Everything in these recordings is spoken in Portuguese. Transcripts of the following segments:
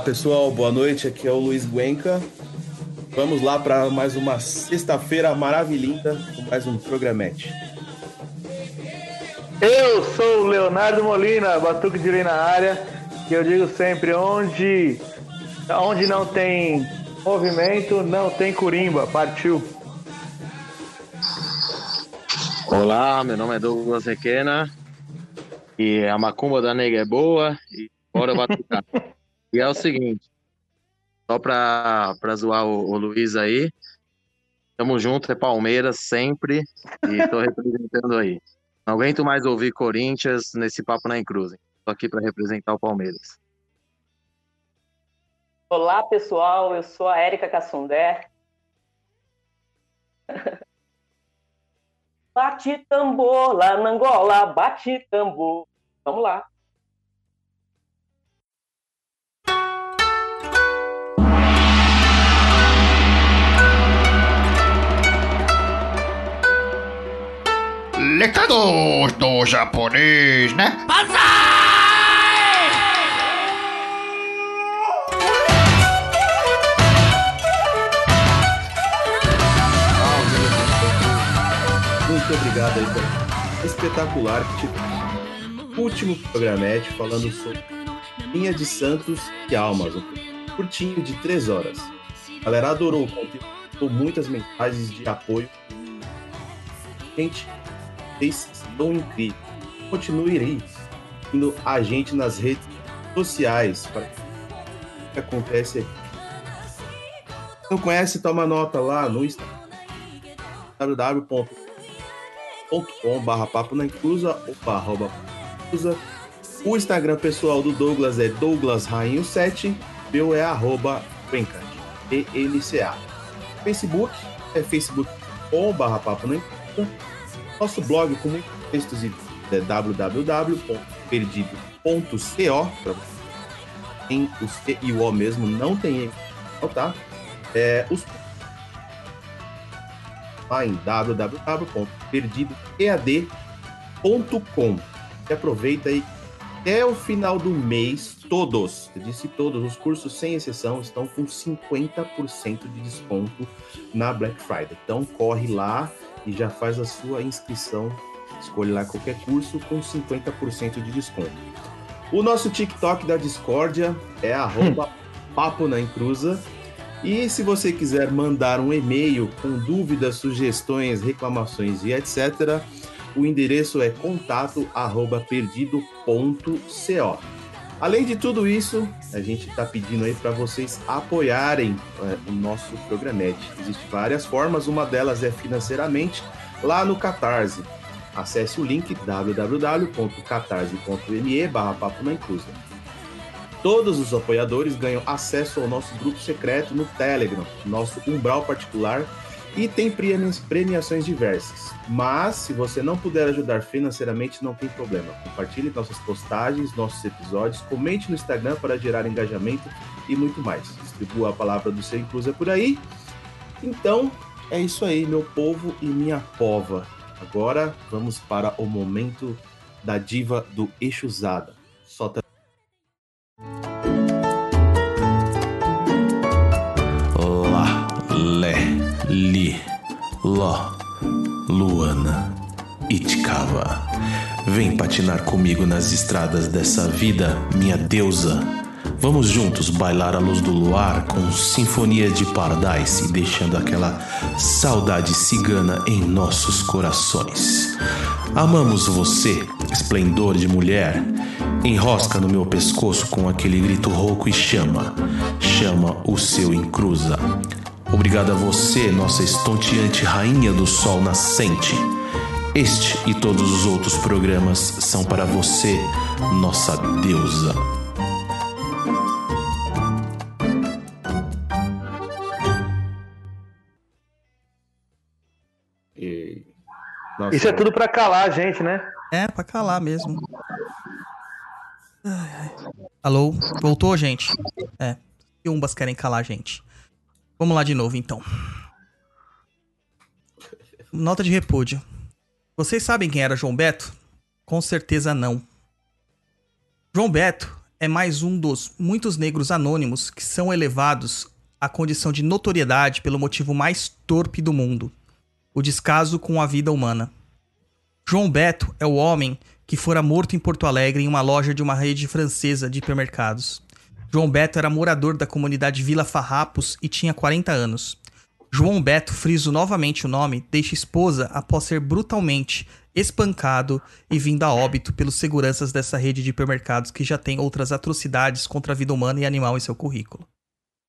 Pessoal, boa noite. Aqui é o Luiz Guenca. Vamos lá para mais uma sexta-feira maravilhinda com mais um programete. Eu sou o Leonardo Molina, Batuque de Lei na área, que eu digo sempre, onde, onde não tem movimento, não tem curimba. Partiu. Olá, meu nome é Douglas Requena e a macumba da nega é boa e bora batucar. e é o seguinte, só pra, pra zoar o, o Luiz aí, tamo junto, é Palmeiras sempre e tô representando aí. Não aguento mais ouvir Corinthians nesse papo na Encruzem. Tô aqui pra representar o Palmeiras. Olá, pessoal. Eu sou a Érica Cassundé. bate tambor lá na Angola, bate tambor. Vamos lá. Lecados do japonês, né? Muito obrigado aí pelo espetacular tivemos. Último programete falando sobre Linha de Santos e Almas, um curtinho de três horas. A galera adorou o conteúdo, muitas mensagens de apoio. Gente, vocês estão incríveis. Continue aí indo a gente nas redes sociais para o que acontece aqui. Não conhece? Toma nota lá no Instagram www.com barra papo na inclusa ou arroba inclusa. O Instagram pessoal do Douglas é Douglas Rainho 7, meu é arroba Bencante, ENCA. Facebook é facebook.com barra papo na inclusa. Nosso blog com muitos textos e é www.perdido.co. Tem o C e o O mesmo, não tem E, tá? É, os lá em www.perdidoead.com. E aproveita aí até o final do mês, todos, eu disse todos, os cursos sem exceção estão com 50% de desconto na Black Friday. Então corre lá e já faz a sua inscrição. Escolhe lá qualquer curso com 50% de desconto. O nosso TikTok da Discordia é arroba papo na encruza. E se você quiser mandar um e-mail com dúvidas, sugestões, reclamações e etc., o endereço é contato@perdido.co. Além de tudo isso, a gente está pedindo aí para vocês apoiarem é, o nosso programete. Existem várias formas, uma delas é financeiramente lá no Catarse. Acesse o link www.catarse.me barra papo na inclusa. Todos os apoiadores ganham acesso ao nosso grupo secreto no Telegram, nosso umbral particular, e tem premi- premiações diversas. Mas, se você não puder ajudar financeiramente, não tem problema. Compartilhe nossas postagens, nossos episódios, comente no Instagram para gerar engajamento e muito mais. Distribua a palavra do seu Inclusa por aí. Então, é isso aí, meu povo e minha pova. Agora, vamos para o momento da diva do Exusada. Solta Li, Ló, Luana, Itkava. Vem patinar comigo nas estradas dessa vida, minha deusa. Vamos juntos bailar à luz do luar com sinfonia de Paradise, deixando aquela saudade cigana em nossos corações. Amamos você, esplendor de mulher. Enrosca no meu pescoço com aquele grito rouco e chama, chama o seu encruza. Obrigado a você, nossa estonteante rainha do sol nascente. Este e todos os outros programas são para você, nossa deusa. E- Nossa, Isso é tudo pra calar a gente, né? É, pra calar mesmo. Ai, ai. Alô? Voltou, gente? É. Umbas querem calar a gente. Vamos lá de novo, então. Nota de repúdio. Vocês sabem quem era João Beto? Com certeza não. João Beto é mais um dos muitos negros anônimos que são elevados à condição de notoriedade pelo motivo mais torpe do mundo: o descaso com a vida humana. João Beto é o homem que fora morto em Porto Alegre em uma loja de uma rede francesa de hipermercados. João Beto era morador da comunidade Vila Farrapos e tinha 40 anos. João Beto, friso novamente o nome, deixa esposa após ser brutalmente espancado e vindo a óbito pelos seguranças dessa rede de hipermercados que já tem outras atrocidades contra a vida humana e animal em seu currículo.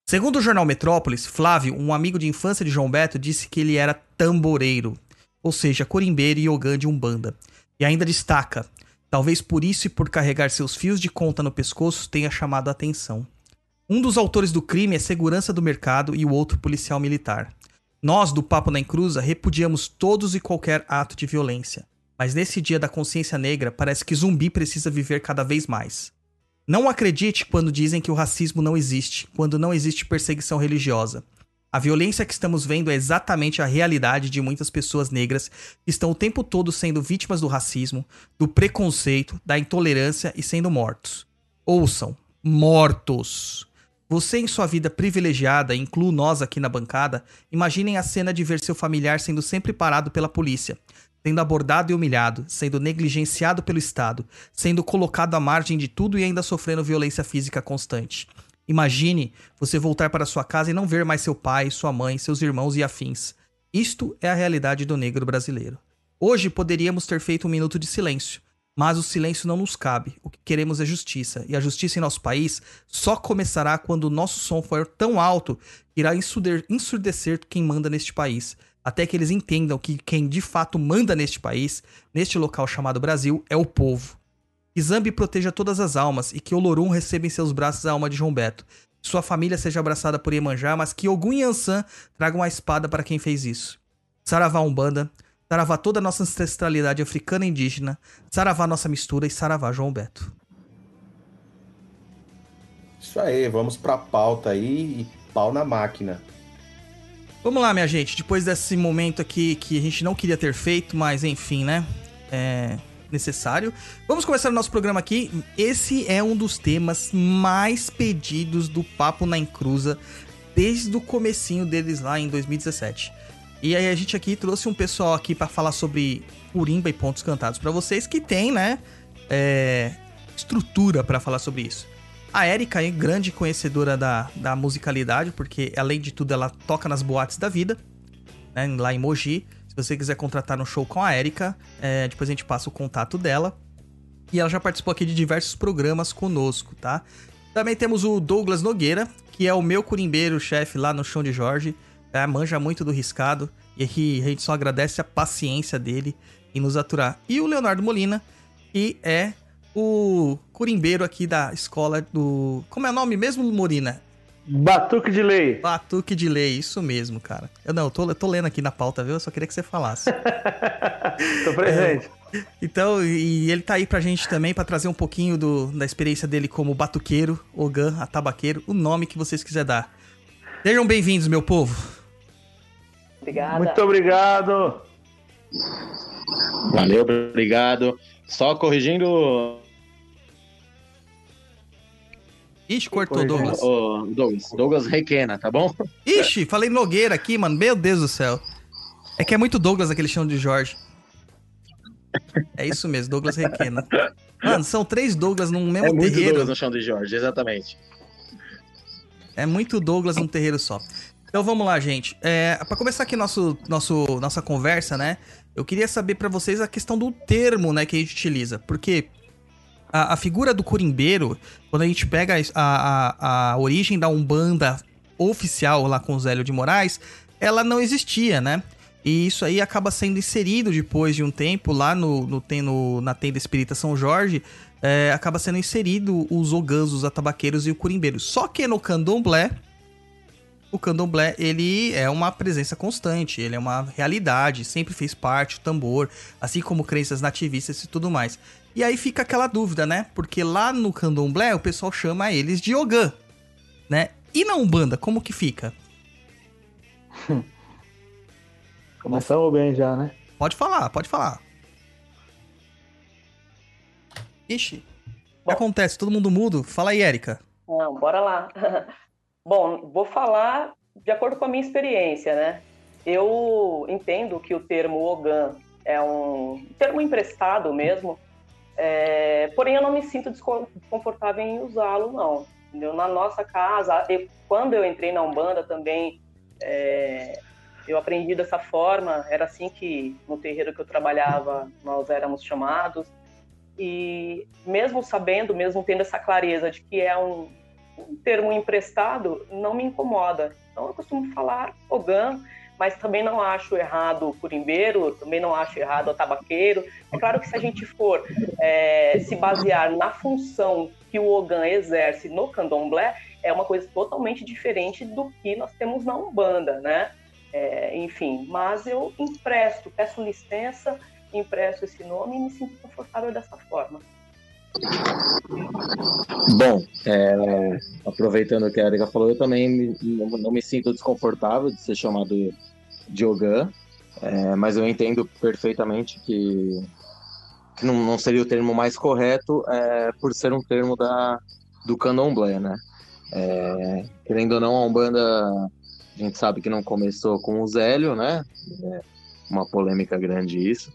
Segundo o jornal Metrópolis, Flávio, um amigo de infância de João Beto, disse que ele era tamboreiro, ou seja, corimbeiro e ogã de umbanda. E ainda destaca, talvez por isso e por carregar seus fios de conta no pescoço tenha chamado a atenção. Um dos autores do crime é segurança do mercado e o outro policial militar. Nós, do Papo na Encruza, repudiamos todos e qualquer ato de violência. Mas nesse dia da consciência negra, parece que zumbi precisa viver cada vez mais. Não acredite quando dizem que o racismo não existe, quando não existe perseguição religiosa. A violência que estamos vendo é exatamente a realidade de muitas pessoas negras que estão o tempo todo sendo vítimas do racismo, do preconceito, da intolerância e sendo mortos. Ouçam, mortos. Você em sua vida privilegiada, incluo nós aqui na bancada, imaginem a cena de ver seu familiar sendo sempre parado pela polícia, sendo abordado e humilhado, sendo negligenciado pelo Estado, sendo colocado à margem de tudo e ainda sofrendo violência física constante. Imagine você voltar para sua casa e não ver mais seu pai, sua mãe, seus irmãos e afins. Isto é a realidade do negro brasileiro. Hoje poderíamos ter feito um minuto de silêncio, mas o silêncio não nos cabe. O que queremos é justiça, e a justiça em nosso país só começará quando o nosso som for tão alto que irá ensurdecer quem manda neste país, até que eles entendam que quem de fato manda neste país, neste local chamado Brasil, é o povo. Que Zambi proteja todas as almas e que Olorum receba em seus braços a alma de João Beto. Que sua família seja abraçada por Iemanjá, mas que Ogum e Ansan tragam uma espada para quem fez isso. Saravá Umbanda, Saravá toda a nossa ancestralidade africana e indígena, Saravá nossa mistura e Saravá João Beto. Isso aí, vamos pra pauta aí e pau na máquina. Vamos lá, minha gente. Depois desse momento aqui que a gente não queria ter feito, mas enfim, né? É necessário. Vamos começar o nosso programa aqui. Esse é um dos temas mais pedidos do Papo na Encruza desde o comecinho deles lá em 2017. E aí a gente aqui trouxe um pessoal aqui pra falar sobre Urimba e pontos cantados pra vocês que tem, né, é, estrutura pra falar sobre isso. A Erika é grande conhecedora da, da musicalidade, porque além de tudo ela toca nas boates da vida, né, lá em Mogi. Se você quiser contratar no show com a Erika, é, depois a gente passa o contato dela. E ela já participou aqui de diversos programas conosco, tá? Também temos o Douglas Nogueira, que é o meu curimbeiro chefe lá no Chão de Jorge. É, manja muito do riscado. E aqui a gente só agradece a paciência dele em nos aturar. E o Leonardo Molina, que é o curimbeiro aqui da escola do. Como é o nome mesmo, Molina? Batuque de lei. Batuque de lei, isso mesmo, cara. Eu não, eu tô, eu tô lendo aqui na pauta, viu? Eu só queria que você falasse. Tô presente. Então, e ele tá aí pra gente também pra trazer um pouquinho do, da experiência dele como batuqueiro, ogã, atabaqueiro, o nome que vocês quiserem dar. Sejam bem-vindos, meu povo. Obrigada. Muito obrigado. Valeu, obrigado. Só corrigindo, Ixi, cortou, é. Douglas. o Douglas, Douglas Requena, tá bom? Ixi, falei Nogueira aqui, mano. Meu Deus do céu. É que é muito Douglas aquele chão de Jorge. É isso mesmo, Douglas Requena. Mano, são três Douglas num mesmo É muito terreiro. Douglas no chão de Jorge, exatamente. É muito Douglas num terreiro só. Então vamos lá, gente. É, para começar aqui nosso, nosso, nossa conversa, né? Eu queria saber pra vocês a questão do termo, né, que a gente utiliza. Porque a, a figura do curimbeiro, quando a gente pega a, a, a origem da Umbanda oficial lá com o Zélio de Moraes, ela não existia, né? E isso aí acaba sendo inserido depois de um tempo lá no, no, no- na tenda espírita São Jorge, é, acaba sendo inserido os ogãs, os atabaqueiros e o curimbeiro. Só que no candomblé, o candomblé, ele é uma presença constante, ele é uma realidade, sempre fez parte, o tambor, assim como crenças nativistas e tudo mais. E aí fica aquela dúvida, né? Porque lá no candomblé o pessoal chama eles de ogã, né? E na Umbanda, como que fica? Começamos bem já, né? Pode falar, pode falar. Ixi. O que acontece? Todo mundo mudo? Fala aí, Érica. Não, bora lá. Bom, vou falar de acordo com a minha experiência, né? Eu entendo que o termo Ogan é um termo emprestado mesmo, é, porém eu não me sinto descon- desconfortável em usá-lo, não. Entendeu? Na nossa casa, eu- quando eu entrei na Umbanda também, é, eu aprendi dessa forma, era assim que no terreiro que eu trabalhava nós éramos chamados, e mesmo sabendo, mesmo tendo essa clareza de que é um, um termo emprestado, não me incomoda. Então eu costumo falar Ogan, mas também não acho errado o curimbeiro, também não acho errado o tabaqueiro. É claro que se a gente for é, se basear na função que o Ogan exerce no candomblé, é uma coisa totalmente diferente do que nós temos na Umbanda, né? É, enfim, mas eu empresto, peço licença, empresto esse nome e me sinto confortável dessa forma. Bom, é, aproveitando o que a Erika falou, eu também não me sinto desconfortável de ser chamado de Ogan, é, mas eu entendo perfeitamente que, que não, não seria o termo mais correto é, por ser um termo da, do candomblé, né? É, querendo ou não, a Umbanda, a gente sabe que não começou com o Zélio, né? É uma polêmica grande isso.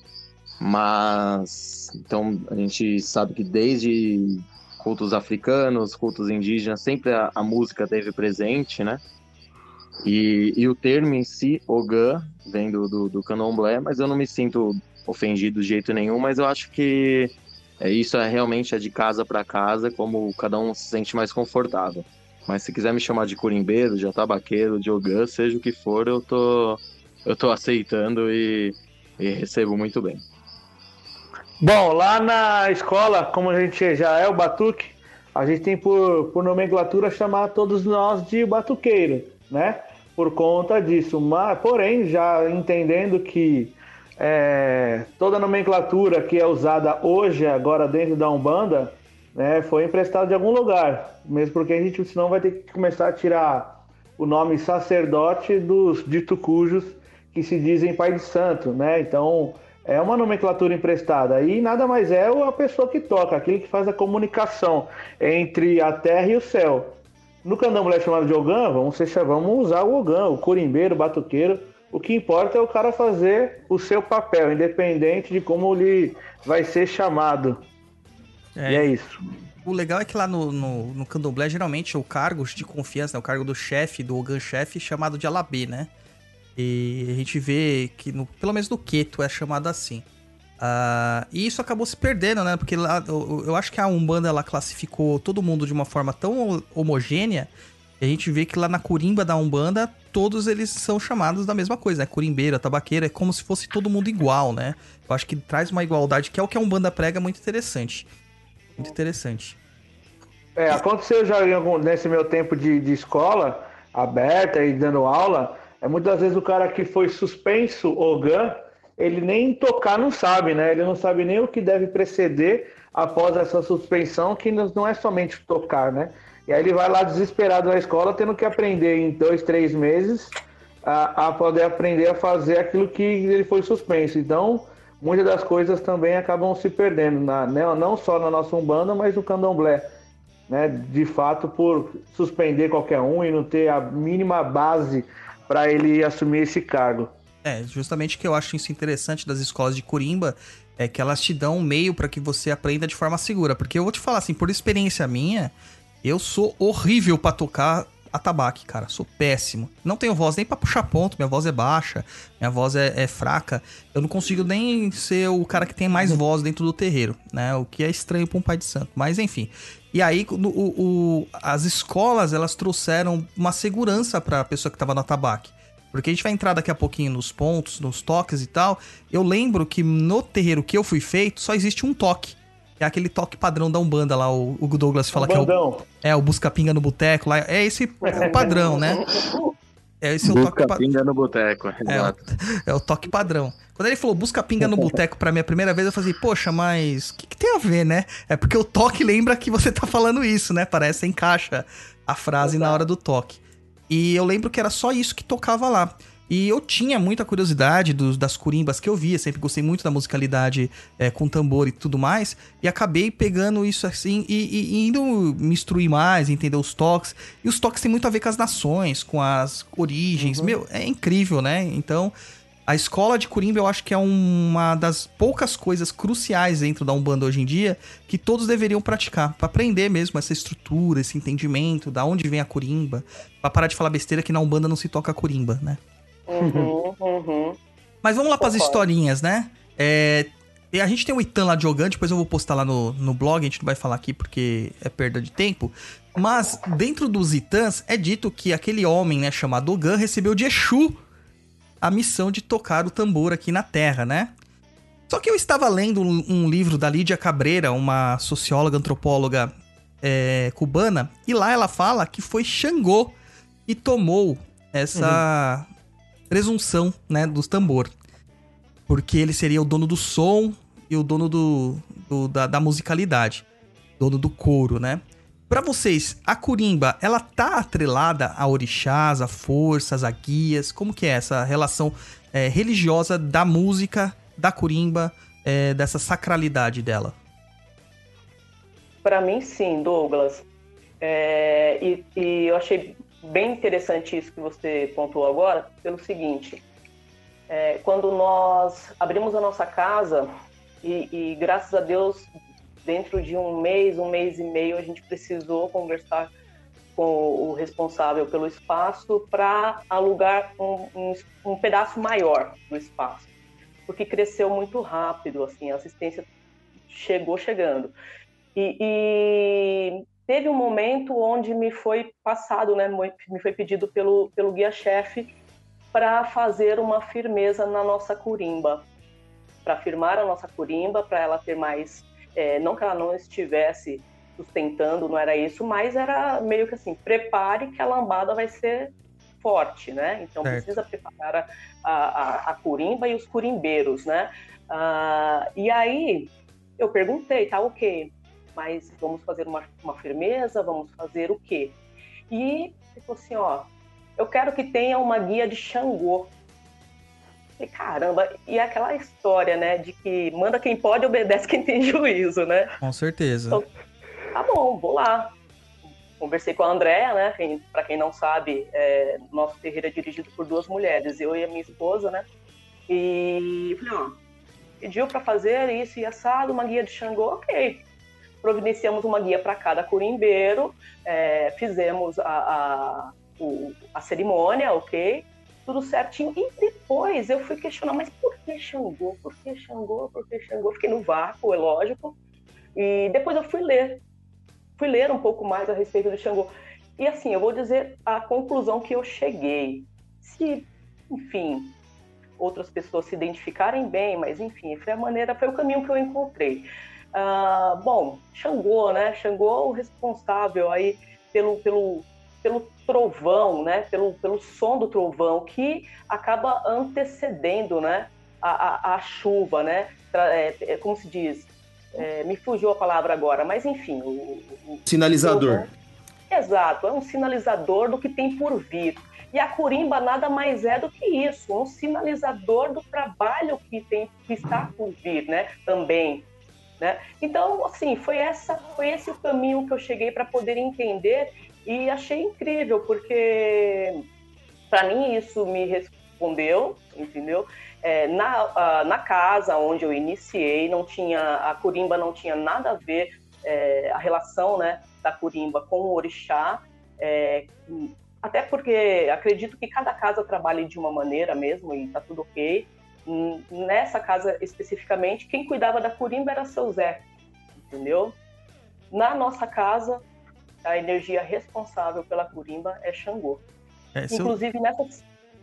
Mas, então, a gente sabe que desde cultos africanos, cultos indígenas, sempre a, a música teve presente, né? E, e o termo em si, Ogã, vem do, do, do mas eu não me sinto ofendido de jeito nenhum, mas eu acho que é, isso é realmente é de casa para casa, como cada um se sente mais confortável. Mas se quiser me chamar de curimbeiro, de atabaqueiro, de Ogã, seja o que for, eu tô, eu tô aceitando e, e recebo muito bem. Bom, lá na escola, como a gente já é o batuque, a gente tem por, por nomenclatura chamar todos nós de batuqueiro, né? Por conta disso. Mas, porém, já entendendo que é, toda a nomenclatura que é usada hoje, agora dentro da Umbanda, né, foi emprestada de algum lugar. Mesmo porque a gente senão vai ter que começar a tirar o nome sacerdote dos dito cujos que se dizem pai de santo, né? Então é uma nomenclatura emprestada e nada mais é a pessoa que toca, aquele que faz a comunicação entre a terra e o céu. No candomblé chamado de Ogã, vamos, ser, vamos usar o Ogã, o curimbeiro, o batuqueiro. O que importa é o cara fazer o seu papel, independente de como ele vai ser chamado. É. E é isso. O legal é que lá no, no, no candomblé, geralmente, o cargo de confiança, né, o cargo do chefe, do Ogan chefe, é chamado de alabê, né? E a gente vê que, no, pelo menos no Queto, é chamado assim. Ah, e isso acabou se perdendo, né? Porque lá, eu, eu acho que a Umbanda, ela classificou todo mundo de uma forma tão homogênea, que a gente vê que lá na Curimba da Umbanda, todos eles são chamados da mesma coisa, né? Curimbeira, tabaqueira, é como se fosse todo mundo igual, né? Eu acho que traz uma igualdade, que é o que a Umbanda prega, muito interessante. Muito interessante. É, aconteceu já algum- nesse meu tempo de, de escola aberta e dando aula, é muitas vezes o cara que foi suspenso, Ogan, ele nem tocar não sabe, né? Ele não sabe nem o que deve preceder após essa suspensão, que não é somente tocar, né? E aí ele vai lá desesperado na escola, tendo que aprender em dois, três meses a, a poder aprender a fazer aquilo que ele foi suspenso. Então, muitas das coisas também acabam se perdendo, na, né? não só na nossa Umbanda, mas no Candomblé né, de fato por suspender qualquer um e não ter a mínima base para ele assumir esse cargo. É, justamente que eu acho isso interessante das escolas de Corimba é que elas te dão um meio para que você aprenda de forma segura. Porque eu vou te falar assim, por experiência minha, eu sou horrível para tocar atabaque, cara. Sou péssimo. Não tenho voz nem pra puxar ponto. Minha voz é baixa, minha voz é, é fraca. Eu não consigo nem ser o cara que tem mais voz dentro do terreiro, né? O que é estranho pra um pai de santo. Mas enfim. E aí, o, o- as escolas, elas trouxeram uma segurança pra pessoa que tava no atabaque. Porque a gente vai entrar daqui a pouquinho nos pontos, nos toques e tal. Eu lembro que no terreiro que eu fui feito, só existe um toque. É aquele toque padrão da Umbanda lá. O, o Douglas fala que é o, é o busca-pinga no boteco lá. É esse é o padrão, né? É esse é o toque Busca padrão. pinga no boteco. É, Exato. o- é o toque padrão. Quando ele falou busca pinga no boteco pra mim a primeira vez, eu falei, poxa, mas o que, que tem a ver, né? É porque o toque lembra que você tá falando isso, né? Parece encaixa a frase na hora do toque. E eu lembro que era só isso que tocava lá. E eu tinha muita curiosidade dos, das curimbas que eu via, sempre gostei muito da musicalidade é, com tambor e tudo mais, e acabei pegando isso assim e, e- e indo me instruir mais, entender os toques. E os toques têm muito a ver com as nações, com as origens. Meu, é incrível, né? Então, a escola de Corimba eu acho que é uma das poucas coisas cruciais dentro da Umbanda hoje em dia que todos deveriam praticar, Pra aprender mesmo essa estrutura, esse entendimento, da onde vem a Corimba, Pra parar de falar besteira que na Umbanda não se toca Corimba, né? Uhum, uhum. Mas vamos lá pras historinhas, né? É, e a gente tem o Itan lá jogando, depois eu vou postar lá no, no blog, a gente não vai falar aqui porque é perda de tempo. Mas dentro dos Itãs é dito que aquele homem, né, chamado Ogan, recebeu de Exu a missão de tocar o tambor aqui na Terra, né? Só que eu estava lendo um, livro da Lídia Cabreira, uma socióloga, antropóloga é, cubana, e lá ela fala que foi Xangô que tomou essa presunção, né, dos tambor. Porque ele seria o dono do som e o dono do, do- da, da musicalidade. Dono do couro, né? Pra vocês, a Curimba, ela tá atrelada a orixás, a forças, a guias? Como que é essa relação é, religiosa da música, da Curimba, é, dessa sacralidade dela? Para mim, sim, Douglas. É, e, e eu achei bem interessante isso que você pontuou agora, pelo seguinte: é, quando nós abrimos a nossa casa, e, e graças a Deus, dentro de um mês, um mês e meio, a gente precisou conversar com o responsável pelo espaço para alugar um, um, um pedaço maior do espaço, porque cresceu muito rápido, assim, a assistência chegou chegando. E, e teve um momento onde me foi passado, né, me foi pedido pelo, pelo guia-chefe para fazer uma firmeza na nossa curimba, para firmar a nossa curimba, para ela ter mais, é, não que ela não estivesse sustentando, não era isso, mas era meio que assim, prepare que a lambada vai ser forte, né? Então Certo. precisa preparar a, a, a curimba e os curimbeiros, né? Ah, e aí eu perguntei, tá ok, mas vamos fazer uma, uma firmeza, vamos fazer o quê? E ele falou assim, ó, eu quero que tenha uma guia de Xangô. E caramba, e aquela história, né, de que manda quem pode, obedece quem tem juízo, né? Com certeza. Então, tá bom, vou lá. Conversei com a Andréa, né? Quem, para quem não sabe, é, nosso terreiro é dirigido por duas mulheres, eu e a minha esposa, né? E falei, ó, pediu para fazer isso e assado, uma guia de Xangô, ok. Providenciamos uma guia para cada curimbeiro, é, fizemos a, a, o- a cerimônia, ok? Tudo certinho. E depois eu fui questionar, mas por que Xangô? Por que Xangô? Por que Xangô? Fiquei no vácuo, é lógico. E depois eu fui ler. Fui ler um pouco mais a respeito do Xangô. E assim, eu vou dizer a conclusão que eu cheguei. Se, enfim, outras pessoas se identificarem bem, mas enfim, foi a maneira, foi o caminho que eu encontrei. Ah, bom, Xangô, né? Xangô, o responsável aí pelo, pelo, pelo trovão, né? Pelo, pelo som do trovão, que acaba antecedendo, né? A, a, a chuva, né? É, é, como se diz? É, me fugiu a palavra agora, mas enfim. O, o- Sinalizador. Exato, é um sinalizador do que tem por vir. E a Corimba nada mais é do que isso, um sinalizador do trabalho que tem que está por vir, né? Também, né? Então, assim, foi essa, foi esse o caminho que eu cheguei para poder entender e achei incrível porque para mim isso me respondeu, entendeu? É, na, na casa onde eu iniciei, não tinha a Corimba não tinha nada a ver é, a relação, né? da Curimba com o orixá, é, até porque acredito que cada casa trabalhe de uma maneira mesmo e tá tudo ok. Nessa casa especificamente, quem cuidava da curimba era seu Zé, entendeu? Na nossa casa, a energia responsável pela curimba é Xangô. É, seu, Inclusive nessa.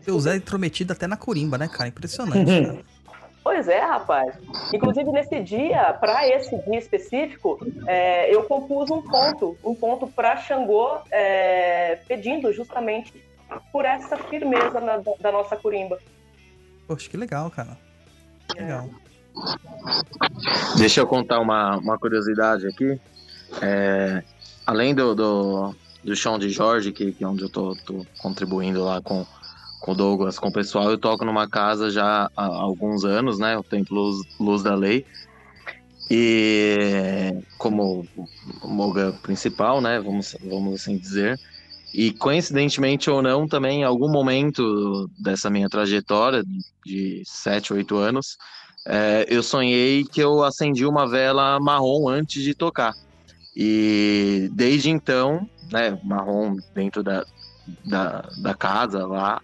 seu Zé é intrometido até na corimba, né, cara? Impressionante. cara. Pois é, rapaz. Inclusive nesse dia, para esse dia específico, é, eu compus um ponto, um ponto para Xangô, é, pedindo justamente por essa firmeza na- da nossa curimba. Poxa, que legal, cara. Que legal. Deixa eu contar uma, uma curiosidade aqui. É, além do, do, do chão de Jorge, que, que é onde eu tô, tô contribuindo lá com, com o Douglas, com o pessoal, eu toco numa casa já há alguns anos, né? O Templo Luz, Luz da Lei. E como Moga principal, né? Vamos, vamos assim dizer. E coincidentemente ou não, também em algum momento dessa minha trajetória de 7, 8 anos, é, eu sonhei que eu acendi uma vela marrom antes de tocar. E desde então, né, marrom dentro da, da, da casa lá,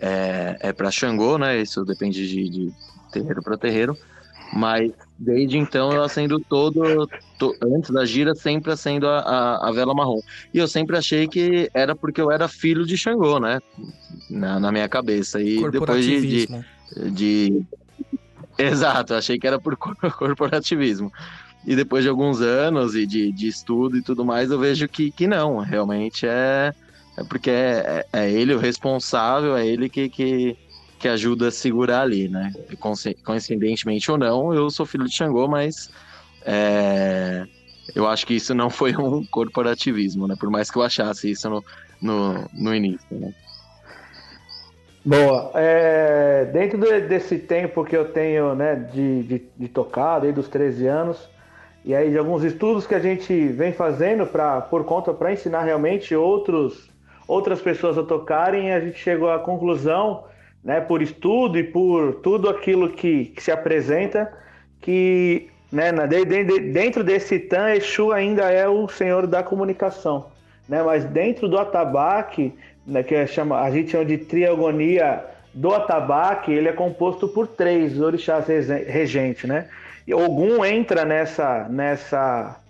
é, é para Xangô, né? Isso depende de, de terreiro para terreiro. Mas desde então eu acendo todo, to- antes da gira, sempre acendo a, a, a vela marrom. E eu sempre achei que era porque eu era filho de Xangô, né? Na, na minha cabeça. E depois de, de, de- Exato, achei que era por cor- corporativismo. E depois de alguns anos e de, de estudo e tudo mais, eu vejo que, que não, realmente é, é porque é, é ele o responsável, é ele que, que, que ajuda a segurar ali, né? Coincidentemente ou não, eu sou filho de Xangô, mas é, eu acho que isso não foi um corporativismo, né? Por mais que eu achasse isso no, no, no início, né? Boa. É, dentro de- desse tempo que eu tenho né, de, de, de tocar, desde os 13 anos, e aí de alguns estudos que a gente vem fazendo pra, por conta para ensinar realmente outros, outras pessoas a tocarem, a gente chegou à conclusão, né, por estudo e por tudo aquilo que, que se apresenta, que né, na- de- de- dentro desse Tan, Exu ainda é o senhor da comunicação. Né, mas dentro do atabaque, né, que é chama, a gente chama de triagonia do atabaque, ele é composto por três orixás regentes, né? Ogum entra nessa, nessa,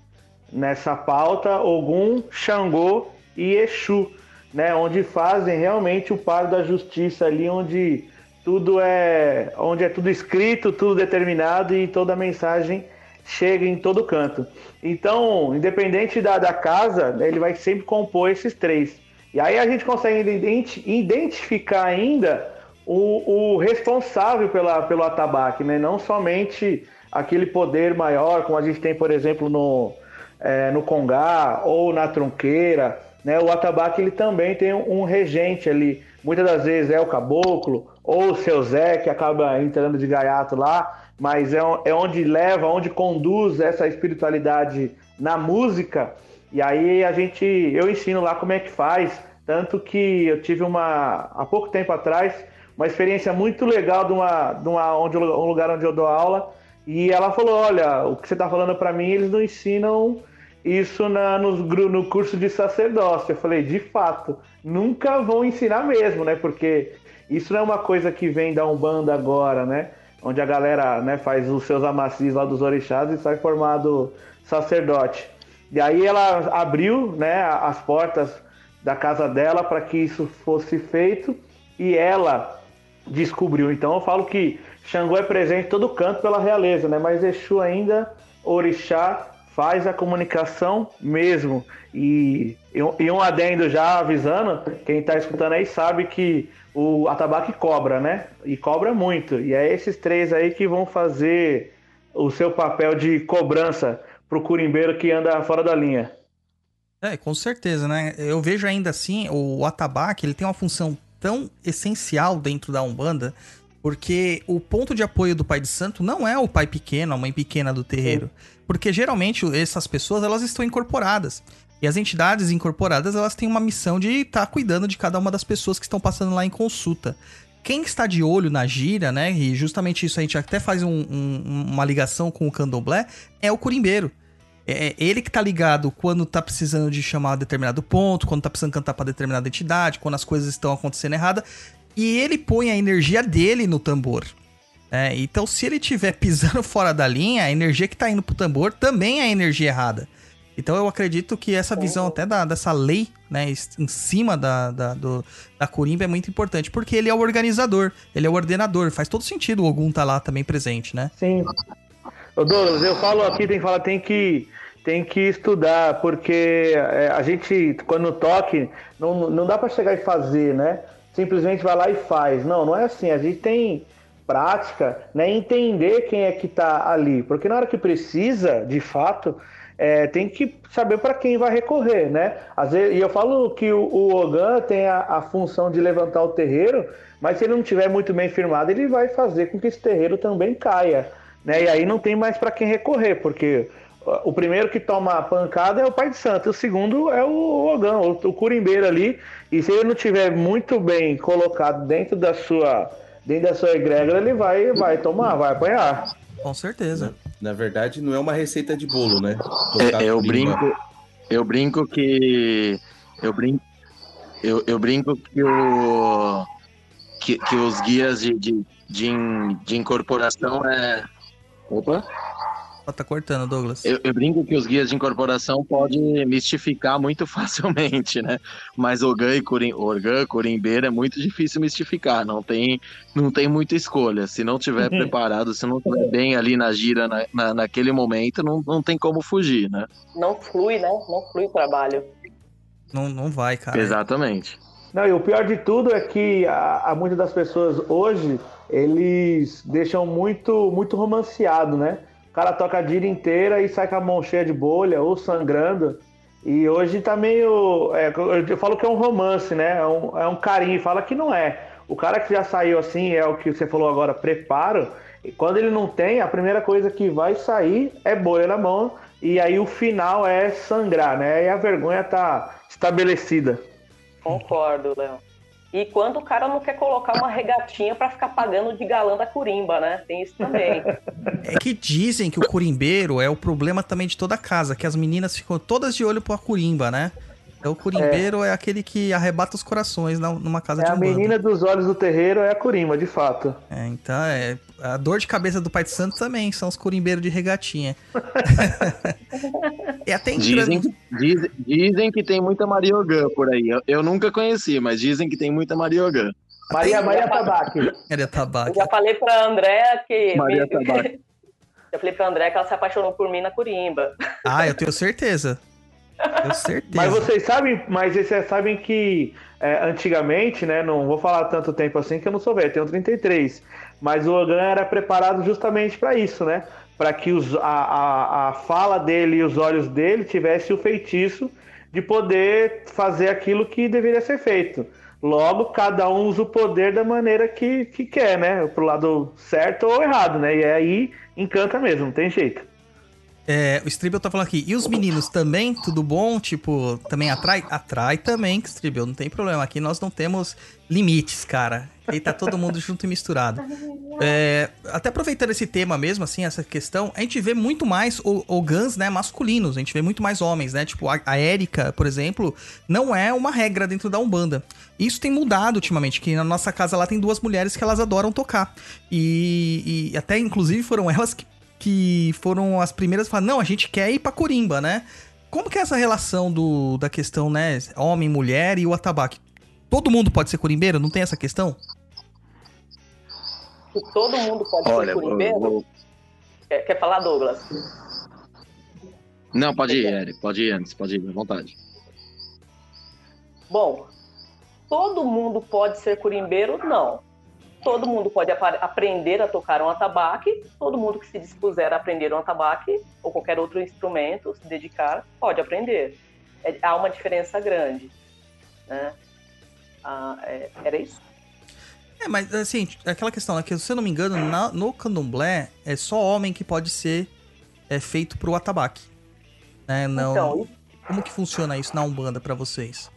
nessa pauta, Ogum, Xangô e Exu, né? Onde fazem realmente o par da justiça ali, onde tudo é, onde é tudo escrito, tudo determinado e toda a mensagem chega em todo canto. Então, independente da, da casa, ele vai sempre compor esses três. E aí a gente consegue identi- identificar ainda o, o responsável pela, pelo atabaque, né? Não somente aquele poder maior, como a gente tem, por exemplo, no, é, no Congá ou na Tronqueira, né? O atabaque ele também tem um regente ali. Muitas das vezes é o caboclo ou o seu Zé que acaba entrando de gaiato lá, mas é, é onde leva, onde conduz essa espiritualidade na música. E aí a gente, eu ensino lá como é que faz, tanto que eu tive uma há pouco tempo atrás uma experiência muito legal de uma, de uma onde um lugar onde eu dou aula e ela falou, olha, o que você está falando para mim eles não ensinam isso na, gru- no curso de sacerdócio. Eu falei, de fato, nunca vão ensinar mesmo, né? Porque isso não é uma coisa que vem da Umbanda agora, né? Onde a galera né, faz os seus amacis lá dos orixás e sai formado sacerdote. E aí ela abriu né, as portas da casa dela para que isso fosse feito e ela descobriu. Então eu falo que Xangô é presente em todo canto pela realeza, né? Mas Exu ainda, Orixá, faz a comunicação mesmo. E, e um- adendo já avisando, quem está escutando aí sabe que o atabaque cobra, né? E cobra muito. E é esses três aí que vão fazer o seu papel de cobrança pro curimbeiro que anda fora da linha. É, com certeza, né? Eu vejo ainda assim, o atabaque, ele tem uma função tão essencial dentro da Umbanda, porque o ponto de apoio do pai de santo não é o pai pequeno, a mãe pequena do terreiro. Porque geralmente essas pessoas, elas estão incorporadas. E as entidades incorporadas, elas têm uma missão de estar cuidando de cada uma das pessoas que estão passando lá em consulta. Quem está de olho na gira, né? E justamente isso a gente até faz um- um- uma ligação com o candomblé, é o curimbeiro. É ele que tá ligado quando tá precisando de chamar determinado ponto, quando tá precisando cantar pra determinada entidade, quando as coisas estão acontecendo errada. E ele põe a energia dele no tambor. É, então, se ele estiver pisando fora da linha, a energia que tá indo pro tambor também é energia errada. Então eu acredito que essa visão até da, dessa lei, né, em cima da, da, do, da Corimba é muito importante, porque ele é o organizador, ele é o ordenador, faz todo sentido o Ogum tá lá também presente, né? Sim. Ô Douglas, eu falo aqui, tem que falar, tem que, tem que estudar, porque é, a gente, quando toque, não, não dá para chegar e fazer, né? Simplesmente vai lá e faz. Não, não é assim. A gente tem prática, né? Entender quem é que tá ali. Porque na hora que precisa, de fato, é, tem que saber para quem vai recorrer, né? Às vezes, e eu falo que o, o Ogan tem a, a, função de levantar o terreiro, mas se ele não tiver muito bem firmado, ele vai fazer com que esse terreiro também caia, né? E aí não tem mais para quem recorrer, porque o primeiro que toma a pancada é o pai de santo, o segundo é o Ogan, o, o curimbeiro ali, e se ele não tiver muito bem colocado dentro da sua dentro da sua egrégora, ele vai vai tomar, vai apanhar. Com certeza. Na verdade, não é uma receita de bolo, né? É, eu brinco, eu brinco que eu brinco, eu, eu brinco que o que, que os guias de, de, de, de incorporação é Opa. Tá cortando, Douglas. Eu, eu, brinco que os guias de incorporação podem mistificar muito facilmente, né? Mas Ogan e Curim, Organ, Curimbeira é muito difícil mistificar, não tem, não tem muita escolha. Se não tiver uhum. preparado, se não tiver bem ali na gira na, na, naquele momento, não, não tem como fugir, né? Não flui, né? Não flui o trabalho. Não, não vai, cara. Exatamente. Não, e o pior de tudo é que a, a muitas das pessoas hoje, eles deixam muito, muito romanceado, né? Cara toca a gira inteira e sai com a mão cheia de bolha ou sangrando. E hoje tá meio. É, eu falo que é um romance, né? É um, é um carinho. Fala que não é. O cara que já saiu assim, é o que você falou agora, preparo. E quando ele não tem, a primeira coisa que vai sair é bolha na mão. E aí o final é sangrar, né? E a vergonha tá estabelecida. Concordo, Léo. E quando o cara não quer colocar uma regatinha para ficar pagando de galã da curimba, né? Tem isso também. É que dizem que o curimbeiro é o problema também de toda casa, que as meninas ficam todas de olho pra curimba, né? Então o curimbeiro é, é aquele que arrebata os corações numa casa é de um A menina dos olhos do terreiro é a curimba, de fato. É, então é. A dor de cabeça do Pai de Santo também são os curimbeiros de regatinha. é até dizem, dizem, dizem, que tem muita Mariogã por aí. Eu, eu, nunca conheci, mas dizem que tem muita Mariogã. Maria, Maria Tabaque. Maria Tabaque. Eu já falei pra André que. Maria Tabaque. Eu falei pra André que ela se apaixonou por mim na Curimba. Ah, eu tenho certeza. Tenho certeza. Mas vocês sabem, mas vocês sabem que é, antigamente, né? Não vou falar tanto tempo assim que eu não sou velho, tenho 33. Mas o Ogan era preparado justamente para isso, né? Para que os, a, a, a fala dele e os olhos dele tivessem o feitiço de poder fazer aquilo que deveria ser feito. Logo, cada um usa o poder da maneira que, que quer, né? Pro lado certo ou errado, né? E aí encanta mesmo, não tem jeito. É, o Stribel tá falando aqui. E os meninos também? Tudo bom? Tipo, também atrai? Atrai também, Stribel, não tem problema. Aqui nós não temos limites, cara. Aí tá todo mundo junto e misturado. É, até aproveitando esse tema mesmo, assim, essa questão, a gente vê muito mais o, o Guns, né, masculinos. A gente vê muito mais homens, né? Tipo, a, a Erika, por exemplo, não é uma regra dentro da Umbanda. Isso tem mudado ultimamente, que na nossa casa lá tem duas mulheres que elas adoram tocar. E, e até, inclusive, foram elas que que foram as primeiras a falar, não, a gente quer ir pra Corimba, né? Como que é essa relação do, da questão, né, homem, mulher e o atabaque? Todo mundo pode ser corimbeiro? Não tem essa questão? Todo mundo pode Olha, ser corimbeiro? Vou... Quer, quer falar, Douglas? Não, pode ir, Eric. Pode ir antes, pode ir, à vontade. Bom, todo mundo pode ser curimbeiro? Não todo mundo pode ap aprender a tocar um atabaque, todo mundo que se dispuser a aprender um atabaque ou qualquer outro instrumento, se dedicar, pode aprender. É, há uma diferença grande. Né? Ah, é, era isso? É, mas assim, aquela questão é que, se eu não me engano, na, no candomblé é só homem que pode ser é, feito pro atabaque. Né? Não, então, como que funciona isso na Umbanda para vocês?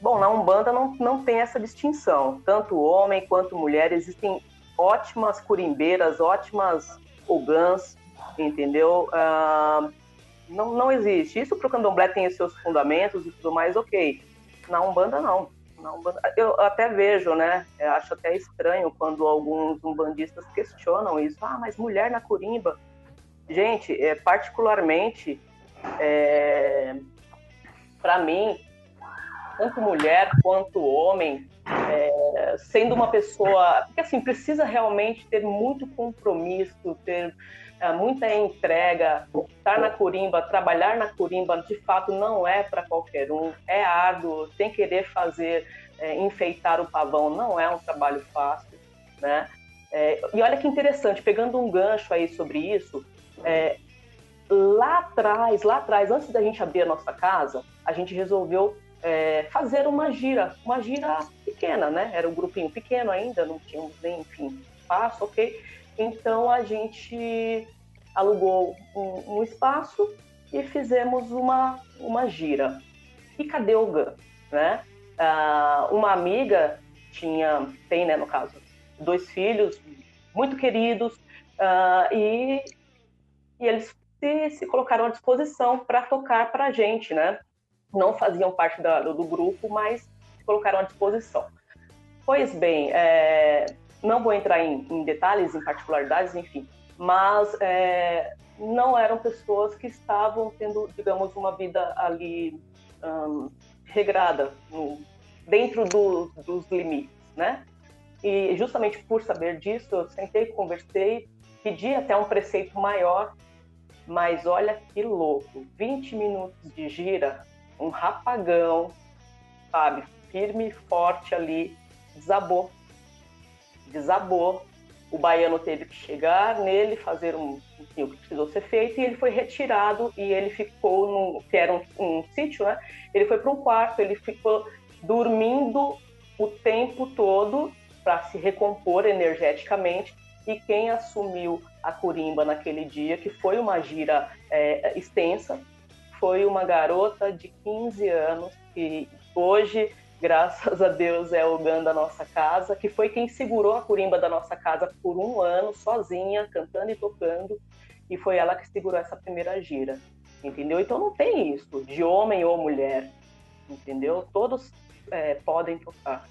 Bom, na Umbanda não, não tem essa distinção. Tanto homem quanto mulher, existem ótimas curimbeiras, ótimas ogãs, entendeu? Ah, Não, não existe. Isso pro candomblé tem os seus fundamentos e tudo mais, ok. Na Umbanda, não. Na Umbanda, eu até vejo, né? Eu acho até estranho quando alguns umbandistas questionam isso. Ah, mas mulher na curimba. Gente, é, particularmente, é, para mim, tanto mulher quanto homem, é, sendo uma pessoa. Porque assim, precisa realmente ter muito compromisso, ter é, muita entrega, estar na Corimba, trabalhar na Corimba, de fato não é para qualquer um, é árduo, sem querer fazer, é, enfeitar o pavão, não é um trabalho fácil, né? É, e olha que interessante, pegando um gancho aí sobre isso, é, lá atrás, lá atrás, antes da gente abrir a nossa casa, a gente resolveu é, fazer uma gira, uma gira pequena, né? Era um grupinho pequeno ainda, não tínhamos nem, enfim, espaço, ok? Então a gente alugou um, um espaço e fizemos uma, uma gira. E cadê o GAN? Né? Ah, uma amiga tinha, tem, né, no caso, dois filhos muito queridos ah, e, e eles se, se colocaram à disposição para tocar para a gente, né? Não faziam parte da, do, do, grupo, mas se colocaram à disposição. Pois bem, é, não vou entrar em, em, detalhes, em particularidades, enfim, mas é, não eram pessoas que estavam tendo, digamos, uma vida ali regrada, no, dentro do, dos limites, né? E justamente por saber disso, eu sentei, conversei, pedi até um preceito maior, mas olha que louco, 20 minutos de gira, um rapagão, sabe, firme e forte ali, desabou desabou. O baiano teve que chegar nele, fazer um, enfim, o que precisou ser feito, e ele foi retirado e ele ficou no que era um, um sítio, né? Ele foi para um quarto, ele ficou dormindo o tempo todo para se recompor energeticamente. E quem assumiu a curimba naquele dia, que foi uma gira é, extensa, foi uma garota de 15 anos que hoje graças a Deus, é o GAN da nossa casa, que foi quem segurou a curimba da nossa casa por um ano, sozinha, cantando e tocando, e foi ela que segurou essa primeira gira, entendeu? Então não tem isso, de homem ou mulher, entendeu? Todos é, podem tocar.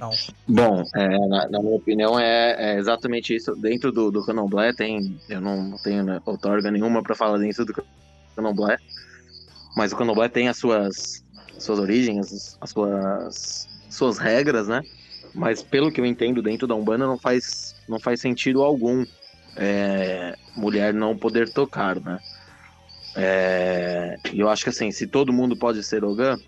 Não. Bom, é, na, na, minha opinião é, é, exatamente isso. Dentro do, do candomblé tem, eu não tenho né, outorga nenhuma para falar dentro do candomblé, mas o candomblé tem as suas suas origens, as suas, suas regras, né? Mas pelo que eu entendo dentro da Umbanda não faz, não faz sentido algum é, mulher não poder tocar, né? É, e eu acho que assim, se todo mundo pode ser Ogã,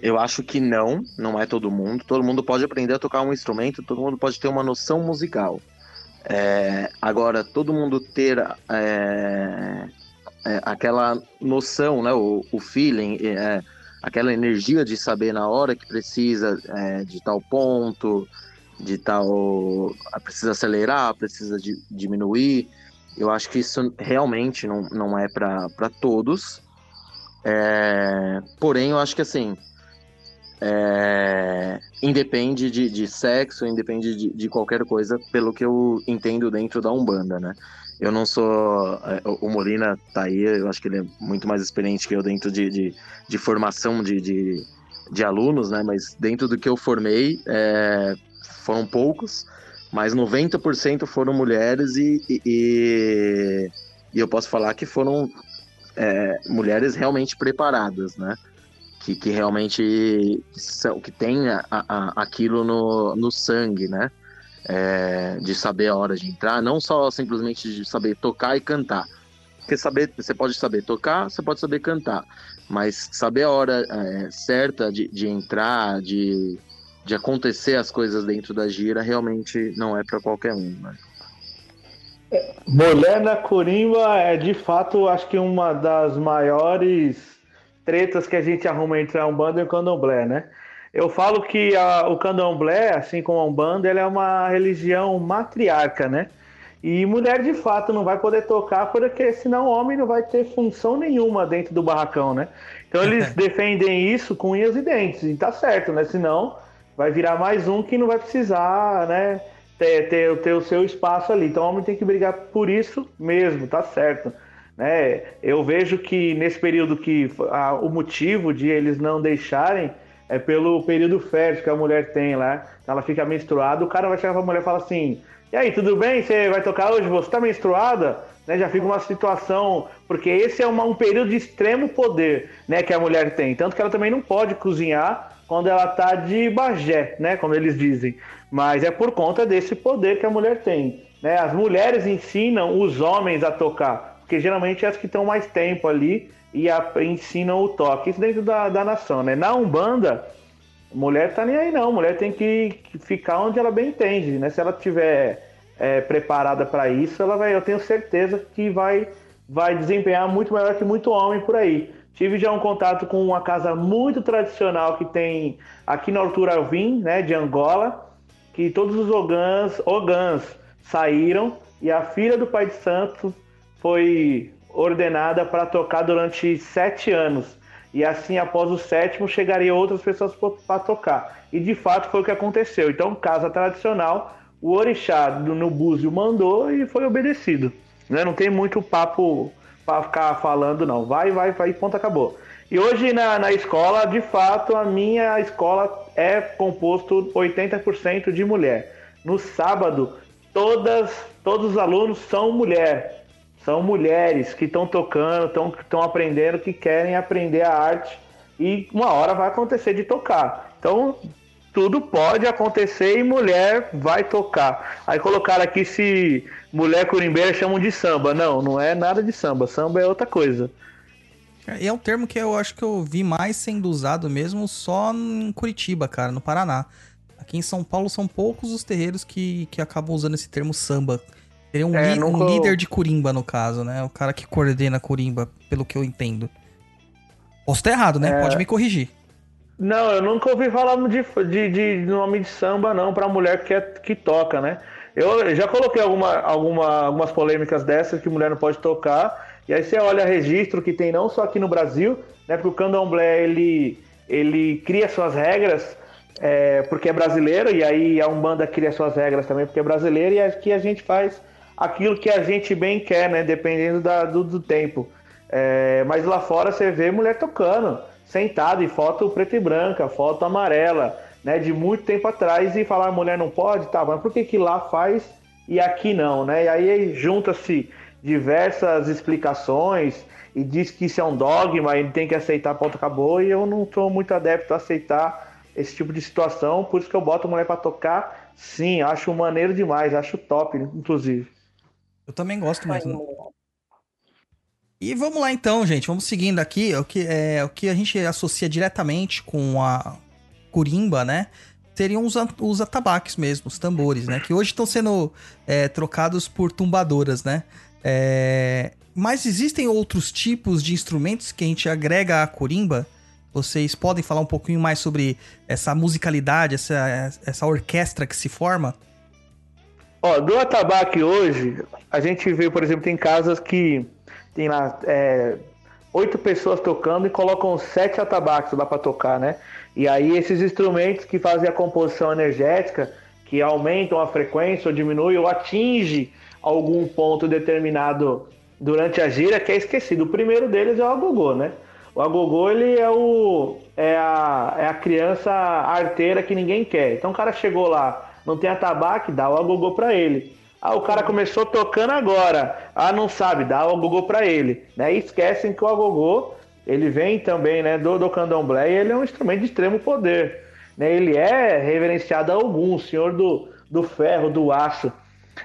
eu acho que não, não é todo mundo. Todo mundo pode aprender a tocar um instrumento, todo mundo pode ter uma noção musical. É, agora, todo mundo ter é, é, aquela noção, né, o, o feeling, é, aquela energia de saber na hora que precisa é, de tal ponto, de tal. precisa acelerar, precisa de, diminuir. Eu acho que isso realmente não, não é para todos. É, porém, eu acho que assim. É, independe de, de sexo, independe de, de qualquer coisa, pelo que eu entendo dentro da Umbanda, né? Eu não sou. É, o Molina tá aí, eu acho que ele é muito mais experiente que eu dentro de, de, de formação de, de, alunos, né? Mas dentro do que eu formei, é, foram poucos, mas 90% foram mulheres e, e, e, eu posso falar que foram é, mulheres realmente preparadas, né? Que, que realmente são, que tem a, a, aquilo no, no sangue, né? é, de saber a hora de entrar, não só simplesmente de saber tocar e cantar. Porque saber, você pode saber tocar, você pode saber cantar, mas saber a hora é, certa de, de entrar, de, de acontecer as coisas dentro da gira, realmente não é para qualquer um. Né? Mulher na Corimba é de fato, acho que uma das maiores tretas que a gente arruma entre a Umbanda e o Candomblé, né? Eu falo que a, o candomblé, assim como a Umbanda, ela é uma religião matriarca, né? E mulher de fato não vai poder tocar porque senão o homem não vai ter função nenhuma dentro do barracão, né? Então eles defendem isso com unhas e dentes, e tá certo, né? Senão vai virar mais um que não vai precisar, né? ter, ter, ter o seu espaço ali. Então o homem tem que brigar por isso mesmo, tá certo. Né? Eu vejo que nesse período que a, o motivo de eles não deixarem é pelo período fértil que a mulher tem lá. Ela fica menstruada, o cara vai chegar pra mulher e falar assim: E aí, tudo bem? Você vai tocar hoje? Você tá menstruada? Né, já fica uma situação. Porque esse é uma, um período de extremo poder né, que a mulher tem. Tanto que ela também não pode cozinhar quando ela tá de bagé, né? Como eles dizem. Mas é por conta desse poder que a mulher tem. Né? As mulheres ensinam os homens a tocar, porque geralmente é as que estão mais tempo ali e a, ensinam o toque. Isso dentro da, da nação, né? Na Umbanda, mulher tá nem aí não. Mulher tem que, ficar onde ela bem entende, né? Se ela tiver é, preparada para isso, ela vai, eu tenho certeza que vai, vai desempenhar muito melhor que muito homem por aí. Tive já um contato com uma casa muito tradicional que tem aqui na altura Alvim, né, de Angola, que todos os ogãs, ogãs saíram e a filha do pai de santo foi ordenada para tocar durante sete anos. E assim, após o sétimo, chegaria outras pessoas para tocar. E de fato foi o que aconteceu. Então, casa tradicional, o orixá no búzio mandou e foi obedecido. Né? Não tem muito papo para ficar falando, não. Vai, vai, vai, ponto, acabou. E hoje na, na escola, de fato, a minha escola é composto 80% de mulher. No sábado, todas, todos os alunos são mulher. São mulheres que estão tocando, estão aprendendo, que querem aprender a arte. E uma hora vai acontecer de tocar. Então, tudo pode acontecer e mulher vai tocar. Aí colocaram aqui se mulher curimbeira chamam de samba. Não, não é nada de samba. Samba é outra coisa. E é um termo que eu acho que eu vi mais sendo usado mesmo só em Curitiba, cara, no Paraná. Aqui em São Paulo são poucos os terreiros que, que acabam usando esse termo samba. Seria um, É, li- um nunca- líder de curimba, no caso, né? O cara que coordena a curimba, pelo que eu entendo. Posso estar errado, né? É. Pode me corrigir. Não, eu nunca ouvi falar de, de, de nome de samba, não, pra mulher que, é, que toca, né? Eu já coloquei alguma, alguma, algumas polêmicas dessas que mulher não pode tocar. E aí você olha registro que tem não só aqui no Brasil, né? Porque o candomblé ele, ele cria suas regras é, porque é brasileiro, e aí a Umbanda cria suas regras também porque é brasileiro, e aqui a gente faz aquilo que a gente bem quer, né? Dependendo da- do, do tempo. É, mas lá fora você vê mulher tocando, sentada em foto preta e branca, foto amarela, né? De muito tempo atrás, e falar mulher não pode, tá, mas por que, que lá faz e aqui não, né? E aí junta-se diversas explicações e diz que isso é um dogma, ele tem que aceitar, ponto, acabou, e eu não sou muito adepto a aceitar esse tipo de situação, por isso que eu boto mulher pra tocar, sim, acho maneiro demais, acho top, inclusive. Eu também gosto muito. né? E vamos lá então, gente. Vamos seguindo aqui. O que, é, o que a gente associa diretamente com a curimba, né? Seriam os, os atabaques mesmo, os tambores, né? Que hoje estão sendo é, trocados por tumbadoras, né? É, mas existem outros tipos de instrumentos que a gente agrega à curimba? Vocês podem falar um pouquinho mais sobre essa musicalidade, essa, essa orquestra que se forma? Ó, do atabaque hoje, a gente vê, por exemplo, tem casas que tem lá é, oito pessoas tocando e colocam sete atabaques lá para tocar, né? E aí esses instrumentos que fazem a composição energética, que aumentam a frequência ou diminuem ou atinge algum ponto determinado durante a gira, que é esquecido. O primeiro deles é o agogô, né? O agogô, ele é, o, é, a, é a criança arteira que ninguém quer. Então o cara chegou lá, não tem atabaque, dá o agogô pra ele. Ah, o cara começou tocando agora. Ah, não sabe, dá o agogô pra ele. Né? E esquecem que o agogô, ele vem também né, do, do candomblé e ele é um instrumento de extremo poder. Né? Ele é reverenciado a algum, senhor do, do ferro, do aço.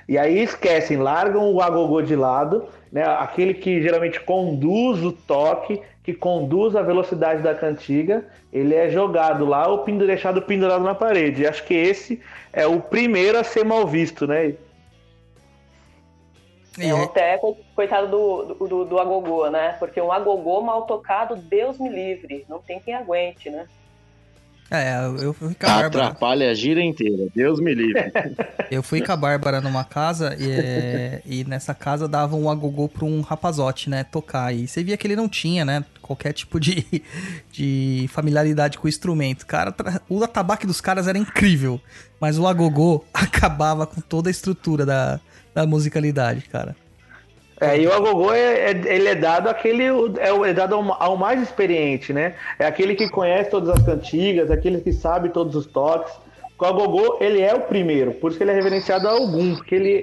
E aí esquecem, largam o agogô de lado, né? aquele que geralmente conduz o toque, que conduz a velocidade da cantiga, ele é jogado lá ou deixado pendurado na parede. E acho que esse é o primeiro a ser mal visto, né? É um é- até co- coitado do, do, do, agogô, né? Porque um agogô mal tocado, Deus me livre. Não tem quem aguente, né? É, eu, fui com a Bárbara. Atrapalha a gira inteira. Deus me livre. Eu fui com a Bárbara numa casa e, e nessa casa dava um agogô pra um rapazote, né, tocar. E você via que ele não tinha, né? Qualquer tipo de, de familiaridade com o instrumento. Cara, o atabaque dos caras era incrível, mas o agogô acabava com toda a estrutura da, da musicalidade, cara. É, e o agogô é, é- ele é dado aquele é, o- é dado ao, ao mais experiente, né? É aquele que conhece todas as cantigas, aquele que sabe todos os toques. O agogô, ele é o primeiro, por isso que ele é reverenciado a algum, porque ele,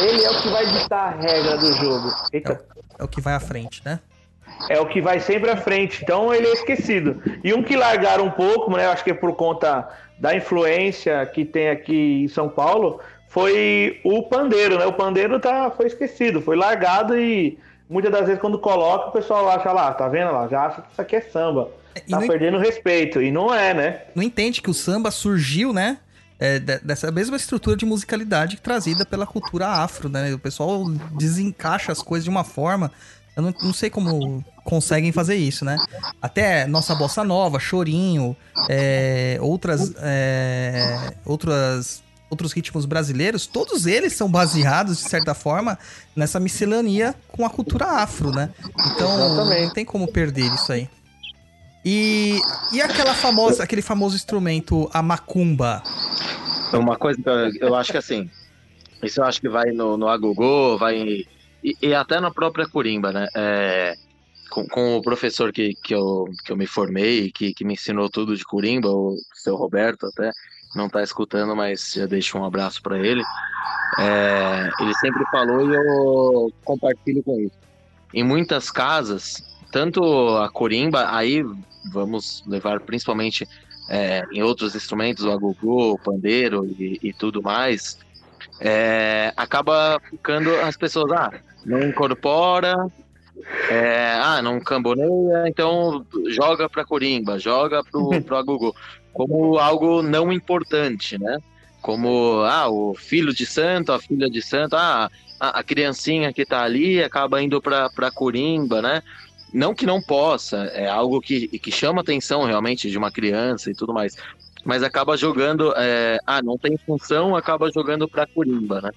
ele é o que vai ditar a regra do jogo. Eita. É o que vai à frente, né? É o que vai sempre à frente, então ele é esquecido. E um que largaram um pouco, né? Acho que é por conta da influência que tem aqui em São Paulo, foi o pandeiro, né? O pandeiro tá, foi esquecido, foi largado e muitas das vezes quando coloca, o pessoal acha lá, tá vendo lá? Já acha que isso aqui é samba. E Tá perdendo respeito. E não é, né? Não entende que o samba surgiu, né? é, de- dessa mesma estrutura de musicalidade trazida pela cultura afro, né? O pessoal desencaixa as coisas de uma forma. Eu não, não sei como conseguem fazer isso, né? Até nossa bossa nova, chorinho, é, outras, é, outras, outros ritmos brasileiros, todos eles são baseados, de certa forma, nessa miscelania com a cultura afro, né? Então Exatamente. não tem como perder isso aí. E, e aquela famosa, aquele famoso instrumento, a macumba? Uma coisa que eu, eu acho que assim, isso eu acho que vai no, no agogô, vai e, e até na própria corimba, né? É, com, com o professor que, que, eu, que eu me formei, que, que me ensinou tudo de corimba, o seu Roberto até, não tá escutando, mas já deixo um abraço para ele. É, ele sempre falou e eu compartilho com isso. Em muitas casas, tanto a corimba, aí vamos levar principalmente é, em outros instrumentos, o agogô, o pandeiro e, e tudo mais, é, acaba ficando as pessoas, ah, não incorpora, é, ah, não camboneia, então joga pra corimba, joga pro agogô, como algo não importante, né? Como, ah, o filho de santo, a filha de santo, ah, a, a criancinha que tá ali acaba indo pra, pra corimba, né? Não que não possa, é algo que, que chama atenção realmente de uma criança e tudo mais, mas acaba jogando, é, ah, não tem função, acaba jogando pra corimba, né?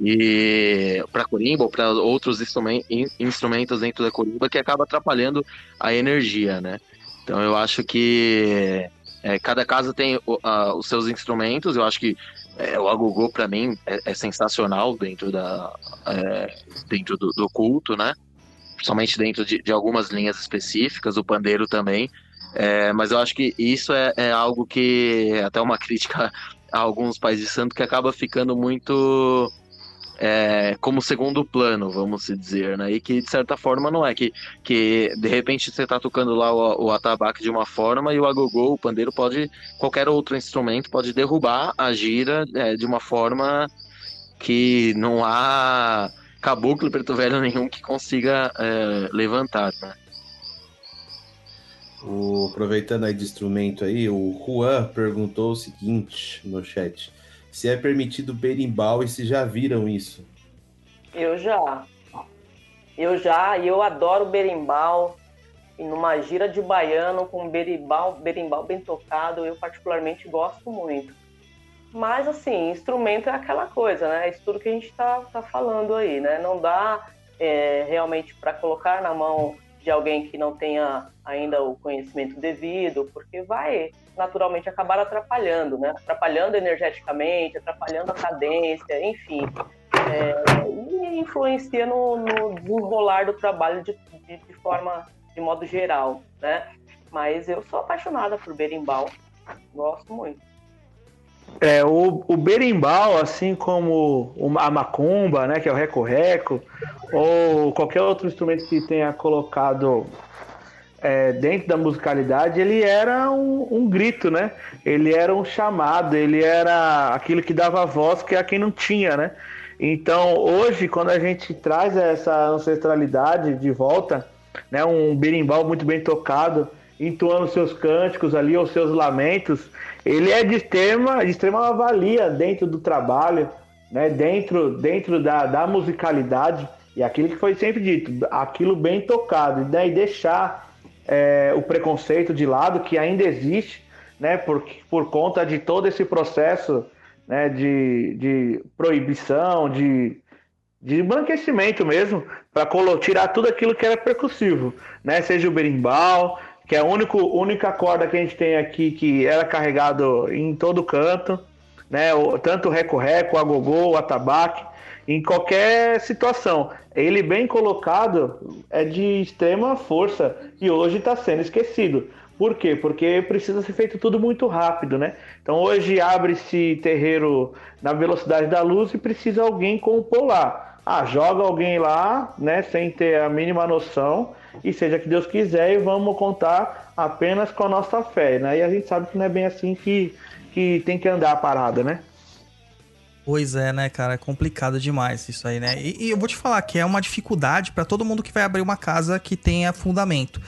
E para corimba ou para outros instrumen- in- instrumentos dentro da corimba que acaba atrapalhando a energia, né? Então eu acho que é, cada casa tem os seus instrumentos. Eu acho que é, o agogô para mim é, é sensacional dentro da é, dentro do, do culto, né? Principalmente dentro de, de algumas linhas específicas, o pandeiro também. É, mas eu acho que isso é, é algo que até uma crítica a alguns pais de santo que acaba ficando muito é, como segundo plano, vamos dizer, né? E que de certa forma não é que, que de repente você tá tocando lá o, o atabaque de uma forma e o agogô, o pandeiro pode qualquer outro instrumento pode derrubar a gira é, de uma forma que não há caboclo preto velho nenhum que consiga é, levantar, né? O, aproveitando aí de instrumento aí, o Juan perguntou o seguinte no chat: se é permitido berimbau e se já viram isso. Eu já. Eu já, e eu adoro berimbau. E numa gira de baiano com berimbau, berimbau bem tocado, eu particularmente gosto muito. Mas, assim, instrumento é aquela coisa, né? Isso tudo que a gente tá, tá falando aí, né? Não dá é, realmente para colocar na mão de alguém que não tenha ainda o conhecimento devido, porque vai naturalmente acabar atrapalhando, né? Atrapalhando energeticamente, atrapalhando a cadência, enfim. É, e influencia no, no desenrolar do trabalho de, de, de forma, de modo geral, né? Mas eu sou apaixonada por berimbau, gosto muito. É, o, o berimbau, assim como a macumba, né, que é o reco-reco, ou qualquer outro instrumento que tenha colocado é, dentro da musicalidade, ele era um, um grito, né? Ele era um chamado, ele era aquilo que dava voz que a quem não tinha, né? Então, hoje, quando a gente traz essa ancestralidade de volta, né, um berimbau muito bem tocado, entoando seus cânticos ali, ou seus lamentos, ele é de extrema, de extrema valia dentro do trabalho, né, dentro, dentro da, da musicalidade, e aquilo que foi sempre dito, aquilo bem tocado, e deixar é, o preconceito de lado, que ainda existe, né, por, por conta de todo esse processo né, de, de proibição, de, de embranquecimento mesmo, para tirar tudo aquilo que era percussivo, né? Seja o berimbau, que é a único, única corda que a gente tem aqui que era carregado em todo canto, né? O- Tanto o reco-reco, o agogô, o atabaque, em qualquer situação. Ele bem colocado é de extrema força e hoje está sendo esquecido. Por quê? Porque precisa ser feito tudo muito rápido, né? Então hoje abre-se terreiro na velocidade da luz e precisa alguém compor lá. Ah, joga alguém lá, né, sem ter a mínima noção, e seja que Deus quiser, e vamos contar apenas com a nossa fé, né? E a gente sabe que não é bem assim que, que tem que andar a parada, né? Pois é, né, cara? É complicado demais isso aí, né? E, e eu vou te falar que é uma dificuldade pra todo mundo que vai abrir uma casa que tenha fundamento.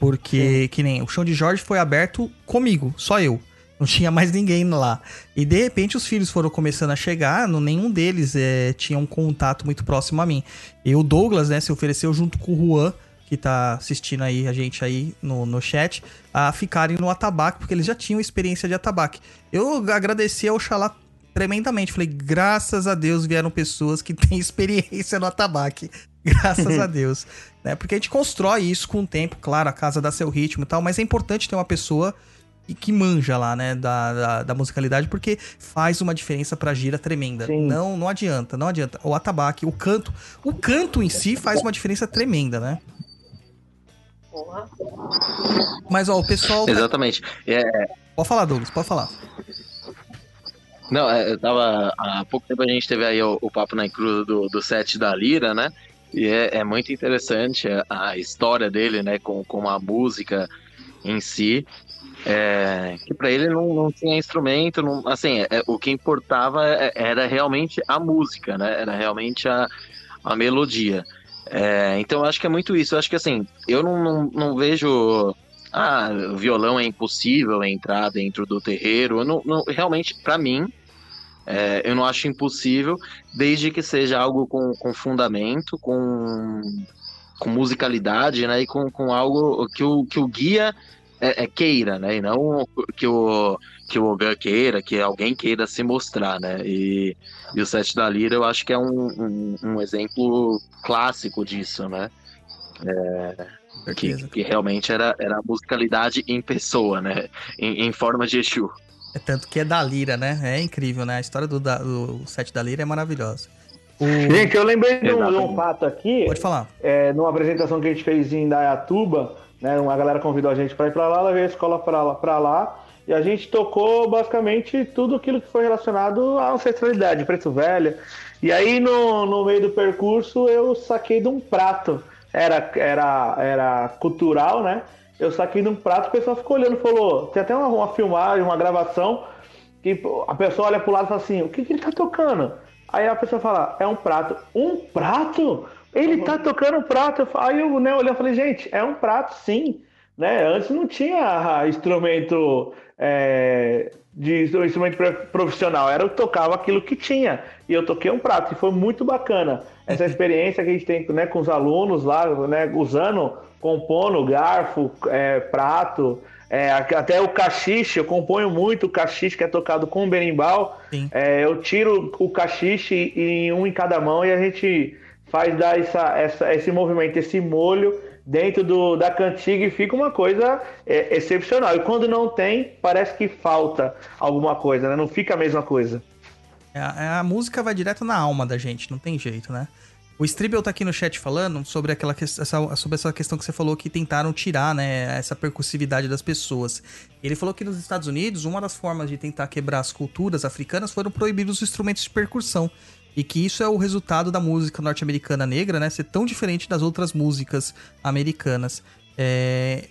Porque, que nem o chão de Jorge foi aberto comigo, só eu. Não tinha mais ninguém lá. E de repente os filhos foram começando a chegar, não, nenhum deles é, tinha um contato muito próximo a mim. E o Douglas, né, se ofereceu junto com o Juan, que tá assistindo aí a gente aí no, no chat, a ficarem no atabaque, porque eles já tinham experiência de atabaque. Eu agradeci ao Xalá tremendamente. Falei, graças a Deus vieram pessoas que têm experiência no atabaque. Graças a Deus. Né? Porque a gente constrói isso com o tempo, claro, a casa dá seu ritmo e tal, mas é importante ter uma pessoa que- que manja lá, né, da, da, da musicalidade, porque faz uma diferença pra gira tremenda. Sim. Não, não adianta, não adianta. O atabaque, o canto, o canto em si faz uma diferença tremenda, né? Porra. Mas, ó, o pessoal... tá- Exatamente. É, Pode falar, Douglas, pode falar. Não, é, eu tava. Há pouco tempo a gente teve aí o, o papo na cruz do, do set da Lira, né? E é, é muito interessante a, a história dele, né? Com, com a música em si. É, que pra ele não, não tinha instrumento, não, assim, é, o que importava é- era realmente a música, né? Era realmente a, a melodia. É, então acho que é muito isso. Eu acho que assim, eu não, não, não vejo. Ah, violão é impossível entrar dentro do terreiro. Eu não, não- realmente, pra mim, é, eu não acho impossível, desde que seja algo com, com fundamento, com, com musicalidade, né? E com, com algo que o, que o guia é, é queira, né? E não que o, que o Ogan queira, que alguém queira se mostrar, né? E, e o Sete da Lira eu acho que é um, um, um exemplo clássico disso, né? Que, Certeza. que realmente era, era a musicalidade em pessoa, né? Em, em forma de Exu. É tanto que é da Lira, né? É incrível, né? A história do, da- do set da Lira é maravilhosa. O... Gente, eu lembrei de um, de um fato aqui, Pode falar. é, numa apresentação que a gente fez em Dayatuba, né? Uma galera convidou a gente para ir para lá, levei a escola para lá, pra lá, e a gente tocou basicamente tudo aquilo que foi relacionado à ancestralidade, preto velho. E aí no, no meio do percurso eu saquei de um prato, era, era, era cultural, né? Eu saquei de um prato, o pessoal ficou olhando, falou, tem até uma, uma filmagem, uma gravação, que a pessoa olha pro lado e fala assim, o que, que ele tá tocando? Aí a pessoa fala, é um prato. Um prato? Ele tá tocando um prato. Aí eu né, olhei e falei, gente, é um prato sim. Né? Antes não tinha ah, instrumento é, de um instrumento profissional, era eu que tocava aquilo que tinha. E eu toquei um prato, e foi muito bacana. Essa experiência que a gente tem né, com os alunos lá, né, usando, compondo garfo, é, prato, é, até o cachiche, eu componho muito o cachiche que é tocado com berimbau. É, eu tiro o cachiche em um em cada mão e a gente faz dar essa, essa- esse movimento, esse molho dentro do, da cantiga e fica uma coisa é, excepcional. E quando não tem, parece que falta alguma coisa, né? Não fica a mesma coisa. É, a, a música vai direto na alma da gente, não tem jeito, né? O Stribble tá aqui no chat falando sobre aquela que- essa, sobre essa questão que você falou que tentaram tirar, né, essa percussividade das pessoas. Ele falou que nos Estados Unidos, uma das formas de tentar quebrar as culturas africanas foram proibir os instrumentos de percussão. E que isso é o resultado da música norte-americana negra, né, ser tão diferente das outras músicas americanas. É,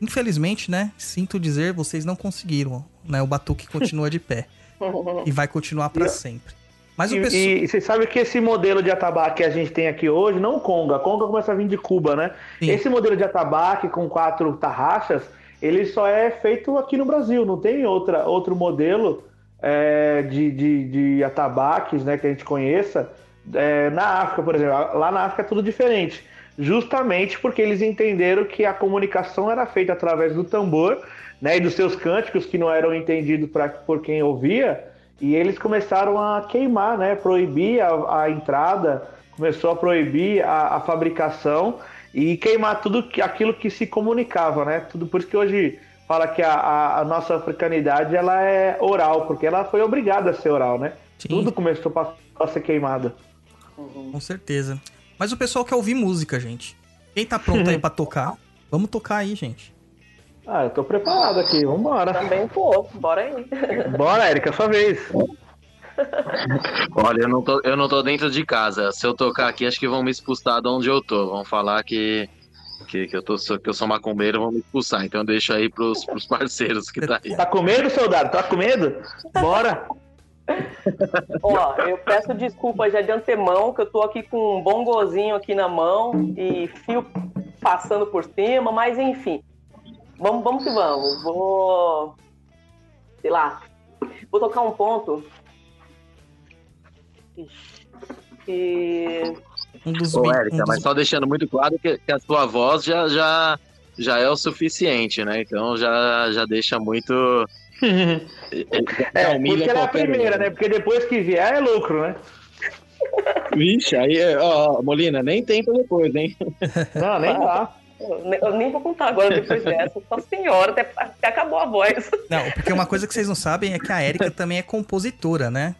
Infelizmente, né, sinto dizer, vocês não conseguiram, né, o batuque continua de pé. e vai continuar pra E- sempre. Mas o E, pessoal... e você sabe que esse modelo de atabaque que a gente tem aqui hoje, não o conga, conga começa a vir de Cuba, né? Sim. Esse modelo de atabaque com quatro tarraxas, ele só é feito aqui no Brasil, não tem outra, outro modelo é, de, de, de atabaques né, que a gente conheça. É, na África, por exemplo, lá na África é tudo diferente. Justamente porque eles entenderam que a comunicação era feita através do tambor né, e dos seus cânticos que não eram entendidos pra, por quem ouvia, e eles começaram a queimar, né, proibir a, a entrada começou a proibir a, a fabricação e queimar tudo aquilo que se comunicava, né? Tudo por isso que hoje fala que a, a, a nossa africanidade ela é oral, porque ela foi obrigada a ser oral, né? Sim. Tudo começou a, ser queimado. Com certeza. Mas o pessoal quer ouvir música, gente. Quem tá pronto aí pra tocar? Vamos tocar aí, gente. Ah, eu tô preparado aqui, vambora. Também pô, bora aí. Bora, Érica, sua vez. Olha, eu não, tô, eu não tô dentro de casa. Se eu tocar aqui, acho que vão me expulsar de onde eu tô. Vão falar que, que, que, eu, tô, que eu sou macumbeiro, vão me expulsar. Então deixa aí pros, pros parceiros que tá aí. Tá com medo, soldado? Tá com medo? Bora! Ó, eu peço desculpa já de antemão, que eu tô aqui com um bongozinho aqui na mão e fio passando por cima, mas enfim. Vamos, vamos que vamos. Vou. Sei lá. Vou tocar um ponto. Ixi, Que. Um dos Ô, Érica, um dos- mas só deixando muito claro que, que a sua voz já, já, já é o suficiente, né? Então já, já deixa muito. É, porque ela é a primeira, né? Porque depois que vier é lucro, né? Vixe, aí, ó, Molina, nem tempo depois, hein? Não, nem dá. Eu ne- eu nem vou contar agora depois dessa. Nossa senhora, até, até acabou a voz. Não, porque uma coisa que vocês não sabem é que a Érica também é compositora, né?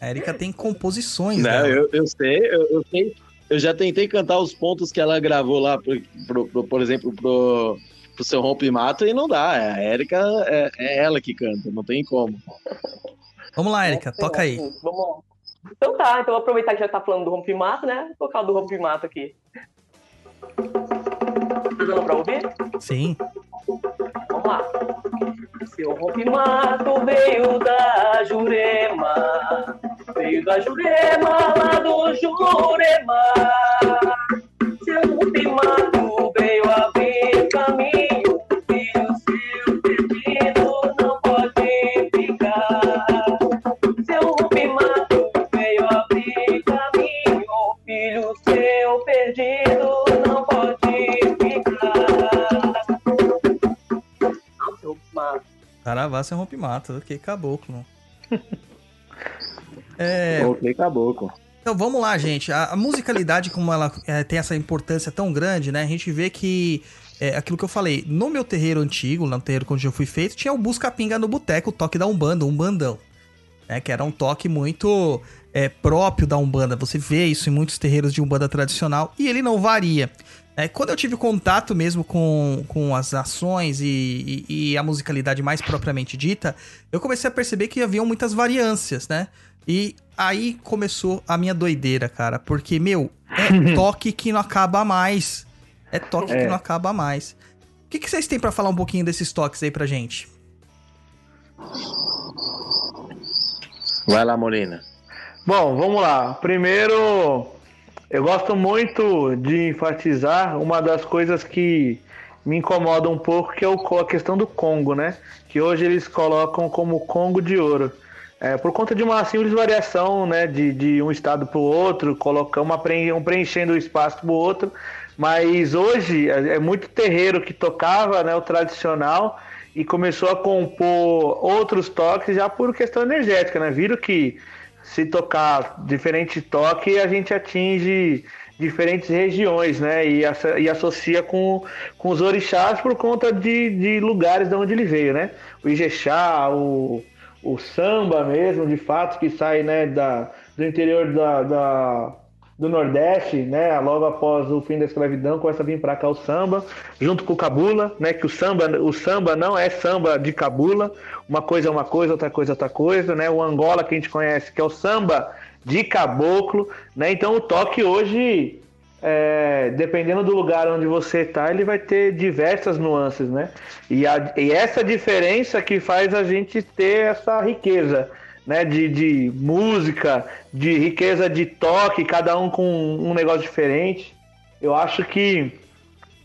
A Érica tem composições. Não, dela. eu, eu sei, eu, eu sei. Eu já tentei cantar os pontos que ela gravou lá, pro, pro- pro- por exemplo, pro, pro seu rompe-mato e não dá. A Érica é, é ela que canta, não tem como. Vamos lá, Érica, toca aí. Vamos lá. Então tá, então vou aproveitar que já tá falando do rompimato, né? Vou tocar o do rompimato aqui. Tá dando pra ouvir? Sim. Seu rompimato veio da Jurema, veio da Jurema, lá do Jurema. Seu rompimato veio abrir caminho, Saravá sem rompe-mato, ok, caboclo. É, Ok, caboclo. então vamos lá, gente. A, a musicalidade, como ela é, tem essa importância tão grande, né? A gente vê que é aquilo que eu falei. No meu terreiro antigo, no terreiro onde eu fui feito, tinha o Busca-Pinga no boteco, o toque da Umbanda, um bandão. Né, que era um toque muito é, próprio da Umbanda. Você vê isso em muitos terreiros de Umbanda tradicional e ele não varia. É, quando eu tive contato mesmo com, com as ações e, e- e a musicalidade mais propriamente dita, eu comecei a perceber que haviam muitas variâncias, né? E aí começou a minha doideira, cara. Porque, meu, é toque que não acaba mais. É toque que É. não acaba mais. O que, que vocês têm pra falar um pouquinho desses toques aí pra gente? Vai lá, Molina. Bom, vamos lá. Primeiro, eu gosto muito de enfatizar uma das coisas que me incomoda um pouco, que é a questão do Congo, né? Que hoje eles colocam como Congo de ouro. É, por conta de uma simples variação, né, de, de um estado para o outro, colocar uma preen- um preenchendo o espaço para o outro. Mas hoje é é muito terreiro que tocava, né, o tradicional e começou a compor outros toques já por questão energética, né? Viram que se tocar diferente toque, a gente atinge diferentes regiões, né? E, e associa com, com os orixás por conta de, de lugares de onde ele veio, né? O Ijexá, o, o samba mesmo, de fato, que sai né, da, do interior da, da- do Nordeste, né? Logo após o fim da escravidão, começa a vir para cá o samba, junto com o cabula, né? Que o samba, o samba não é samba de cabula, uma coisa é uma coisa, outra coisa é outra coisa, né? O Angola que a gente conhece, que é o samba de caboclo, né? Então o toque hoje, é, dependendo do lugar onde você tá, ele vai ter diversas nuances, né? E, a- e essa diferença que faz a gente ter essa riqueza, né? De, de música, de riqueza de toque, cada um com um negócio diferente. Eu acho que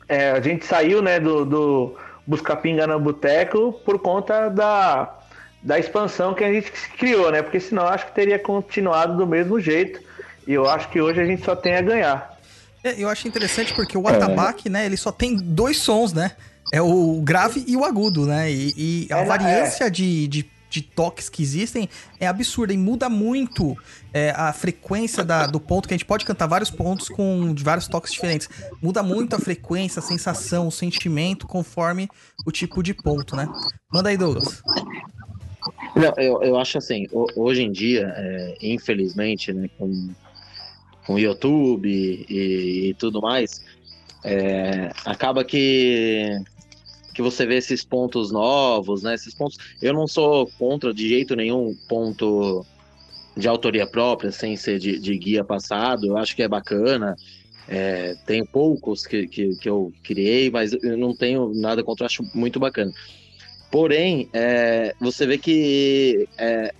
é, a gente saiu, né, do, do Buscar Pinga no Boteco por conta da, da expansão que a gente criou, né? Porque senão eu acho que teria continuado do mesmo jeito. E eu acho que hoje a gente só tem a ganhar. É, eu acho interessante porque o atabaque, né, ele só tem dois sons, né? É o grave e o agudo, né? E, e a É, variância de, de de toques que existem é absurda e muda muito é, a frequência da- do ponto, que a gente pode cantar vários pontos com de vários toques diferentes. Muda muito a frequência, a sensação, o sentimento conforme o tipo de ponto, né? Manda aí, Douglas. Não, eu, eu acho assim, ho- hoje em dia, é, infelizmente, né, com, com YouTube e, e tudo mais, é, acaba que, que você vê esses pontos novos, né? Esses pontos. Eu não sou contra de jeito nenhum ponto de autoria própria, sem ser de, de guia passado. Eu acho que é bacana. É, tem poucos que, que, que eu criei, mas eu não tenho nada contra, acho muito bacana. Porém, é, você vê que é,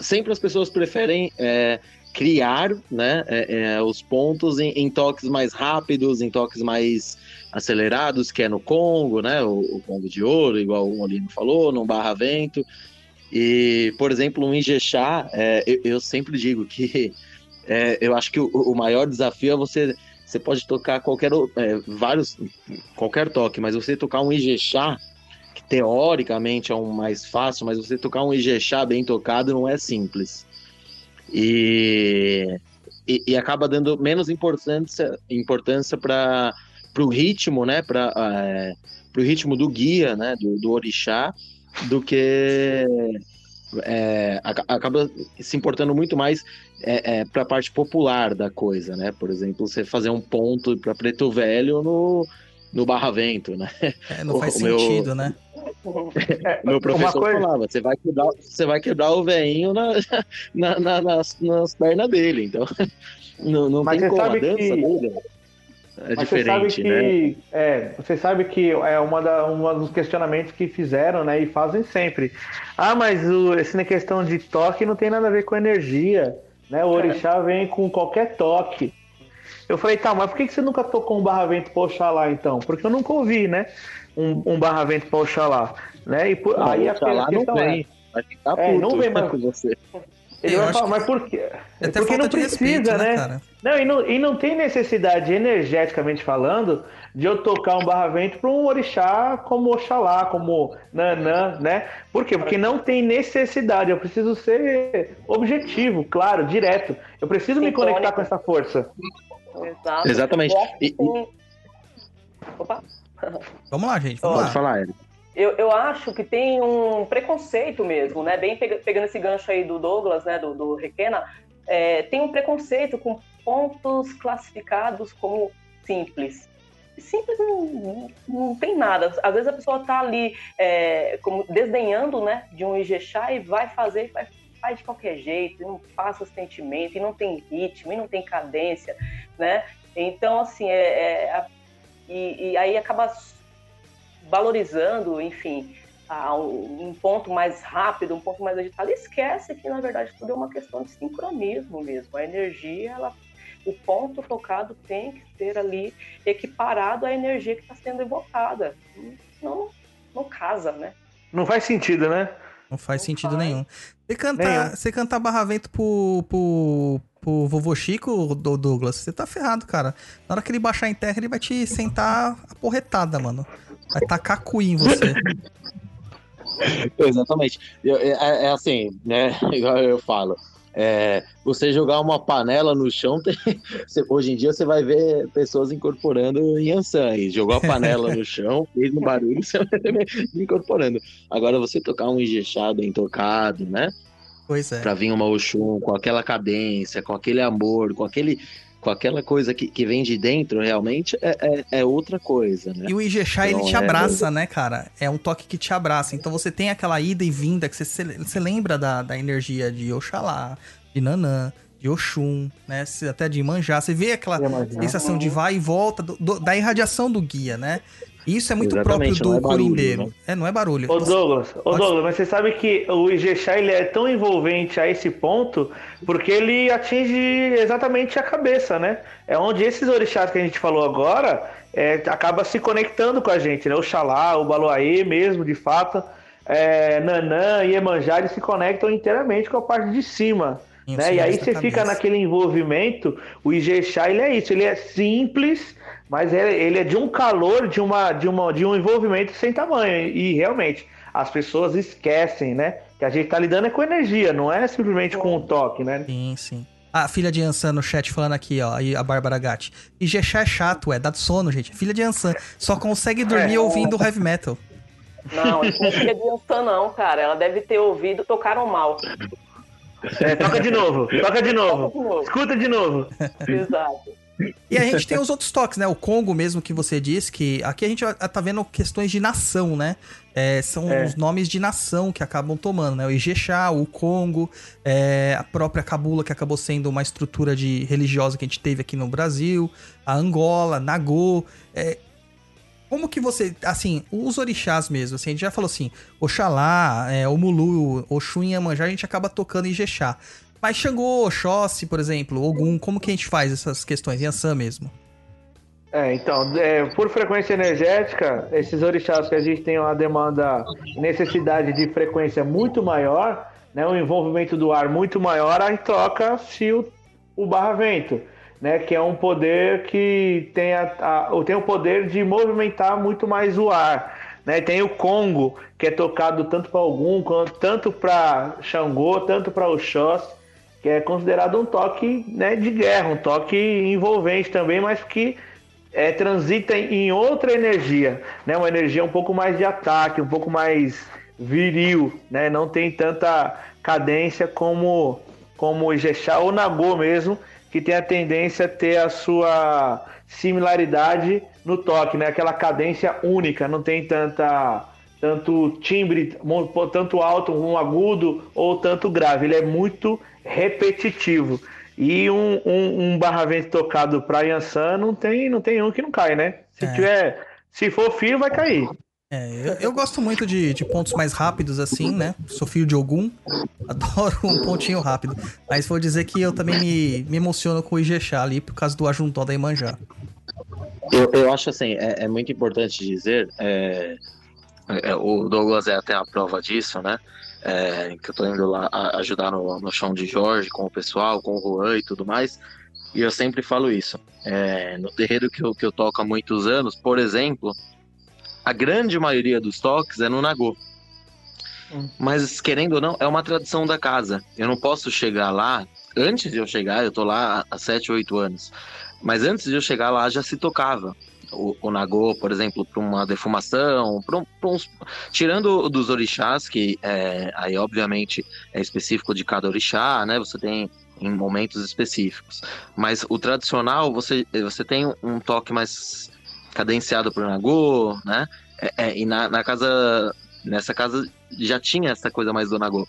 sempre as pessoas preferem é, criar né, é, é, os pontos em, em toques mais rápidos, em toques mais acelerados, que é no Congo, né, o, o Congo de Ouro, igual o Molino falou, no Barra Vento. E, por exemplo, um Ijexá, é, eu, eu sempre digo que é, eu acho que o, o maior desafio é você. Você pode tocar qualquer é, vários qualquer toque, mas você tocar um Ijexá, que teoricamente é um mais fácil, mas você tocar um Ijexá bem tocado não é simples. E, e, e acaba dando menos importância importância para o ritmo, né? Para o ritmo do guia, né? Do, do orixá, do que é, aca- acaba se importando muito mais é, para a parte popular da coisa, né? Por exemplo, você fazer um ponto para Preto Velho no, no Barra Vento, né? É, não faz o meu- sentido, né? Meu professor coisa- falava, você vai quebrar, você vai quebrar o veinho na, na- na- nas, nas pernas dele, então não, não Mas tem como, a sabe dança que- dele é Mas você sabe diferente, que, né? é, você sabe que é uma, da, uma dos questionamentos que fizeram, né, e fazem sempre. Ah, mas o, esse na questão de toque não tem nada a ver com energia, né? O orixá vem com qualquer toque. Eu falei, tá, mas por que que você nunca tocou um barra vento pra Oxalá, então? Porque eu nunca ouvi, né? Um, um barra vento pra Oxalá, né? E por, Não, aí a Oxalá não vem. é, ficar É, não vem mais- com você. ele Eu vai falar, mas por quê? É até Porque não precisa, respeito, né, né? Não e, não, e não tem necessidade, energeticamente falando, de eu tocar um barra-vento para um orixá como Oxalá, como Nanã, né? Por quê? Porque não tem necessidade. Eu preciso ser objetivo, claro, direto. Eu preciso me conectar com essa força. Exato. Exatamente. Eu acho que E- tem- Opa. Vamos lá, gente. Vamos Pode lá. falar, Eric. Eu, eu acho que tem um preconceito mesmo, né? Bem pega- pegando esse gancho aí do Douglas, né? Do, do Requena, é, tem um preconceito com pontos classificados como simples. Simples não, não, não tem nada. Às vezes a pessoa tá ali é, como desdenhando, né? De um Ijexá e vai fazer, vai, faz de qualquer jeito, e não passa sentimento, e não tem ritmo, e não tem cadência, né? Então, assim, é, é e, e aí acaba valorizando, enfim, a- um ponto mais rápido, um ponto mais agitado, e esquece que, na verdade, tudo é uma questão de sincronismo mesmo. A energia, ela, o ponto tocado tem que ser ali equiparado à energia que está sendo evocada. Senão não, não casa, né? Não faz sentido, né? Não faz Não sentido faz. nenhum. Você cantar, Nenhum. você cantar barra vento pro, pro, pro vovô Chico, do Douglas, você tá ferrado, cara. Na hora que ele baixar em terra, ele vai te sentar a porretada, mano. Vai tacar cuí em você. Exatamente. Eu- É, é assim, né? Igual eu falo. É, você jogar uma panela no chão, tem- você- hoje em dia você vai ver pessoas incorporando Yansan. E jogou a panela no chão, fez um barulho, você vai ver incorporando. Agora você tocar um bem tocado, né? Pois é. Pra vir uma Oxum com aquela cadência, com aquele amor, com aquele. Com aquela coisa que, que vem de dentro, realmente é, é, é outra coisa, né? E o Ijexá, ele Não te é- abraça, né, cara? É um toque que te abraça. Então você tem aquela ida e vinda que você, você lembra da, da energia de Oxalá, de Nanã, de Oxum, né? Até de Manjá. Você vê aquela sensação de vai e volta do- do- da irradiação do guia, né? Isso é muito Exatamente, próprio do é barulho, curimbeiro. né? É, não é barulho. Ô Douglas, ô Pode- Douglas, mas você sabe que o Ijexá ele é tão envolvente a esse ponto porque ele atinge exatamente a cabeça, né? É onde esses orixás que a gente falou agora é, acaba se conectando com a gente, né? O Xalá, o Baloaê mesmo, de fato, é, Nanã e Emanjá eles se conectam inteiramente com a parte de cima, Sim, né? E aí você cabeça. fica naquele envolvimento, o Ijexá, ele é isso, ele é simples, mas ele, ele é de um calor, de, uma, de, uma, de um envolvimento sem tamanho. E realmente, as pessoas esquecem, né? Que a gente tá lidando é com energia, não é simplesmente com o toque, né? Sim, sim. A filha de Ansan no chat falando aqui, ó, aí a Bárbara Gatti. E Jexá é chato, é, dá sono, gente. Filha de Ansan. Só consegue dormir É. ouvindo heavy metal. Não, não é filha de Ansan, não, cara. Ela deve ter ouvido, tocaram mal. É, toca de novo, toca de Toca novo. de novo. Escuta de novo. Exato. E a gente tem os outros toques, né? O Congo mesmo que você disse, que aqui a gente tá vendo questões de nação, né? É, são É. os nomes de nação que acabam tomando, né? O Ijexá, o Congo, é, a própria Cabula, que acabou sendo uma estrutura de religiosa que a gente teve aqui no Brasil, a Angola, Nagô. é, como que você, assim, os orixás mesmo, assim, a gente já falou assim, Oxalá, é, Omulu, Oxum e Iemanjá, a gente acaba tocando Ijexá. Mas Xangô, Oxóssi, por exemplo, Ogum, como que a gente faz essas questões? Yansan mesmo. É, então, é, por frequência energética, esses orixás que a gente tem uma demanda, necessidade de frequência muito maior, né, um envolvimento do ar muito maior, aí troca-se o, o barra-vento, né, que é um poder que tem, a, a- tem o poder de movimentar muito mais o ar. Né, tem o Congo, que é tocado tanto para algum, quanto, tanto para Xangô, tanto para Oxóssi, que é considerado um toque né, de guerra, um toque envolvente também, mas que é, transita em outra energia, né? Uma energia um pouco mais de ataque, um pouco mais viril, né? Não tem tanta cadência como como o Ijexá ou Nagô mesmo, que tem a tendência a ter a sua similaridade no toque, né? Aquela cadência única, não tem tanta tanto timbre, tanto alto, um agudo ou tanto grave. Ele é muito repetitivo. E um, um, um barra-vento tocado para Yansan não tem, não tem um que não cai, né? Se É. tiver, se for fio, vai cair. É, eu, eu gosto muito de, de pontos mais rápidos assim, né? Sou filho de Ogum, adoro um pontinho rápido. Mas vou dizer que eu também me, me emociono com o Ijexá ali por causa do Ajuntó da Imanjá. Eu, eu acho assim, é, é muito importante dizer, é, é, o Douglas é até a prova disso, né? É, que eu tô indo lá ajudar no, no chão de Jorge com o pessoal, com o Juan e tudo mais. E eu sempre falo isso. É, no terreiro que eu, que eu toco há muitos anos, por exemplo, a grande maioria dos toques é no Nagô. Hum. Mas, querendo ou não, é uma tradição da casa. Eu não posso chegar lá, antes de eu chegar, eu tô lá há 7, 8 anos. Mas antes de eu chegar lá já se tocava. O, o Nagô, por exemplo, para uma defumação, pra um- pra uns- tirando dos orixás, que é, aí obviamente é específico de cada orixá, né? Você tem em momentos específicos. Mas o tradicional, você, você tem um toque mais cadenciado pro Nagô, né? É, é, e na, na casa, nessa casa já tinha essa coisa mais do Nagô.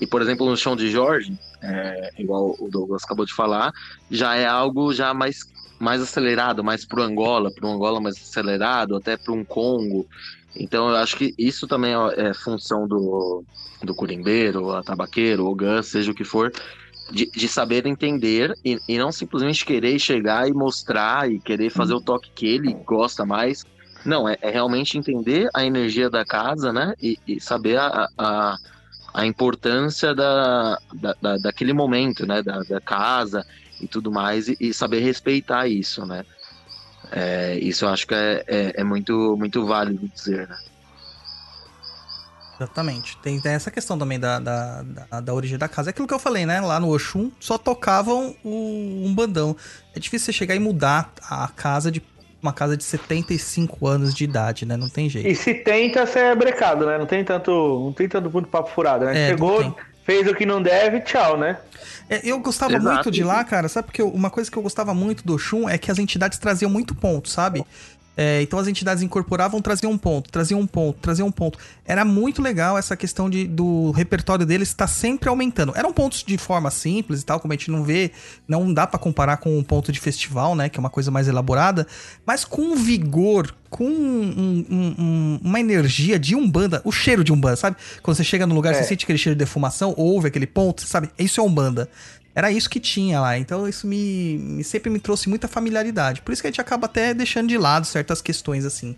E, por exemplo, no chão de Jorge, é, igual o Douglas acabou de falar, já é algo já mais, mais acelerado, mais pro Angola, pro Angola mais acelerado, até para um Congo. Então eu acho que isso também é é função do, do curimbeiro, a tabaqueiro, o gun, seja o que for, de, de saber entender e, e não simplesmente querer chegar e mostrar e querer fazer o toque que ele gosta mais. Não, é, é realmente entender a energia da casa, né? E, e saber a, a, a importância da, da, da- daquele momento, né? Da, da casa e tudo mais, e, e saber respeitar isso, né? É, isso eu acho que é, é, é muito, muito válido dizer, né? Exatamente. Tem, tem essa questão também da, da, da, da origem da casa. É aquilo que eu falei, né? Lá no Oxum só tocavam o um bandão. É difícil você chegar e mudar a casa de uma casa de 75 anos de idade, né? Não tem jeito. E se tenta, você é brecado, né? Não tem tanto, não tem tanto muito papo furado, né? É, não Chegou, tem. Fez o que não deve, tchau, né? É, eu gostava Exato. muito de lá, cara, sabe? Porque eu- uma coisa que eu gostava muito do Oxum é que as entidades traziam muito ponto, sabe? É, então as entidades incorporavam, traziam um ponto, traziam um ponto, traziam um ponto. Era muito legal essa questão de, do repertório deles estar sempre aumentando. Eram pontos de forma simples e tal, como a gente não vê, não dá pra comparar com um ponto de festival, né? Que é uma coisa mais elaborada, mas com vigor, com um- um- um- uma energia de umbanda, o cheiro de umbanda, sabe? Quando você chega no lugar, É. você sente aquele cheiro de defumação, ouve aquele ponto, sabe? Isso é umbanda. Era isso que tinha lá, então isso me, sempre me trouxe muita familiaridade. Por isso que a gente acaba até deixando de lado certas questões assim.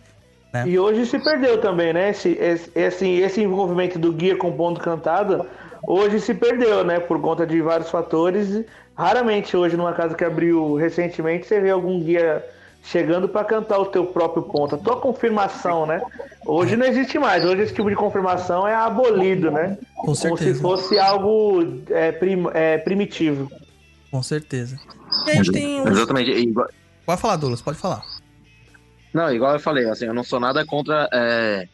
É. E hoje se perdeu também, né? Esse, esse, esse, esse envolvimento do guia com ponto cantado. hoje se perdeu, né? Por conta de vários fatores. Raramente hoje, numa casa que abriu recentemente, você vê algum guia chegando para cantar o teu próprio ponto. A tua confirmação, né? Hoje não existe mais. Hoje esse tipo de confirmação é abolido, né? Com Como se certeza. fosse algo é, prim- é, primitivo. Com certeza. E a gente tem. Exatamente. Pode falar, Douglas, pode falar. Não, igual eu falei, assim, eu não sou nada contra é,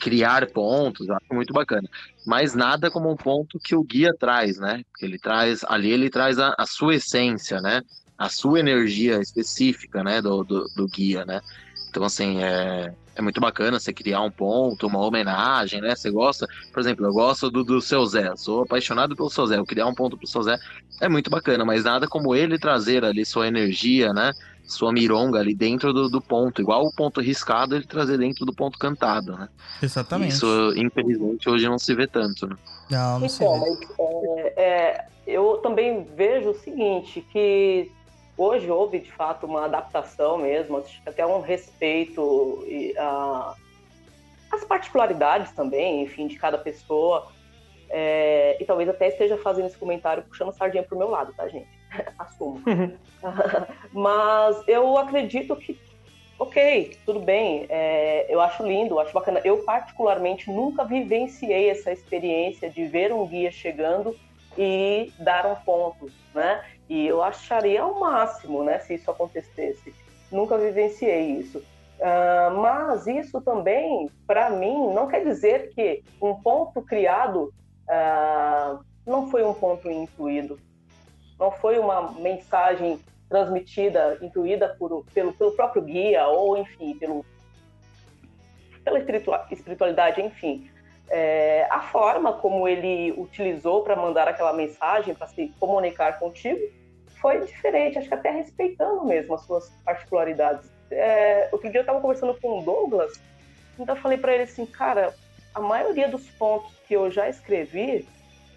criar pontos, eu acho muito bacana. Mas nada como um ponto que o guia traz, né? Porque ele traz, ali ele traz a, a sua essência, né? A sua energia específica, né? Do, do, do guia, né? Então, assim, é, é muito bacana você criar um ponto, uma homenagem, né? Você gosta, por exemplo, eu gosto do, do seu Zé, sou apaixonado pelo seu Zé, eu criar um ponto pro seu Zé é muito bacana, mas nada como ele trazer ali sua energia, né? Sua mironga ali dentro do, do ponto, igual o ponto riscado ele trazer dentro do ponto cantado, né? Exatamente. Isso, infelizmente, hoje não se vê tanto, né? Não, não se Então, vê. mas, é, é, eu também vejo o seguinte, que hoje houve de fato uma adaptação mesmo, até um respeito e, as particularidades também, enfim, de cada pessoa. É, e talvez até esteja fazendo esse comentário puxando sardinha pro meu lado, tá, gente? Assumo. Mas eu acredito que, ok, tudo bem, é, eu acho lindo, acho bacana. Eu, particularmente, nunca vivenciei essa experiência de ver um guia chegando e dar um ponto, né? E eu acharia o máximo, né, se isso acontecesse. Nunca vivenciei isso. Ah, mas isso também, para mim, não quer dizer que um ponto criado ah, não foi um ponto incluído. Não foi uma mensagem transmitida, intuída por, pelo, pelo próprio guia, ou enfim, pelo, pela espiritua- espiritualidade, enfim. É, a forma como ele utilizou para mandar aquela mensagem, para se comunicar contigo, foi diferente, acho que até respeitando mesmo as suas particularidades. É, outro dia eu estava conversando com o Douglas, então eu falei para ele assim, cara, a maioria dos pontos que eu já escrevi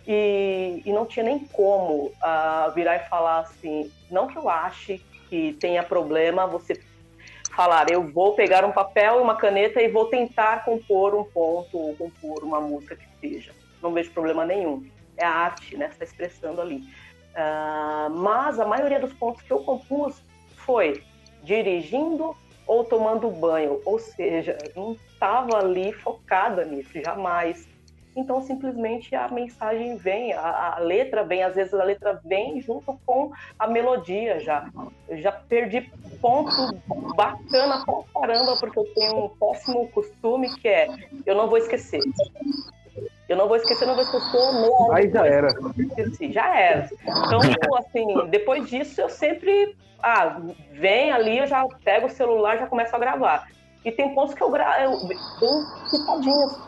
e, e não tinha nem como ah, virar e falar assim, não que eu ache que tenha problema você falar, eu vou pegar um papel e uma caneta e vou tentar compor um ponto ou compor uma música que seja. Não vejo problema nenhum. É a arte, né? Está expressando ali. Ah, mas a maioria dos pontos que eu compus foi dirigindo ou tomando banho, ou seja, não estava ali focada nisso, jamais. Então, simplesmente a mensagem vem, a, a letra vem, às vezes a letra vem junto com a melodia já. Eu já perdi ponto bacana pra caramba, porque eu tenho um péssimo costume que é eu não vou esquecer. Eu não vou esquecer, não vou esquecer. meia hora Aí já era. esqueci, já era. Então, assim, depois disso eu sempre. Ah, vem ali, eu já pego o celular já começo a gravar. E tem pontos que eu gravo, citadinhas.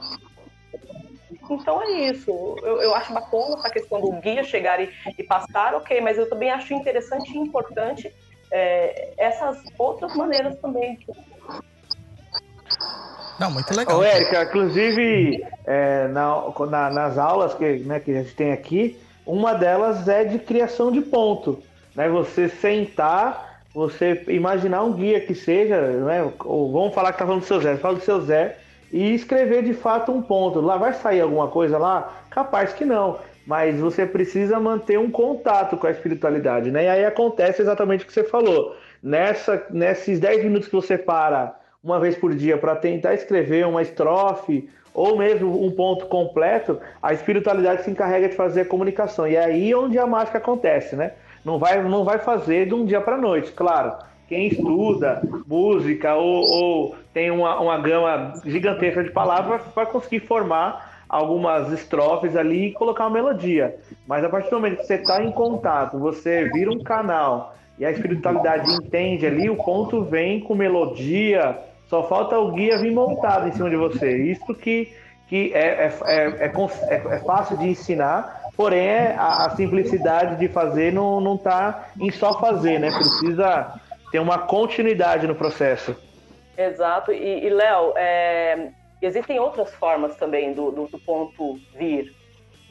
Então é isso. Eu, eu acho bacana essa questão do guia chegar e, e passar, ok, mas eu também acho interessante e importante é, essas outras maneiras também. Não, muito legal. Ô, Érica, inclusive, é, na- na- nas aulas que, né, que a gente tem aqui, uma delas é de criação de ponto. Né? Você sentar, você imaginar um guia que seja, né? ou vamos falar que tá falando do seu Zé, fala do seu Zé, e escrever de fato um ponto. Lá vai sair alguma coisa lá? Capaz que não. Mas você precisa manter um contato com a espiritualidade, né? E aí acontece exatamente o que você falou. Nessa, nesses 10 minutos que você para uma vez por dia para tentar escrever uma estrofe ou mesmo um ponto completo, a espiritualidade se encarrega de fazer a comunicação. E é aí onde a mágica acontece, né? Não vai, não vai fazer de um dia para noite, claro. Quem estuda música ou, ou tem uma, uma gama gigantesca de palavras vai conseguir formar algumas estrofes ali e colocar uma melodia. Mas a partir do momento que você está em contato, você vira um canal e a espiritualidade entende ali, o ponto vem com melodia, só falta o guia vir montado em cima de você. Isso que, que é, é, é, é, é- é fácil de ensinar, porém é a, a simplicidade de fazer não, não tá em só fazer, né? Precisa ter uma continuidade no processo. Exato. E, e, Léo, é, existem outras formas também do, do, do ponto vir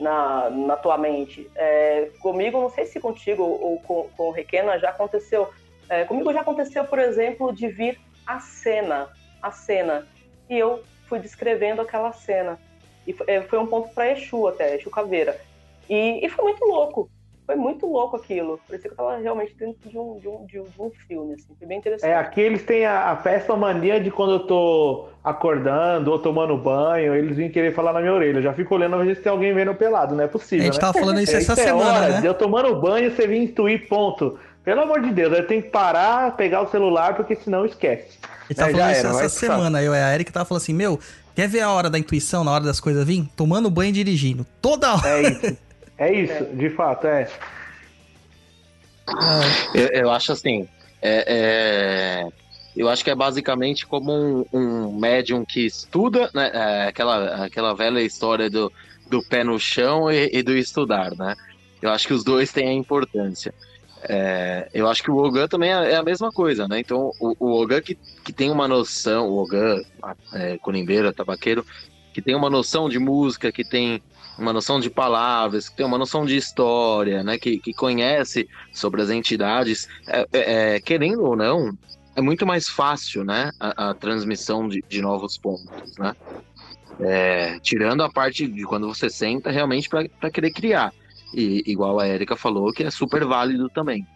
na, na tua mente. É, comigo, não sei se contigo ou com, com o Requena já aconteceu. É, comigo já aconteceu, por exemplo, de vir a cena, a cena. E eu fui descrevendo aquela cena. E é, foi um ponto para Exu até, Exu Caveira. E, e foi muito louco. Foi muito louco aquilo. Parecia que eu tava realmente dentro de um, de um, de um, de um filme, assim. Foi bem interessante. É, aqui eles têm a, a festa mania de quando eu tô acordando ou tomando banho, eles vêm querer falar na minha orelha. Eu já fico olhando pra ver se tem alguém vendo pelado, não é A possível, gente né? tava falando isso É, essa é semana, hora né? de eu tomando banho, você vir intuir, ponto. Pelo amor de Deus, eu tenho que parar, pegar o celular, porque senão esquece. A gente tava É, falando isso essa semana. Eu e a Erika tava falando assim, meu, quer ver a hora da intuição, na hora das coisas vir? Tomando banho e dirigindo. Toda hora. É isso. É isso, de fato, é. Eu, eu acho assim, é, é, eu acho que é basicamente como um, um médium que estuda, né, é, aquela, aquela velha história do, do pé no chão e, e do estudar, né? Eu acho que os dois têm a importância. É, eu acho que o Ogan também é, é a mesma coisa, né? Então, o, o Ogan que, que tem uma noção, o Ogan, é, tabaqueiro, que tem uma noção de música, que tem uma noção de palavras, que tem uma noção de história, né? Que, que conhece sobre as entidades, é, é, é, querendo ou não, é muito mais fácil, né? A, a transmissão de, de novos pontos, né? É, tirando a parte de quando você senta realmente para querer criar. E igual a Erika falou, que é super válido também.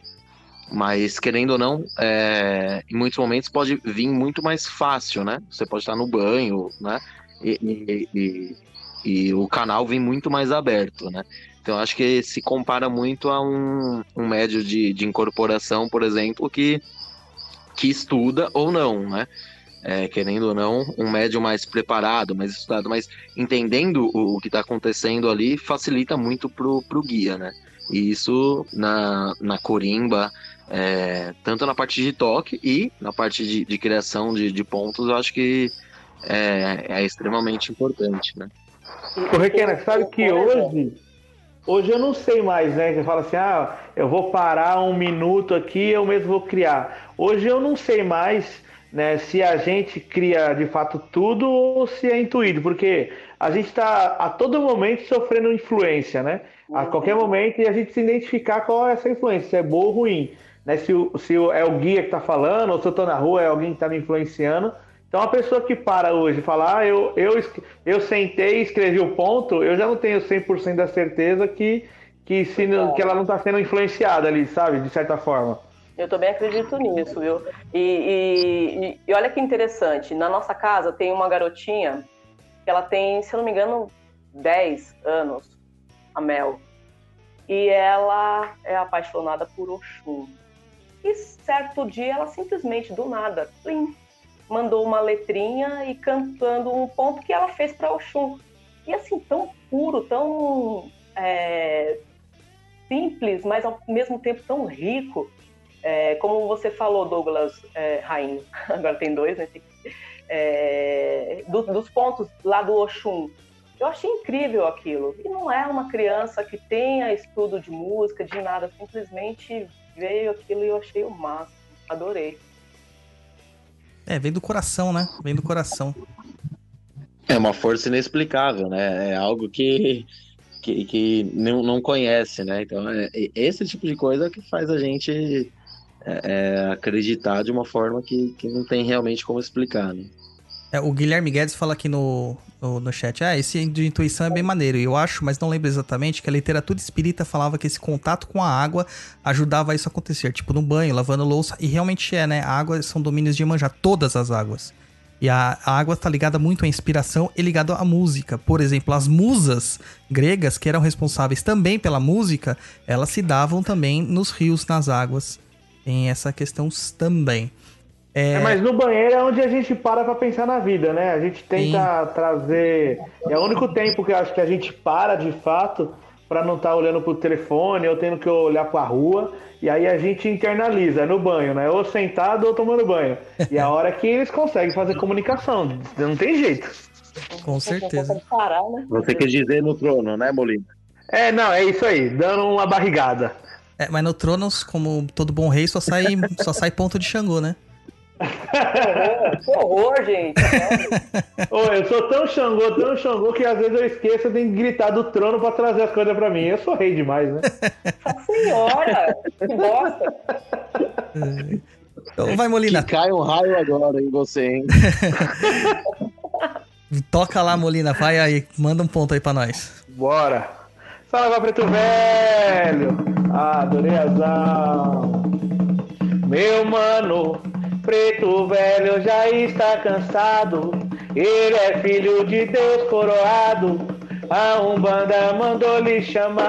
Mas, querendo ou não, é, em muitos momentos pode vir muito mais fácil, né? Você pode estar no banho, né? E, e- e- e o canal vem muito mais aberto, né? Então, acho que se compara muito a um, um médio de, de incorporação, por exemplo, que, que estuda ou não, né? É, querendo ou não, um médium mais preparado, mais estudado, mas entendendo o, o que está acontecendo ali facilita muito pro, pro guia, né? E isso na, na corimba, é, tanto na parte de toque e na parte de, de criação de, de pontos, eu acho que é, é extremamente importante, né? Ô, Requena, sabe que hoje, hoje eu não sei mais, né? Que fala assim, ah, eu vou parar um minuto aqui, eu mesmo vou criar. Hoje eu não sei mais, né, se a gente cria de fato tudo ou se é intuído, porque a gente está a todo momento sofrendo influência, né? A qualquer momento e a gente se identificar qual é essa influência, se é boa ou ruim. Né? Se, o, se é o guia que está falando, ou se eu estou na rua, é alguém que está me influenciando. Então, a pessoa que para hoje e fala, ah, eu, eu, eu sentei e escrevi o ponto, eu já não tenho 100% da certeza que, que, se que ela não está sendo influenciada ali, sabe? De certa forma. Eu também acredito nisso, viu? E, e- e- olha que interessante, na nossa casa tem uma garotinha que ela tem, se eu não me engano, 10 anos, a Mel. E ela é apaixonada por Oxum. E certo dia ela simplesmente, do nada, plim, mandou uma letrinha e cantando um ponto que ela fez para Oxum. E assim, tão puro, tão é, simples, mas ao mesmo tempo tão rico. É, como você falou, Douglas é, Rainho, agora tem dois, né? É, do- dos pontos lá do Oxum. Eu achei incrível aquilo. E não é uma criança que tenha estudo de música, de nada, simplesmente veio aquilo e eu achei o máximo. Adorei. É, vem do coração, né? Vem do coração. É uma força inexplicável, né? É algo que, que, que não, não conhece, né? Então, é esse tipo de coisa que faz a gente é, é, acreditar de uma forma que, que não tem realmente como explicar, né? É, o Guilherme Guedes fala aqui no, no, no chat, ah, esse de intuição é bem maneiro. Eu acho, mas não lembro exatamente, que a literatura espírita falava que esse contato com a água ajudava isso a acontecer. Tipo, no banho, lavando louça. E realmente é, né? A água são domínios de Iemanjá, todas as águas. E a, a água está ligada muito à inspiração e ligada à música. Por exemplo, as musas gregas, que eram responsáveis também pela música, elas se davam também nos rios, nas águas. Tem essa questão também. É, mas no banheiro é onde a gente para pra pensar na vida, né? A gente tenta trazer. É o único tempo que eu acho que a gente para de fato pra não estar olhando pro telefone ou tendo que olhar pra rua. E aí a gente internaliza no banho, né? Ou sentado ou tomando banho. E é a hora que eles conseguem fazer comunicação. Não tem jeito. Com certeza. Parar, né? Você quer dizer no trono, né, Molina? É, não, é isso aí. Dando uma barrigada. É, mas no Tronos, como todo bom rei, só sai, só sai ponto de Xangô, né? Que horror, gente. Ô, eu sou tão Xangô, tão Xangô, que às vezes eu esqueço, que gritar do trono pra trazer as coisas pra mim. Eu sou rei demais, né? Senhora, que bosta. Então vai, Molina. Que cai um raio agora em você, hein? Toca lá, Molina, vai aí, manda um ponto aí pra nós. Bora! Salve, Preto Velho! Adorei. Meu mano, Preto Velho já está cansado. Ele é filho de Deus coroado. A Umbanda mandou lhe chamar.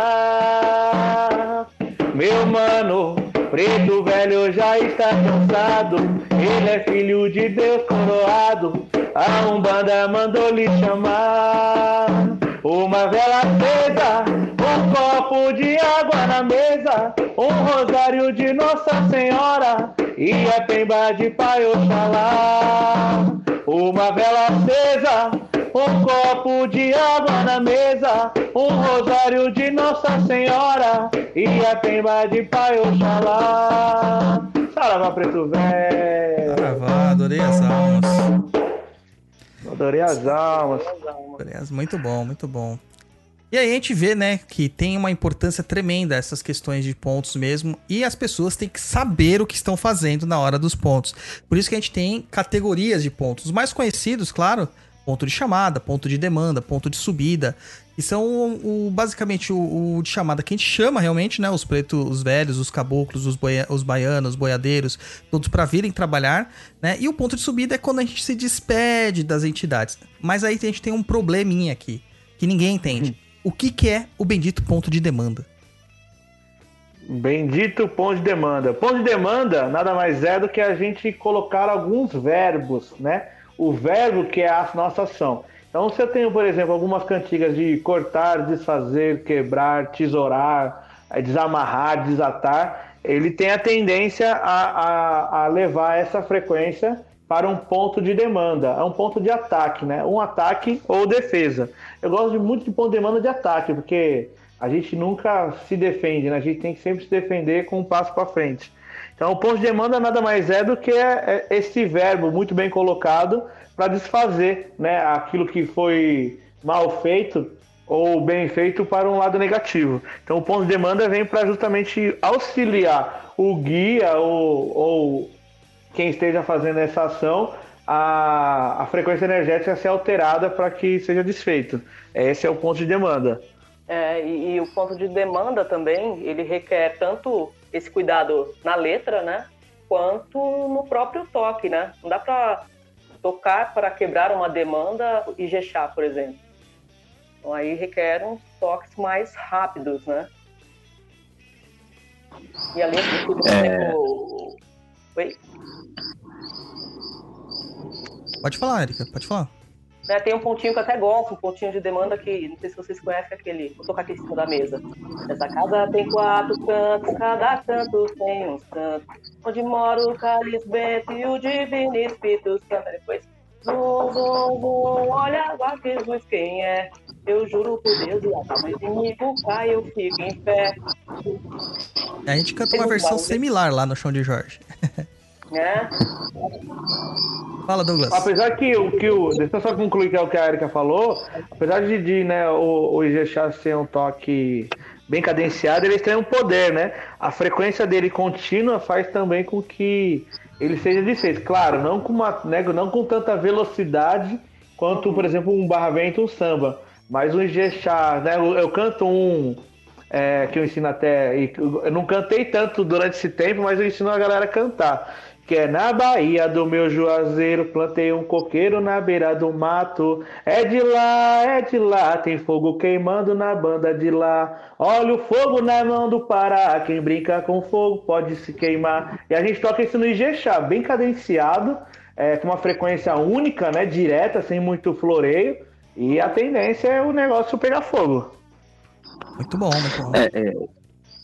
Meu mano, Preto Velho já está cansado. Ele é filho de Deus coroado. A Umbanda mandou lhe chamar. Uma vela acesa, um copo de água na mesa, um rosário de Nossa Senhora e a pemba de Pai Oxalá. Uma vela acesa, um copo de água na mesa, um rosário de Nossa Senhora e a pemba de Pai Oxalá. Saravá Preto Velho. Saravá, adorei as almas. Adorei as almas. Beleza, muito bom, muito bom. E aí a gente vê, né, que tem uma importância tremenda essas questões de pontos mesmo, e as pessoas têm que saber o que estão fazendo na hora dos pontos. Por isso que a gente tem categorias de pontos. Os mais conhecidos, claro, ponto de chamada, ponto de demanda, ponto de subida, que são o, o basicamente o, o, de chamada que a gente chama realmente, né, os pretos, os velhos, os caboclos, os, boia, os baianos, os boiadeiros, todos para virem trabalhar, né? E o ponto de subida é quando a gente se despede das entidades. Mas aí a gente tem um probleminha aqui, que ninguém entende. O que, que é o bendito ponto de demanda? Bendito ponto de demanda. Ponto de demanda nada mais é do que a gente colocar alguns verbos, né? O verbo que é a nossa ação. Então, se eu tenho, por exemplo, algumas cantigas de cortar, desfazer, quebrar, tesourar, desamarrar, desatar, ele tem a tendência a, a, a levar essa frequência para um ponto de demanda, é um ponto de ataque, né? Um ataque ou defesa. Eu gosto de muito de ponto de demanda de ataque, porque a gente nunca se defende, né? A gente tem que sempre se defender com um passo para frente. Então, o ponto de demanda nada mais é do que esse verbo muito bem colocado para desfazer, né? Aquilo que foi mal feito ou bem feito para um lado negativo. Então, o ponto de demanda vem para justamente auxiliar o guia ou, ou quem esteja fazendo essa ação a, a frequência energética ser alterada para que seja desfeito. Esse é o ponto de demanda. É, e, e, o ponto de demanda também, ele requer tanto esse cuidado na letra, né? Quanto no próprio toque, né? Não dá para tocar para quebrar uma demanda e gechar, por exemplo. Então aí requer uns toques mais rápidos, né? E além disso, É. exemplo... Oi? Pode falar, Erika, pode falar. Né, tem um pontinho que eu até gosto, um pontinho de demanda que não sei se vocês conhecem aquele. Vou tocar aqui em cima da mesa. Essa casa tem quatro cantos, cada canto tem uns cantos. Onde mora o Cálice Bento e o Divino Espírito Santo. Depois, zum, zum, zum, olha agora Jesus quem é. Eu juro por Deus, e a calma inimigo cai, eu fico em pé. A gente canta uma um versão similar lá no chão de Jorge. Né? Fala, Douglas. Apesar que o que o. Deixa eu só concluir que é o que a Erika falou. Apesar de, de, né, o, o Ijexá ser um toque bem cadenciado, ele tem um poder, né? A frequência dele contínua faz também com que ele seja desfeito. Claro, não com, uma, né, não com tanta velocidade quanto, por exemplo, um barra vento, um samba. Mas um Ijexá, né? Eu, eu canto um. é, que eu ensino até. Eu não cantei tanto durante esse tempo, mas eu ensino a galera a cantar. Que é na Bahia do meu juazeiro, plantei um coqueiro na beira do mato. É de lá, é de lá, tem fogo queimando na banda de lá. Olha o fogo na mão do Pará, quem brinca com fogo pode se queimar. E a gente toca isso no Ijexá, bem cadenciado, é, com uma frequência única, né, direta, sem muito floreio. E a tendência é o negócio pegar fogo. Muito bom, muito bom. É, é,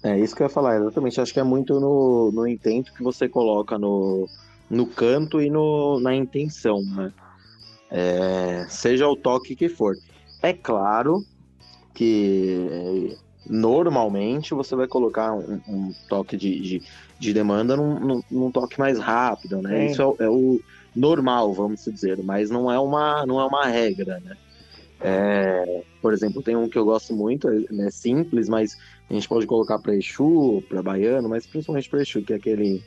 é isso que eu ia falar, exatamente. Acho que é muito no, no intento que você coloca no, no canto e no, na intenção, né? É, seja o toque que for. É claro que é, normalmente você vai colocar um, um toque de, de, de demanda num, num, num toque mais rápido, né? Isso é, o- é o normal, vamos dizer, mas não é uma, não é uma regra, né? É, por exemplo, tem um que eu gosto muito, é né, simples, mas a gente pode colocar para Exu, para Baiano, mas principalmente para Exu, que é aquele.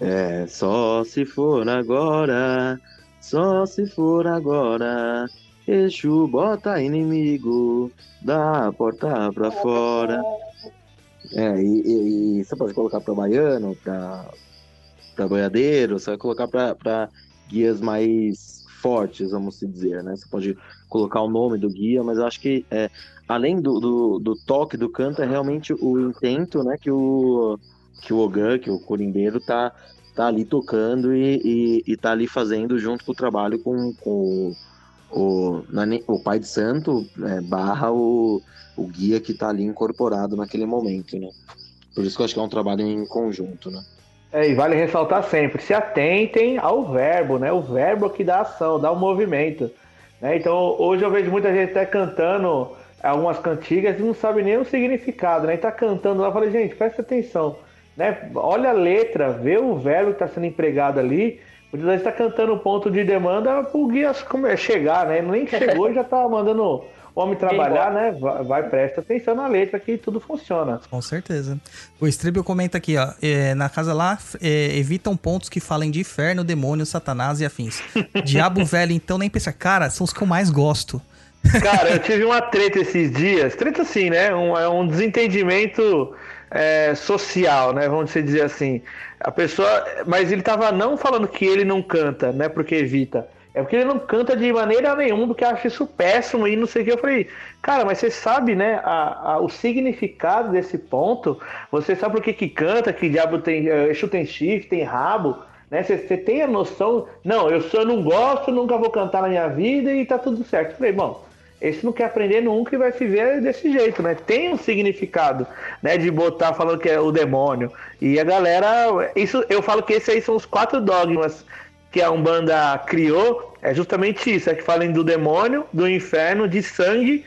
É, só se for agora, Só se for agora. Exu bota inimigo da porta pra fora. É, e, e- e você pode colocar pra baiano, pra, pra boiadeiro, você vai colocar pra guias mais fortes, vamos dizer, né? Você pode colocar o nome do guia, mas eu acho que é, além do, do, do toque do canto, é realmente o intento, né, que o, que o Ogan, que o corimbeiro tá, tá ali tocando e, e, e tá ali fazendo junto com o trabalho com, com o, nem- o pai de santo é, barra o, o guia que tá ali incorporado naquele momento, né? Por isso que eu acho que é um trabalho em conjunto, né? É, e vale ressaltar sempre, se atentem ao verbo, né? O verbo que dá ação, dá o movimento. Né? Então, hoje eu vejo muita gente até cantando algumas cantigas e não sabe nem o significado, né? E tá cantando lá, falei, gente, presta atenção, né? Olha a letra, vê o verbo que está sendo empregado ali. Muitas vezes está cantando o ponto de demanda pro guia chegar, né? Nem chegou e já tá mandando o homem trabalhar, né? Vai, vai, presta atenção na letra que tudo funciona. Com certeza. O Stribel comenta aqui, ó. é, na casa lá, é, evitam pontos que falem de inferno, demônio, satanás e afins. Diabo velho, então, nem pensa. Cara, são os que eu mais gosto. Cara, eu tive uma treta esses dias. Treta assim, né? Um, é um desentendimento é, social, né? Vamos dizer assim. A pessoa. Mas ele tava não falando que ele não canta, né? Porque evita. É porque ele não canta de maneira nenhuma, porque acha isso péssimo e não sei o que. Eu falei, cara, mas você sabe, né, a, a- o significado desse ponto? Você sabe por que, que canta, que diabo tem. eh, Exu tem chifre, tem rabo, né? Você, você tem a noção. Não, eu só não gosto, nunca vou cantar na minha vida e tá tudo certo. Eu falei, bom, esse não quer aprender nunca e vai viver desse jeito, né? Tem um significado, né? De botar falando que é o demônio. E a galera. Isso, eu falo que esses aí são os quatro dogmas que a Umbanda criou. É justamente isso, é que falem do demônio, do inferno, de sangue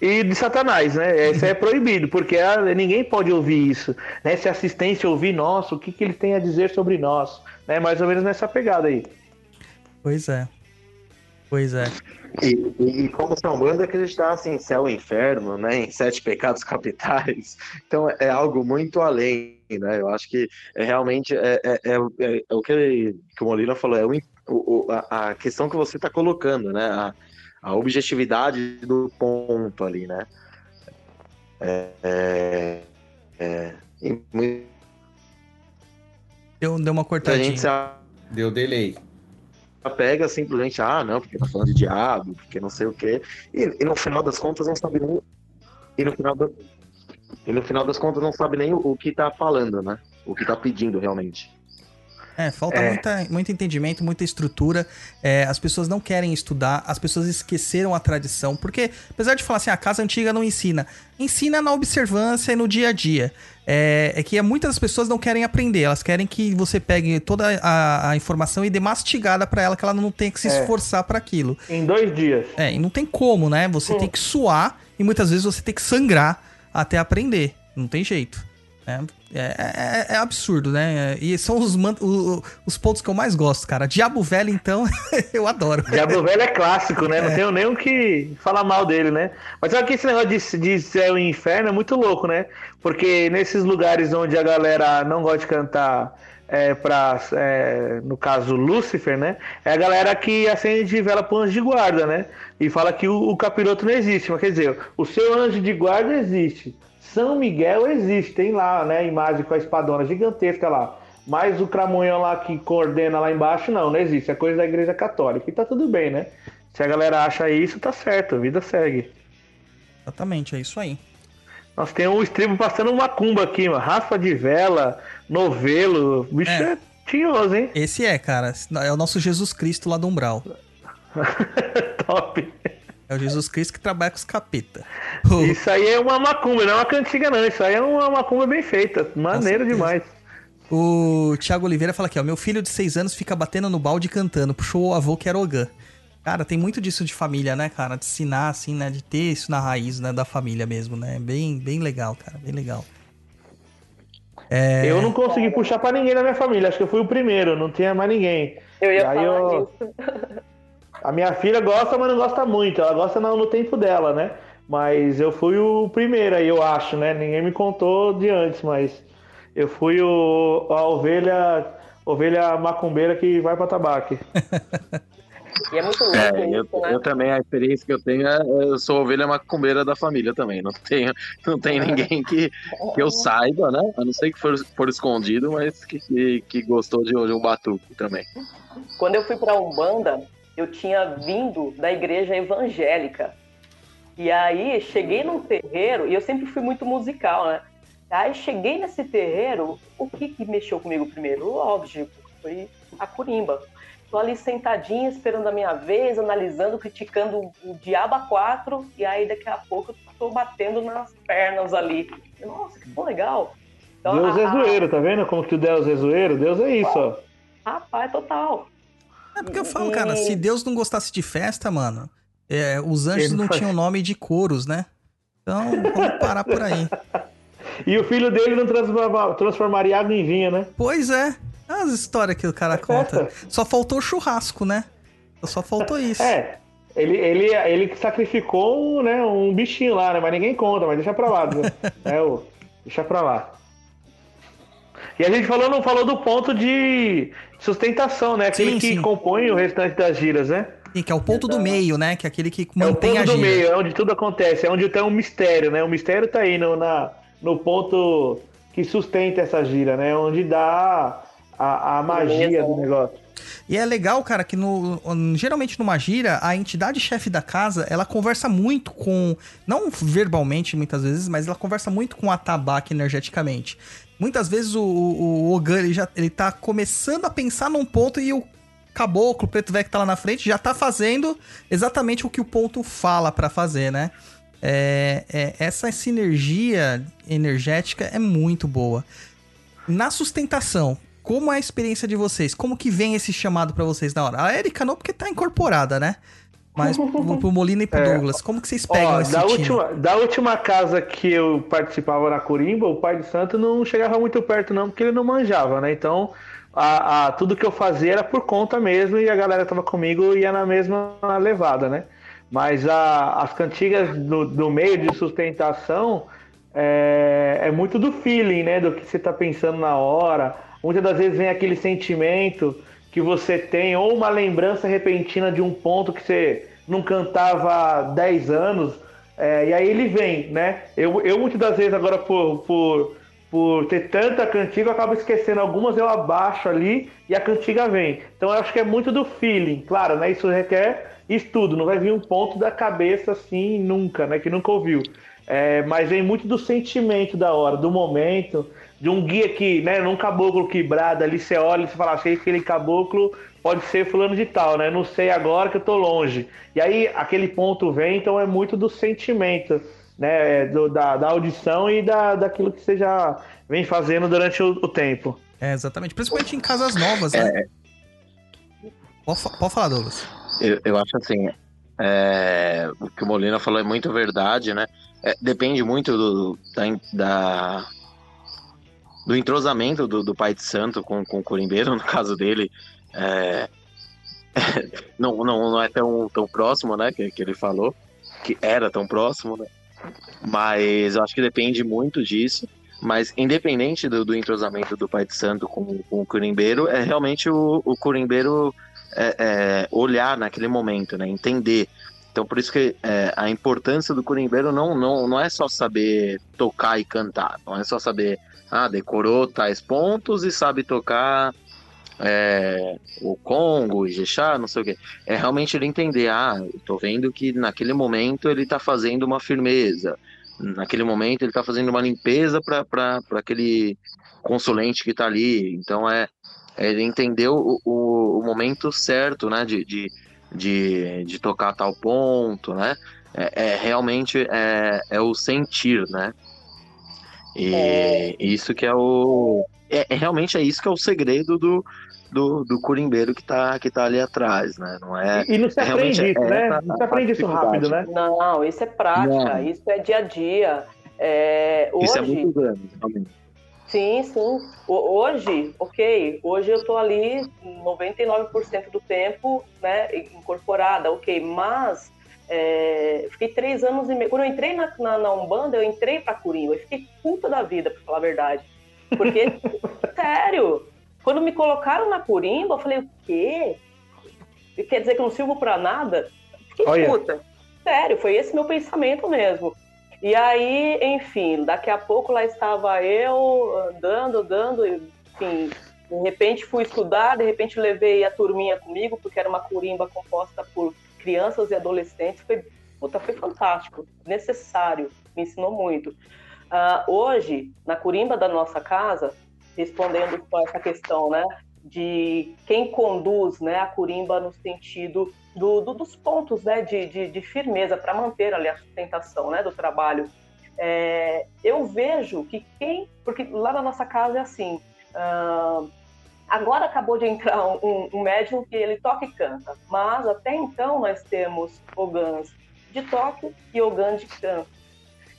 e de Satanás, né? Isso é proibido, porque ah, ninguém pode ouvir isso. Né? Se assistência ouvir, nossa, o que, que ele tem a dizer sobre nós? Né? Mais ou menos nessa pegada aí. Pois é. Pois é. E, e, e como são banda acreditassem em céu e inferno, né, em sete pecados capitais, então é algo muito além, né? Eu acho que é realmente é, é, é, é- é o que, ele- que o Molina falou, é o, o- a, a questão que você está colocando, né? A, a objetividade do ponto ali, né? É, é, é, e muita Deu, deu uma cortadinha. gente se Deu delay. Pega simplesmente, ah, não, porque tá falando de diabo, porque não sei o quê. E, e no final das contas não sabe nem. E no final, e no final das contas não sabe nem o, o que tá falando, né? O que tá pedindo realmente. É, falta É. Muita, muito entendimento, muita estrutura. É, as pessoas não querem estudar, as pessoas esqueceram a tradição. Porque, apesar de falar assim, a casa antiga não ensina, ensina na observância e no dia a dia. É, é que muitas pessoas não querem aprender, elas querem que você pegue toda a, a informação e dê mastigada pra ela, que ela não tenha que se É. esforçar pra aquilo. Em dois dias. É, e não tem como, né? Você tem que suar e muitas vezes você tem que sangrar até aprender. Não tem jeito. Né? É, é- é absurdo, né? E são os, o- os pontos que eu mais gosto, cara. Diabo Velho, então, eu adoro. Diabo Velho é clássico, né? Não tenho nem o que falar mal dele, né? Mas só que esse negócio de, de céu e inferno é muito louco, né? Porque nesses lugares onde a galera não gosta de cantar é, pra, é, no caso, Lúcifer, né? É a galera que acende vela pro anjo de guarda, né? E fala que o, o capiroto não existe. Mas quer dizer, o seu anjo de guarda existe. São Miguel existe, tem lá, né? a Imagem com a espadona gigantesca lá. Mas o cramunhão lá que coordena lá embaixo, não, não existe. É coisa da igreja católica. E tá tudo bem, né? Se a galera acha isso, tá certo, a vida segue. Exatamente, é isso aí. Nós temos o estribo passando uma cumba aqui, mano. Raspa de vela, novelo. Bicho É. é, tinhoso, hein? Esse é, cara. É o nosso Jesus Cristo lá do Umbral. Top. É o Jesus Cristo que trabalha com os capeta. Isso aí é uma macumba, não é uma cantiga, não. Isso aí é uma macumba bem feita. Maneiro demais. O Thiago Oliveira fala aqui, ó. Meu filho de seis anos fica batendo no balde cantando. Puxou o avô que era Ogã. Cara, tem muito disso de família, né, cara? De ensinar, assim, né? De ter isso na raiz, né? Da família mesmo, né? Bem, bem legal, cara. Bem legal. É, Eu não consegui puxar pra ninguém da minha família. Acho que eu fui o primeiro, não tinha mais ninguém. Eu ia E aí falar eu- disso. A minha filha gosta, mas não gosta muito. Ela gosta no, no tempo dela, né? Mas eu fui o primeiro aí, eu acho, né? Ninguém me contou de antes, mas eu fui o, a ovelha, ovelha macumbeira que vai pra tabaque. E é muito louco É, eu, né? eu também, a experiência que eu tenho é eu sou ovelha macumbeira da família também. Não tenho, não tem ninguém que, que eu saiba, né? A não ser que for, for escondido, mas que, que, que gostou de, de um batuque também. Quando eu fui pra Umbanda, eu tinha vindo da igreja evangélica. E aí cheguei num terreiro, e eu sempre fui muito musical, né? Aí cheguei nesse terreiro, o que, que mexeu comigo primeiro? Lógico, foi a curimba. Tô ali sentadinha, esperando a minha vez, analisando, criticando o Diabo a quatro, e aí daqui a pouco eu tô batendo nas pernas ali. Nossa, que bom legal. Então, Deus a- é a- zoeiro, tá vendo como que o Deus é zoeiro? Deus é isso, ó. Rapaz, total. É porque eu falo, cara, se Deus não gostasse de festa, mano, é, os anjos não tinham nome de coros, né? Então, vamos parar por aí. E o filho dele não transforma- transformaria água em vinho, né? Pois é. As histórias que o cara conta. Só faltou o churrasco, né? Só faltou isso. É. Ele, ele, ele sacrificou um, né, um bichinho lá, né? Mas ninguém conta, mas deixa pra lá. né? é, o, deixa pra lá. E a gente falou, não falou do ponto de sustentação, né? Aquele Sim, que sim. compõe o restante das giras, né? Sim, que é o ponto do meio, né? Que é aquele que É o mantém ponto a do gira. meio, é onde tudo acontece, é onde tem um mistério, né? O mistério tá aí no, na, no ponto que sustenta essa gira, né? Onde dá a, a magia do negócio. E é legal, cara, que no, geralmente numa gira, a entidade chefe da casa, ela conversa muito com, não verbalmente muitas vezes, mas ela conversa muito com a tabaque energeticamente. Muitas vezes o, o, o Ogan, ele já ele tá começando a pensar num ponto e o caboclo, o preto velho que tá lá na frente, já tá fazendo exatamente o que o ponto fala pra fazer, né? É, é, essa sinergia energética é muito boa. Na sustentação, como é a experiência de vocês? Como que vem esse chamado pra vocês na hora? A Erika não, porque tá incorporada, né? Mas pro, pro Molina e pro É. Douglas, como que vocês pegam Ó, esse da, time? última, da última casa que eu participava na Corimba, o pai de santo não chegava muito perto, não, porque ele não manjava, né? Então, a, a- tudo que eu fazia era por conta mesmo e a galera tava comigo e ia na mesma levada, né? Mas a- as cantigas no, no meio de sustentação é, é muito do feeling, né? Do que você tá pensando na hora. Muitas das vezes vem aquele sentimento que você tem, ou uma lembrança repentina de um ponto que você não cantava há 10 anos, é, e aí ele vem, né? Eu, eu muitas das vezes agora por, por, por ter tanta cantiga, eu acabo esquecendo algumas, eu abaixo ali e a cantiga vem. Então eu acho que é muito do feeling, claro, né? Isso requer estudo, não vai vir um ponto da cabeça assim nunca, né? Que nunca ouviu. É, mas vem muito do sentimento da hora, do momento, de um guia que, né, num caboclo quebrado ali, você olha e você fala, achei que aquele caboclo pode ser fulano de tal, né? Não sei agora que eu tô longe. E aí aquele ponto vem, então é muito do sentimento, né? Do- da, da audição e da, daquilo que você já vem fazendo durante o, o tempo. É, exatamente. Principalmente em casas novas, né? Pode, fa- pode falar, Douglas. Eu, eu acho assim, é, o que o Molina falou é muito verdade, né? É, depende muito do, da, da- do entrosamento do, do pai de santo com, com o Corimbeiro, no caso dele. é, não, não, não é tão, tão próximo, né? Que, que ele falou, que era tão próximo, né? Mas eu acho que depende muito disso. Mas independente do, do entrosamento do pai de santo com, com o Corimbeiro, é realmente o, o Corimbeiro é, é, olhar naquele momento, né? Entender. Então, por isso que é, a importância do curimbeiro não, não, não é só saber tocar e cantar, não é só saber, ah, decorou tais pontos e sabe tocar é, o Congo, o Ijexá, não sei o quê. É realmente ele entender, ah, eu tô vendo que naquele momento ele tá fazendo uma firmeza, naquele momento ele tá fazendo uma limpeza para aquele consulente que tá ali. Então, é, é ele entender o, o, o momento certo, né, de, de, de, de tocar tal ponto, né, é, é realmente é, é o sentir, né, e isso que é o, é, é realmente é isso que é o segredo do, do, do curimbeiro que tá, que tá ali atrás, né, não é... E, e não se aprende isso, é né? Não se aprende isso rápido, né? Não, isso é prática, Não. isso é dia a dia. É, hoje, Isso é muito grande, realmente. Sim, sim. O- Hoje, ok, hoje eu tô ali 99% do tempo, né, incorporada, ok, mas é, fiquei três anos e meio. Quando eu entrei na, na, na Umbanda, eu entrei pra Curimba, eu fiquei puta da vida, pra falar a verdade. Porque, sério, quando me colocaram na Curimba, eu falei, o quê? quer dizer que eu não sirvo pra nada? Fiquei Olha. puta. Sério, foi esse meu pensamento mesmo. E aí, enfim, daqui a pouco lá estava eu andando, andando, enfim, de repente fui estudar, de repente levei a turminha comigo, porque era uma curimba composta por crianças e adolescentes. Foi, puta, foi fantástico, necessário, me ensinou muito. Ah, hoje, na curimba da nossa casa, respondendo com essa questão, né, de quem conduz, né, a curimba no sentido do, do- dos pontos, né, de, de, de firmeza para manter ali a sustentação, né, do trabalho. É, eu vejo que quem, porque lá na nossa casa é assim, ah, agora acabou de entrar um, um médium que ele toca e canta, mas até então nós temos ogãs de toque e ogã de canto.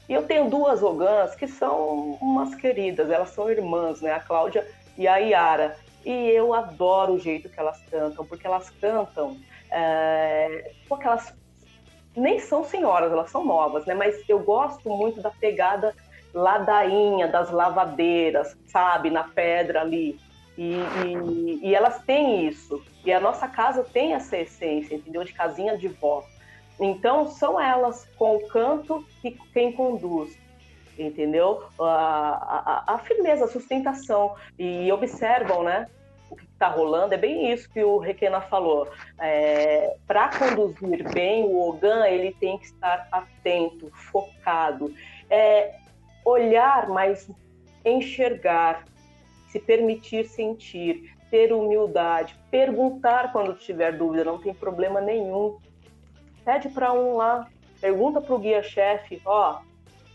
E eu tenho duas ogãs que são umas queridas, elas são irmãs, né? A Cláudia e a Yara. E eu adoro o jeito que elas cantam, porque elas cantam. É... Porque elas nem são senhoras, elas são novas, né? Mas eu gosto muito da pegada ladainha, das lavadeiras, sabe? Na pedra ali. E, e- e elas têm isso. E a nossa casa tem essa essência, entendeu? De casinha de vó. Então, são elas com o canto e quem conduz, entendeu? A, a- a firmeza, a sustentação. E observam, né? O que está rolando. É bem isso que o Requena falou. Para conduzir bem, o Ogan ele tem que estar atento, focado. É, olhar, mas enxergar, se permitir sentir, ter humildade, perguntar quando tiver dúvida, não tem problema nenhum pede para um lá, pergunta para o guia-chefe, ó,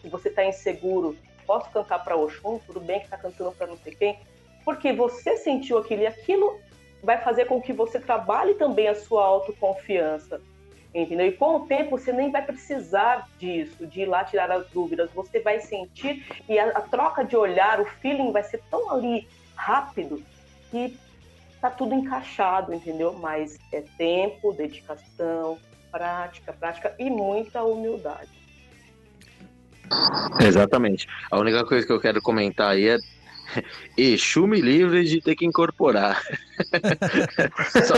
se você está inseguro, posso cantar para Oxum? Tudo bem que está cantando para não sei quem? Porque você sentiu aquilo e aquilo vai fazer com que você trabalhe também a sua autoconfiança, entendeu? E com o tempo você nem vai precisar disso, de ir lá tirar as dúvidas, você vai sentir e a, a troca de olhar, o feeling vai ser tão ali rápido que tá tudo encaixado, entendeu? Mas é tempo, dedicação, prática, prática e muita humildade. Exatamente. A única coisa que eu quero comentar aí é Exu me livre de ter que incorporar. Só-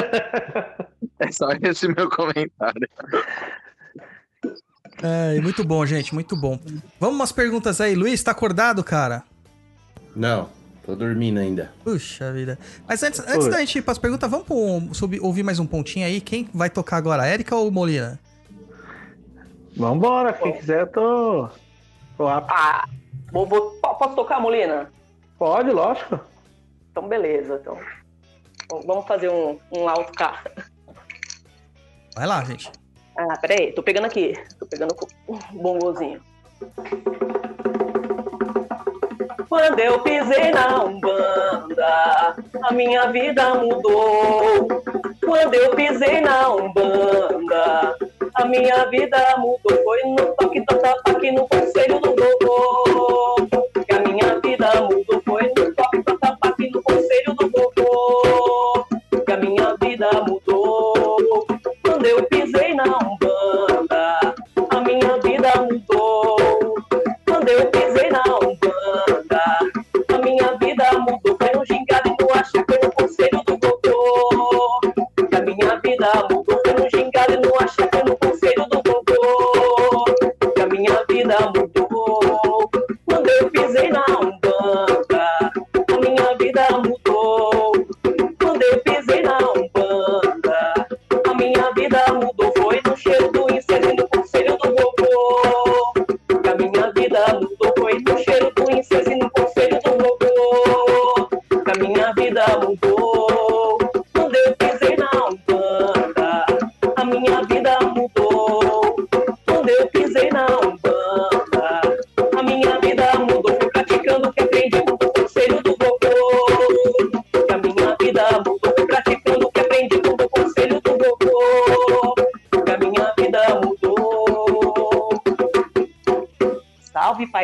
é só esse meu comentário. É, muito bom, gente, muito bom. Vamos umas perguntas aí. Luiz, tá acordado, cara? Não, tô dormindo ainda. Puxa vida. Mas antes, antes da gente ir pras perguntas, vamos pro- subir- ouvir mais um pontinho aí. Quem vai tocar agora, a Erika ou Molina? Vambora, quem quiser eu tô. tô apto. Ah, vou, vou- po- posso tocar, Molina? Pode, lógico. Então, beleza. Então, Bom, vamos fazer um, um alto cá. Vai lá, gente. Ah, peraí, tô pegando aqui. Tô pegando o bongozinho. Quando eu pisei na Umbanda, a minha vida mudou. Quando eu pisei na Umbanda, a minha vida mudou. Foi no toque do tapaque no conselho do vovô. No conselho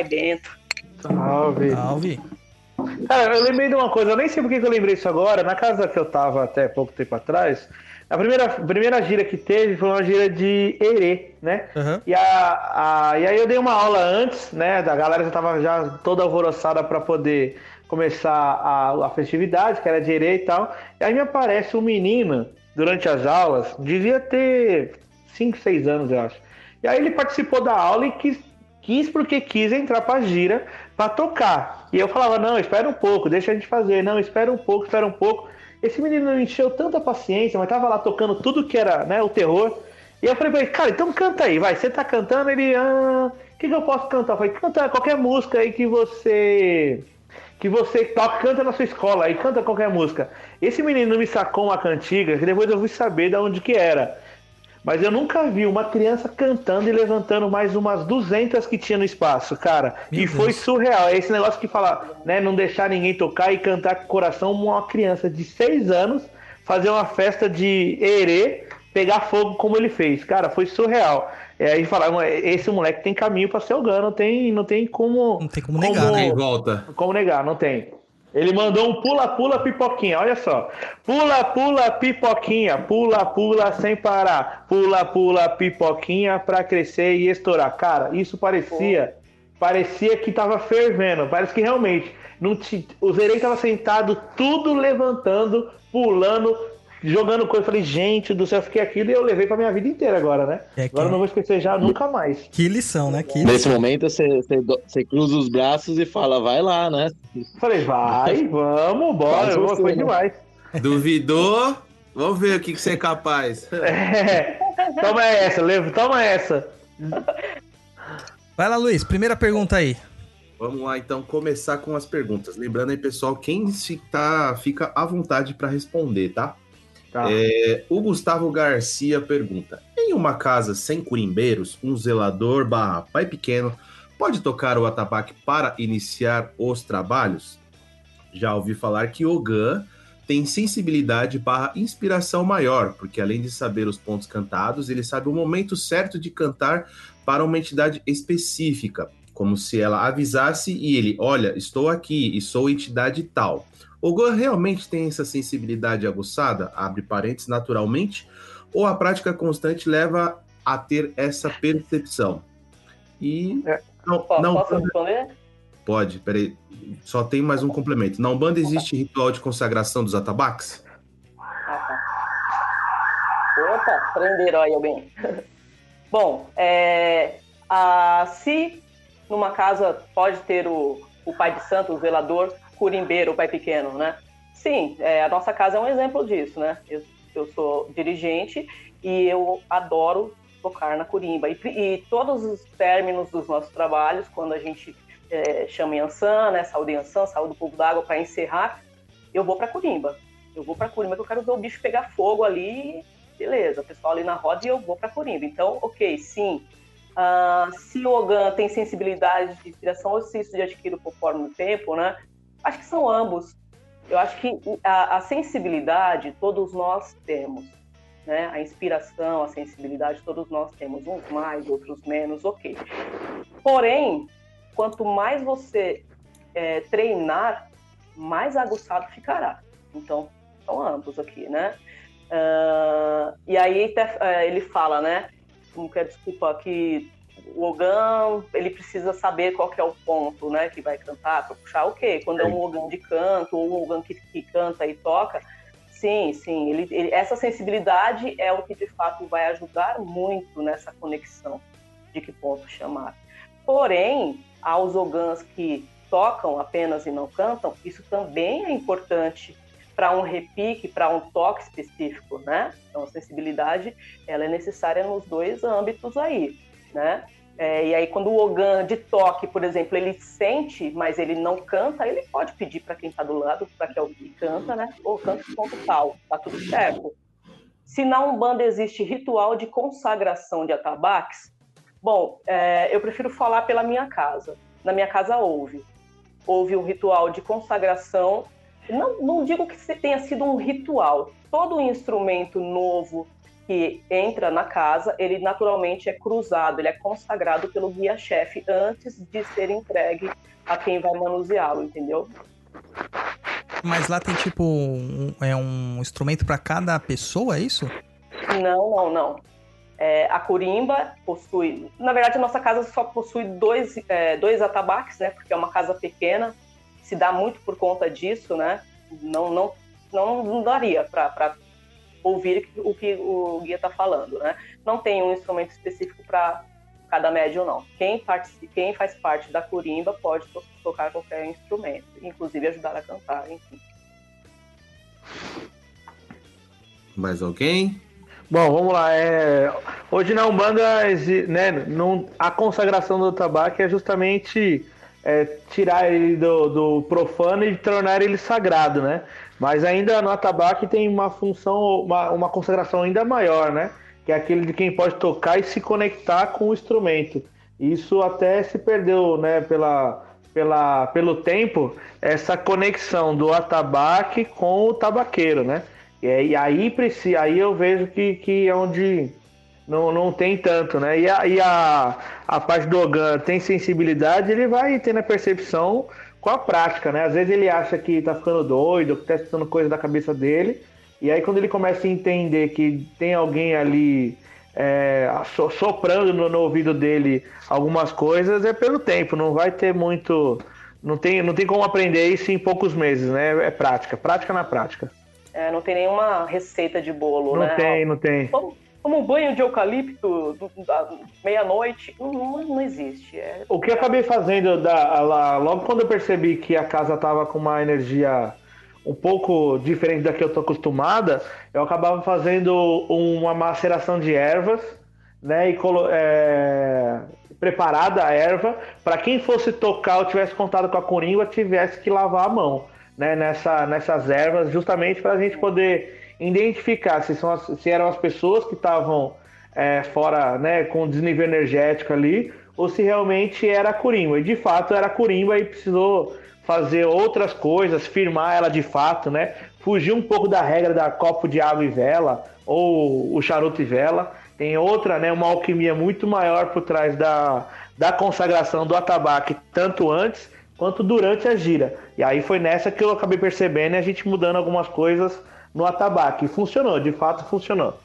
Pai Bento. Salve. Salve. Cara, eu lembrei de uma coisa, eu nem sei por que eu lembrei isso agora. Na casa que eu tava até pouco tempo atrás, a primeira, a primeira gira que teve foi uma gira de erê, né? Aham. E, a, a- e aí eu dei uma aula antes, né? Da galera já tava já toda alvoroçada para poder começar a, a festividade, que era de erê e tal. E aí me aparece um menino durante as aulas, devia ter 5, 6 anos, eu acho. E aí ele participou da aula e quis, quis porque quis entrar pra gira pra tocar. E eu falava, não, espera um pouco, deixa a gente fazer. Não, espera um pouco, espera um pouco. Esse menino me encheu tanta paciência, mas tava lá tocando tudo que era né, o terror. E eu falei pra ele, cara, então canta aí, vai. Você tá cantando, ele. Ah, o que, que eu posso cantar? Eu falei, canta qualquer música aí que você. Que você toca, canta na sua escola aí, canta qualquer música. Esse menino me sacou uma cantiga que depois eu fui saber de onde que era. Mas eu nunca vi uma criança cantando e levantando mais umas 200 que tinha no espaço, cara. Meu e foi Deus. surreal. É esse negócio que fala, né? Não deixar ninguém tocar e cantar com o coração. Uma criança de 6 anos fazer uma festa de erê, pegar fogo como ele fez. Cara, foi surreal. É, aí falaram, esse moleque tem caminho pra ser o Gano, não tem, não tem como. Não tem como negar, Como- né? Tem volta. Como negar? Não tem. Ele mandou um pula-pula pipoquinha, olha só. Pula-pula pipoquinha, pula-pula sem parar. Pula-pula pipoquinha pra crescer e estourar. Cara, isso parecia. Parecia que tava fervendo. Parece que realmente. Não te, o Zerei tava sentado, tudo levantando, pulando, jogando coisa. Eu falei, gente do céu, eu fiquei aquilo e eu levei pra minha vida inteira agora, né? É que- Agora eu não vou esquecer já nunca mais. Que lição, né? Que Nesse momento você, você, você cruza os braços e fala, vai lá, né? Falei, vai, vamos, bora. Você, Foi né? demais. Duvidou? Vamos ver o que, que você é capaz. É, toma essa, Levo, toma essa. Vai lá, Luiz. Primeira pergunta aí. Vamos lá, então, começar com as perguntas. Lembrando aí, pessoal, quem se tá, fica à vontade para responder, tá? Tá. É, o Gustavo Garcia pergunta: Em uma casa sem curimbeiros, um zelador barra pai pequeno pode tocar o atabaque para iniciar os trabalhos? Já ouvi falar que Ogan tem sensibilidade barra inspiração maior, porque além de saber os pontos cantados, ele sabe o momento certo de cantar para uma entidade específica, como se ela avisasse e ele, olha, estou aqui e sou entidade tal. O Gohan realmente tem essa sensibilidade aguçada, abre parênteses naturalmente, ou a prática constante leva a ter essa percepção? E É. não, Po- não Posso responder? pode, peraí, só tem mais um complemento. Na Umbanda existe ritual de consagração dos atabaques? Ah, tá. Opa, prenderam aí alguém. Bom, é, a- se numa casa pode ter o, o pai de santo, o zelador, curimbeiro, pai pequeno, né? Sim, é, a nossa casa é um exemplo disso, né? Eu, eu sou dirigente e eu adoro tocar na curimba. E, e todos os términos dos nossos trabalhos, quando a gente é, chama Yansan, né? Saúde Yansan, saúde do povo d'água, para encerrar, eu vou para curimba. Eu vou para curimba que eu quero ver o bicho pegar fogo ali beleza, o pessoal ali na roda e eu vou para Corimba. Então, ok, sim. Ah, se o Ogan tem sensibilidade de inspiração ou se isso de adquirido conforme o tempo, né? Acho que são ambos. Eu acho que a, a sensibilidade todos nós temos, né? A inspiração, a sensibilidade todos nós temos, uns mais, outros menos, ok. Porém, quanto mais você é, treinar, mais aguçado ficará. Então, são ambos aqui, né? Ah, e aí eh, ele fala, né? Como que é, desculpa, que o Ogan ele precisa saber qual que é o ponto, né? Que vai cantar para puxar o quê? Quando é um Ogan de canto ou um Ogan que, que canta e toca, sim, sim. Ele, ele- essa sensibilidade é o que de fato vai ajudar muito nessa conexão de que ponto chamar. Porém, aos Ogans que tocam apenas e não cantam, isso também é importante para um repique, para um toque específico, né? Então a sensibilidade ela é necessária nos dois âmbitos aí, né? É, e aí quando o Ogan de toque, por exemplo, ele sente, mas ele não canta, ele pode pedir para quem está do lado, para que alguém canta, né? Ou canta ponto tal, tá tudo certo. Se na Umbanda existe ritual de consagração de atabaques, bom, é, eu prefiro falar pela minha casa. Na minha casa houve. Houve um ritual de consagração não, não digo que tenha sido um ritual. Todo instrumento novo que entra na casa, ele naturalmente é cruzado, ele é consagrado pelo guia-chefe antes de ser entregue a quem vai manuseá-lo, entendeu? Mas lá tem tipo um, é um instrumento pra cada pessoa, é isso? Não, não, não. É, a Corimba possui. Na verdade, a nossa casa só possui dois, é, dois atabaques, né? Porque é uma casa pequena, se dá muito por conta disso, né? Não, não, não, não daria para ouvir o que o guia está falando, né? Não tem um instrumento específico para cada médium, não. Quem, quem faz parte da curimba pode to tocar qualquer instrumento, inclusive ajudar a cantar, enfim. Mais alguém? Bom, vamos lá. É... Hoje na Umbanda, né, não... a consagração do tabaco é justamente é, tirar ele do, do profano e tornar ele sagrado, né? Mas ainda no atabaque tem uma função, uma, uma consagração ainda maior, né? Que é aquele de quem pode tocar e se conectar com o instrumento. Isso até se perdeu, né? Pela, pela, pelo tempo, essa conexão do atabaque com o tabaqueiro, né? E, aí- e aí, aí eu vejo que, que é onde não, não tem tanto, né? E a, e a, a parte do Ogan tem sensibilidade, ele vai tendo a percepção com a prática, né? Às vezes ele acha que tá ficando doido, que tá escutando coisa da cabeça dele, e aí quando ele começa a entender que tem alguém ali é, so- soprando no, no ouvido dele algumas coisas, é pelo tempo, não vai ter muito. Não tem, não tem como aprender isso em poucos meses, né? É prática, prática na prática. É, não tem nenhuma receita de bolo, Não né? tem, não tem. Toma um banho de eucalipto meia-noite. Não, não- existe. É, O que eu acabei fazendo da, lá, logo quando eu percebi que a casa tava com uma energia um pouco diferente da que eu tô acostumada, eu acabava fazendo uma maceração de ervas, né, e é, preparada a erva para quem fosse tocar ou tivesse contato com a coringa tivesse que lavar a mão, né, nessa, nessas ervas, justamente para a gente poder identificar se, são as- se eram as pessoas que estavam é, fora, né, com desnível energético ali, ou se realmente era a Corimba. E de fato era a Corimba e precisou fazer outras coisas, firmar ela de fato, né? Fugir um pouco da regra da copo de água e vela, ou o charuto e vela. Tem outra, né, uma alquimia muito maior por trás da, da consagração do atabaque, tanto antes quanto durante a gira. E aí foi nessa que eu acabei percebendo e a gente mudando algumas coisas no atabaque. Funcionou, de fato funcionou.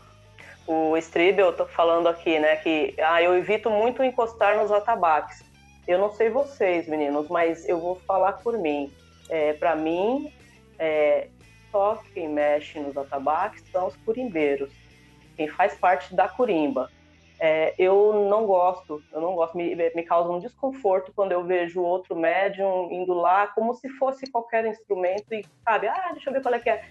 O Stribel tá falando aqui, né, que ah, eu evito muito encostar nos atabaques. Eu não sei vocês, meninos, mas eu vou falar por mim. É, para mim, é, só quem mexe nos atabaques são os curimbeiros. Quem faz parte da curimba. É, eu não gosto, eu não gosto, me, me causa um desconforto quando eu vejo outro médium indo lá como se fosse qualquer instrumento e, sabe, ah, deixa eu ver qual é que é.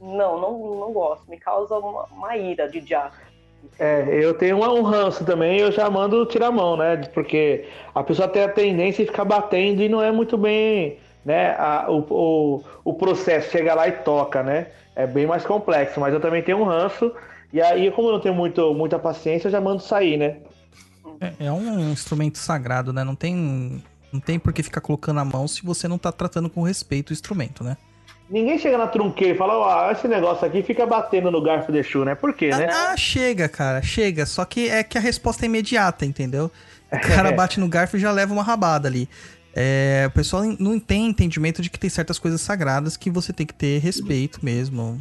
Não, não, não gosto, me causa uma, uma ira de diabo. É, eu tenho um ranço também, eu já mando tirar a mão, né? Porque a pessoa tem a tendência de ficar batendo e não é muito bem, né? a- o, o, o processo, chega lá e toca, né? É bem mais complexo, mas eu também tenho um ranço, e aí, como eu não tenho muito, muita paciência, eu já mando sair, né? É, é um instrumento sagrado, né? Não tem, não tem por que ficar colocando a mão se você não tá tratando com respeito o instrumento, né? Ninguém chega na trunqueira e fala, ó, esse negócio aqui fica batendo no garfo de chu, né? Por quê, né? Ah, chega, cara, chega. Só que é que a resposta é imediata, entendeu? O cara bate no garfo e já leva uma rabada ali. É, o pessoal não tem entendimento de que tem certas coisas sagradas que você tem que ter respeito mesmo.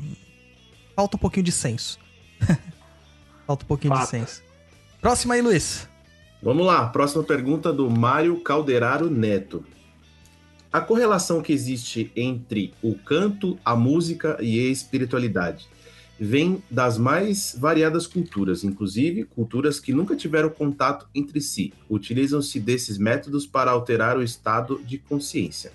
Falta um pouquinho de senso. Falta um pouquinho de Fato. senso. Próxima aí, Luiz. Vamos lá, próxima pergunta do Mário Calderaro Neto. A correlação que existe entre o canto, a música e a espiritualidade vem das mais variadas culturas, inclusive culturas que nunca tiveram contato entre si. Utilizam-se desses métodos para alterar o estado de consciência.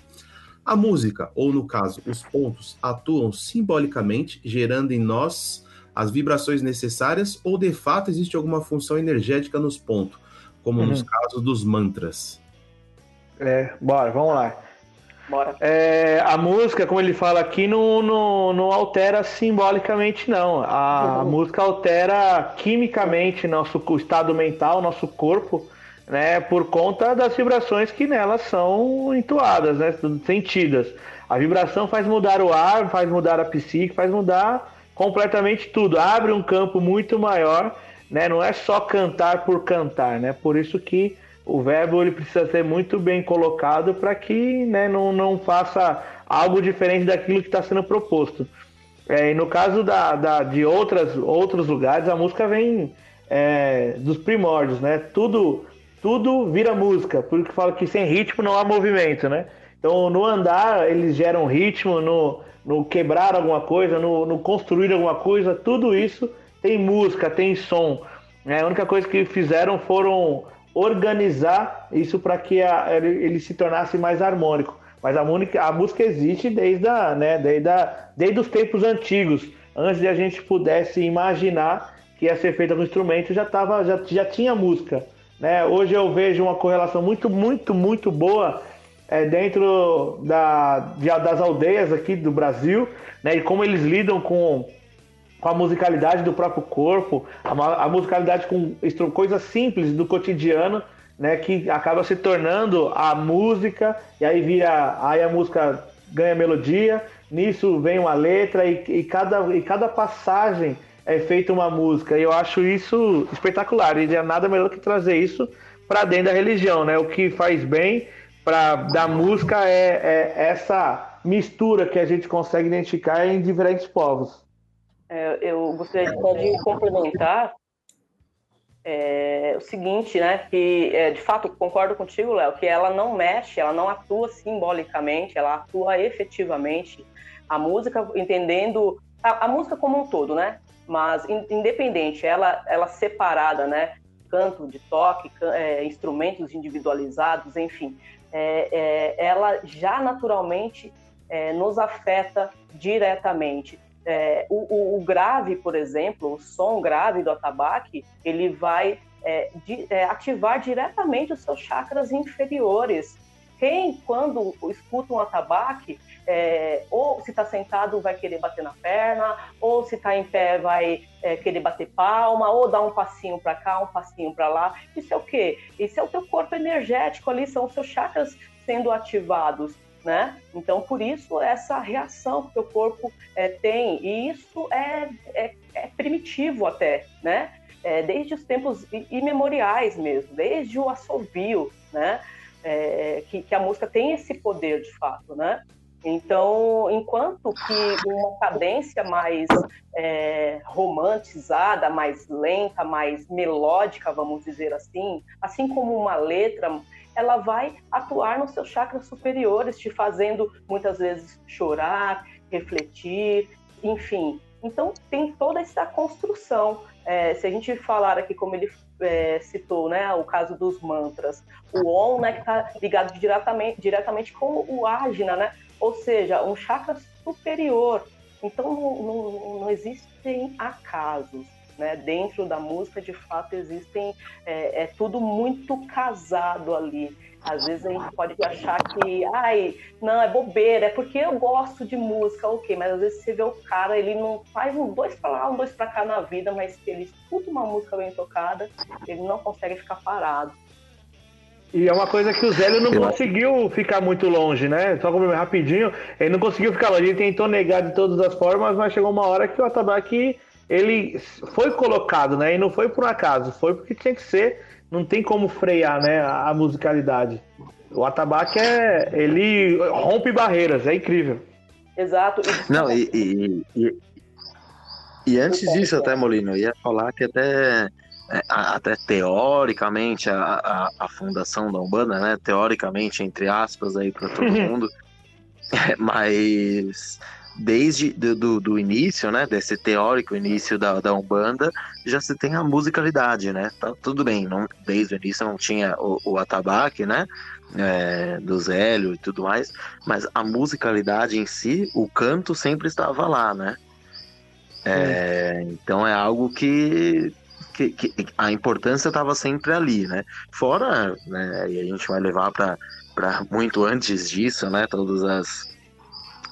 A música, ou no caso, os pontos, atuam simbolicamente, gerando em nós as vibrações necessárias, ou de fato existe alguma função energética nos pontos, como nos Uhum. casos dos mantras. É, bora, vamos lá. Bora. É, a música, como ele fala aqui, não, não, não altera simbolicamente, não. A, a música altera quimicamente nosso estado mental, nosso corpo, né? Por conta das vibrações que nelas são entoadas, né? Sentidas. A vibração faz mudar o ar, faz mudar a psique, faz mudar completamente tudo. Abre um campo muito maior, né? Não é só cantar por cantar, né? Por isso que o verbo ele precisa ser muito bem colocado para que né, não, não faça algo diferente daquilo que está sendo proposto. É, e no caso da, da- de outras, outros lugares, a música vem é, dos primórdios, né? Tudo, tudo vira música, por que fala que sem ritmo não há movimento, né? Então, no andar, eles geram ritmo, no, no quebrar alguma coisa, no, no construir alguma coisa, tudo isso tem música, tem som. Né? A única coisa que fizeram foram organizar isso para que a, ele, se tornasse mais harmônico. Mas a, música, a música existe desde, a, né, desde, a, desde os tempos antigos, antes de a gente pudesse imaginar que ia ser feita com instrumento, já, tava, já, já tinha música. Né? Hoje eu vejo uma correlação muito, muito, muito boa é, dentro da, de, das aldeias aqui do Brasil, né? E como eles lidam com, com a musicalidade do próprio corpo, a, a musicalidade com coisas simples do cotidiano, né? Que acaba se tornando a música, e aí vira. Aí a música ganha melodia, nisso vem uma letra, e, e, cada, e cada passagem é feita uma música. E eu acho isso espetacular. E é nada melhor que trazer isso para dentro da religião, né? O que faz bem para da música é, é, essa mistura que a gente consegue identificar em diferentes povos. É, eu gostaria de complementar é, o seguinte, né? Que é, de fato concordo contigo, Léo, que ela não mexe, ela não atua simbolicamente, ela atua efetivamente. A música, entendendo a, a música como um todo, né? Mas in, independente, ela, ela separada, né? Canto, de toque, é, instrumentos individualizados, enfim, é, é, ela já naturalmente nos afeta diretamente. É, o, o, grave, por exemplo, o som grave do atabaque, ele vai é, de, é, ativar diretamente os seus chakras inferiores. Quem, quando escuta um atabaque, é, ou se está sentado vai querer bater na perna, ou se está em pé vai é, querer bater palma, ou dar um passinho para cá, um passinho para lá. Isso é o quê? Isso é o teu corpo energético ali, são os seus chakras sendo ativados. Né? Então, por isso, essa reação que o corpo é, tem, e isso é, é, é primitivo até, né? É, desde os tempos imemoriais mesmo, desde o assovio, né? É, que, que, a música tem esse poder de fato, né? Então, enquanto que uma cadência mais é, romantizada, mais lenta, mais melódica, vamos dizer assim, assim como uma letra, ela vai atuar nos seus chakras superiores, te fazendo muitas vezes chorar, refletir, enfim. Então, tem toda essa construção. É, se a gente falar aqui, como ele é, citou, né, o caso dos mantras, o Om, né, que está ligado diretamente, diretamente com o Ajna, né, ou seja, um chakra superior. Então não, não, não existem acasos. Né? Dentro da música, de fato, existem. É, é, tudo muito casado ali. Às vezes a gente pode achar que, ai, não, é bobeira, é porque eu gosto de música, ok, mas às vezes você vê o cara, ele não faz um dois para lá, um dois para cá na vida, mas ele escuta uma música bem tocada, ele não consegue ficar parado. E é uma coisa que o Zélio não conseguiu ficar muito longe, né? Só como rapidinho, ele não conseguiu ficar longe, ele tentou negar de todas as formas, mas chegou uma hora que o atabaque ele foi colocado, né? E não foi por acaso, foi porque tinha que ser, não tem como frear, né, a, musicalidade. O atabaque é, ele rompe barreiras, é incrível. Exato. Não, e, e, e, e antes disso até, Molino, eu ia falar que até é, até teoricamente a, a, a, fundação da Umbanda, né? Teoricamente, entre aspas, aí para todo mundo, mas desde do, do, do, início, né? Desse teórico início da, da Umbanda, já se tem a musicalidade, né? Tá tudo bem, não, desde o início não tinha o, o atabaque, né? É, do Zélio e tudo mais, mas a musicalidade em si, o canto sempre estava lá, né? É, então é algo que que, que a importância estava sempre ali, né? Fora, né, e a gente vai levar para muito antes disso, né? Todos as,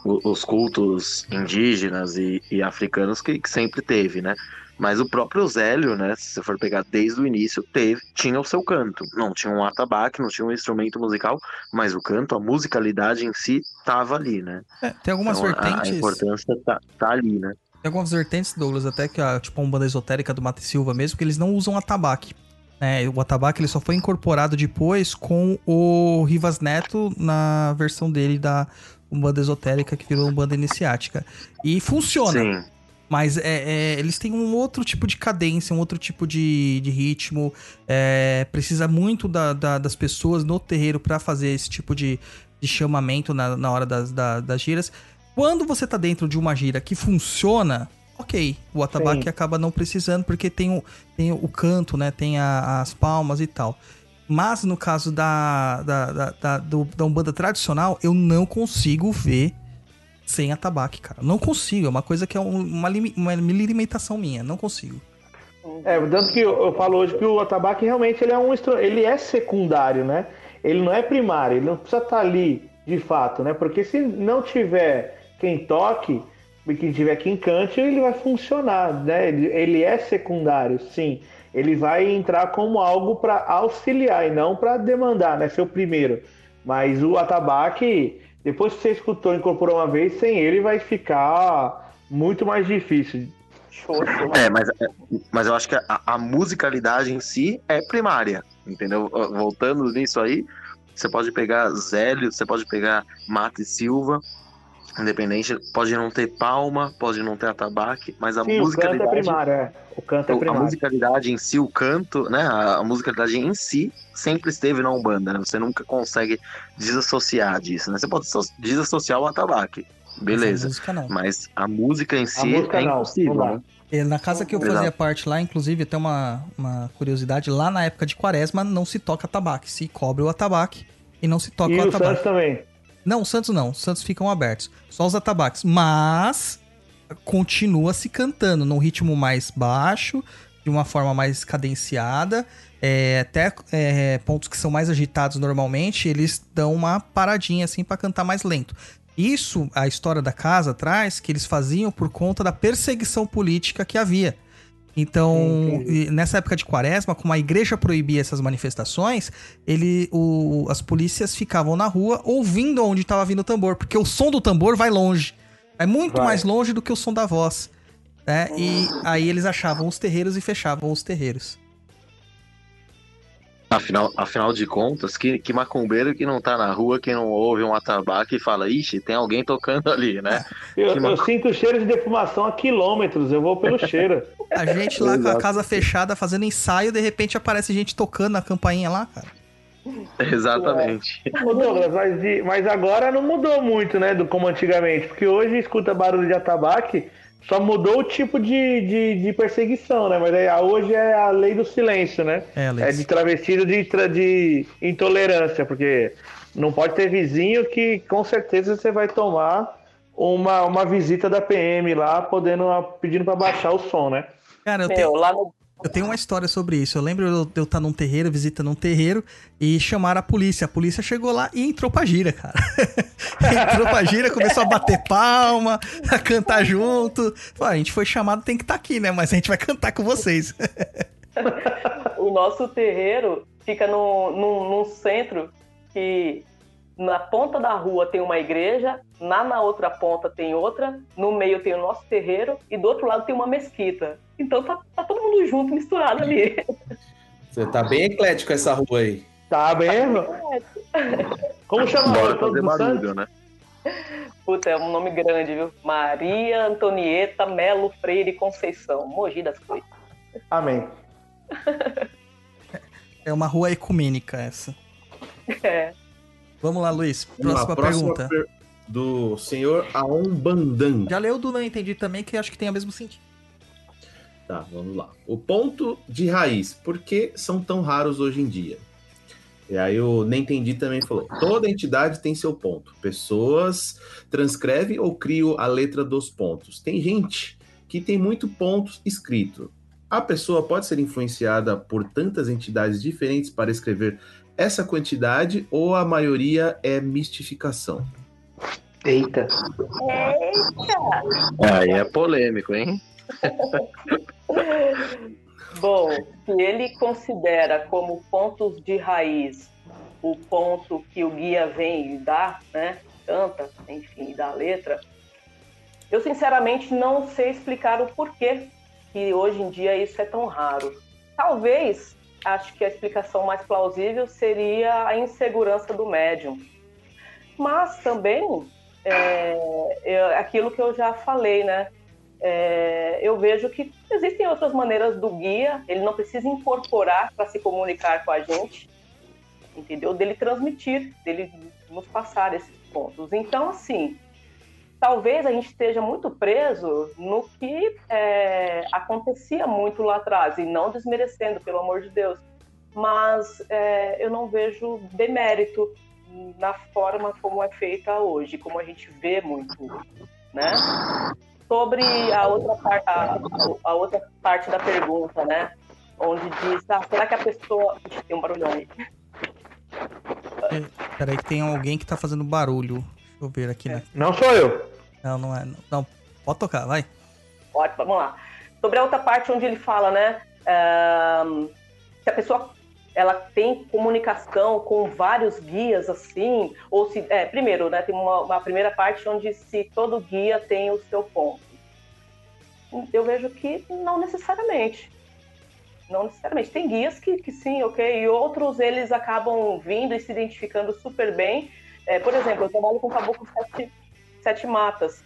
os cultos indígenas e, e africanos que, que, sempre teve, né? Mas o próprio Zélio, né? Se você for pegar desde o início, teve, tinha o seu canto. Não tinha um atabaque, não tinha um instrumento musical, mas o canto, a musicalidade em si, estava ali, né? É, tem algumas então, vertentes. A, a importância tá, tá ali, né? Tem algumas vertentes, Douglas, até que a, tipo, uma banda esotérica do Mate Silva mesmo, que eles não usam atabaque. É, o atabaque ele só foi incorporado depois com o Rivas Neto na versão dele da Umbanda Esotérica, que virou Umbanda Iniciática. E funciona. Sim. Mas é, é, eles têm um outro tipo de cadência, um outro tipo de, de ritmo. É, precisa muito da, da, das pessoas no terreiro para fazer esse tipo de, de chamamento na, na hora das, da- das giras. Quando você tá dentro de uma gira que funciona, ok, o atabaque Sim. acaba não precisando porque tem o, tem o canto, né? Tem a- as palmas e tal. Mas no caso da, da, da, da, do- da Umbanda tradicional, eu não consigo ver sem atabaque, cara. Não consigo, é uma coisa que é um- uma, limi- uma limitação minha, não consigo. É, tanto que eu, eu falo hoje que o atabaque realmente ele é um ele é secundário, né? Ele não é primário, ele não precisa estar ali de fato, né? Porque se não tiver quem toque e quem tiver quem cante, ele vai funcionar, né? Ele, ele é secundário, sim. Ele vai entrar como algo para auxiliar e não para demandar, né? Ser o primeiro. Mas o atabaque, depois que você escutou, incorporou uma vez, sem ele vai ficar muito mais difícil. Show, show. É, mas, é, mas eu acho que a, a musicalidade em si é primária, entendeu? Voltando nisso aí, você pode pegar Zélio, você pode pegar Mata e Silva, independente, pode não ter palma, pode não ter atabaque, mas a Sim, o canto é musicalidade... primário, é. O canto é a primário. musicalidade em si, o canto, né? A, a musicalidade em si sempre esteve na Umbanda, né? Você nunca consegue desassociar disso, né? Você pode so- desassociar o atabaque, Mas a beleza. música não. Mas a música em si música é não, impossível, né? É, Na casa que eu Exato. fazia parte lá, inclusive, tem uma, uma curiosidade, lá na época de quaresma não se toca atabaque, se cobre o atabaque e não se toca E o o atabaque. Santos também. Não, os Santos não, os Santos ficam abertos, só os atabaques, mas continua se cantando num ritmo mais baixo, de uma forma mais cadenciada, é, até é, pontos que são mais agitados normalmente, eles dão uma paradinha assim pra cantar mais lento. Isso, a história da casa traz que eles faziam por conta da perseguição política que havia. Então, Entendi. nessa época de quaresma, como a igreja proibia essas manifestações, ele, o- as polícias ficavam na rua ouvindo onde estava vindo o tambor, porque o som do tambor vai longe. É muito Vai. mais longe do que o som da voz. Né? E aí eles achavam os terreiros e fechavam os terreiros. Afinal, afinal de contas, que, que macumbeiro que não tá na rua, que não ouve um atabaque e fala, ixi, tem alguém tocando ali, né? Eu, eu maco- sinto cheiro de defumação a quilômetros, eu vou pelo cheiro. A gente lá com a casa fechada fazendo ensaio, de repente aparece gente tocando a campainha lá, cara. Exatamente. Douglas, mas, mas agora não mudou muito, né, do como antigamente, porque hoje escuta barulho de atabaque, só mudou o tipo de, de, de perseguição, né? Mas aí, a- hoje é a lei do silêncio, né? É. É de travestido de, de intolerância, porque não pode ter vizinho que com certeza você vai tomar uma, uma visita da PM lá, podendo, pedindo pra baixar o som, né? Cara, eu Meu, tenho, lá no. Eu tenho uma história sobre isso. Eu lembro de eu estar num terreiro, visitando um terreiro, e chamaram a polícia. A polícia chegou lá e entrou pra gira, cara. entrou pra gira, começou a bater palma, a cantar junto. Falei, "Ah, a gente foi chamado, tem que estar aqui, né? Mas a gente vai cantar com vocês. O nosso terreiro fica no, num, num centro que na ponta da rua tem uma igreja, lá na outra ponta tem outra, no meio tem o nosso terreiro e do outro lado tem uma mesquita. Então tá, tá todo mundo junto, misturado ali. Você tá bem eclético essa rua aí. Tá mesmo? Como chama Bora fazer barulho, né? Puta, é um nome grande, viu? Maria Antonieta Melo Freire Conceição, Mogi das Cruzes. Amém. É uma rua ecumênica essa. É. Vamos lá, Luiz. Lá, Próxima pergunta. per- Do senhor Aon Bandan. Já leu do Não Entendi também, que acho que tem o mesmo sentido. Tá, vamos lá. O ponto de raiz. Por que são tão raros hoje em dia? E aí o Nem Entendi também falou. Toda entidade tem seu ponto. Pessoas transcrevem ou criam a letra dos pontos. Tem gente que tem muito pontos escrito. A pessoa pode ser influenciada por tantas entidades diferentes para escrever essa quantidade ou a maioria é mistificação? Eita. Aí é polêmico, hein? Bom, se ele considera como pontos de raiz o ponto que o guia vem e dá, né? Canta, enfim, dá a letra. Eu sinceramente não sei explicar o porquê que hoje em dia isso é tão raro. Talvez, acho que a explicação mais plausível seria a insegurança do médium. Mas também é, é aquilo que eu já falei, né? É, eu vejo que existem outras maneiras do guia, ele não precisa incorporar para se comunicar com a gente. entendeu? Dele transmitir, dele nos passar esses pontos. Então, assim, talvez a gente esteja muito preso no que é, acontecia muito lá atrás, e não desmerecendo, pelo amor de Deus, mas é, eu não vejo demérito na forma como é feita hoje, como a gente vê muito, né? Sobre a outra, par a, a outra parte da pergunta, né? Onde diz, ah, será que a pessoa... Ixi, tem um barulhão aí. É, peraí que tem alguém que tá fazendo barulho. Deixa eu ver aqui, né? Não sou eu. Não, não é. Não, Não, pode tocar, vai. Pode, vamos lá. Sobre a outra parte onde ele fala, né? ahn, se a pessoa ela tem comunicação com vários guias assim, ou se. É, primeiro, né? Tem uma, uma primeira parte onde se todo guia tem o seu ponto. Eu vejo que não necessariamente. Não necessariamente. Tem guias que, que sim, ok, e outros eles acabam vindo e se identificando super bem. É, por exemplo, eu trabalho com caboclo sete, sete matas.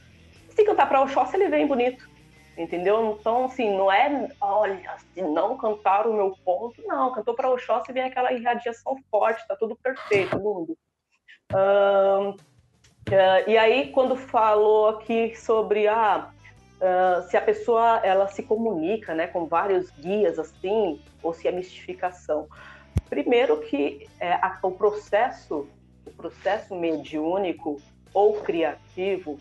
Se cantar para Oxóssi, ele vem bonito. Entendeu? Então, assim, não é, olha, se não cantar o meu ponto, não. Cantou para Oxóssi vem aquela irradiação forte, tá tudo perfeito, lindo. Ahn, ah, e aí, quando falou aqui sobre ah, ah, se a pessoa ela se comunica né, com vários guias assim, ou se é mistificação. Primeiro que é, a- o processo, o processo mediúnico ou criativo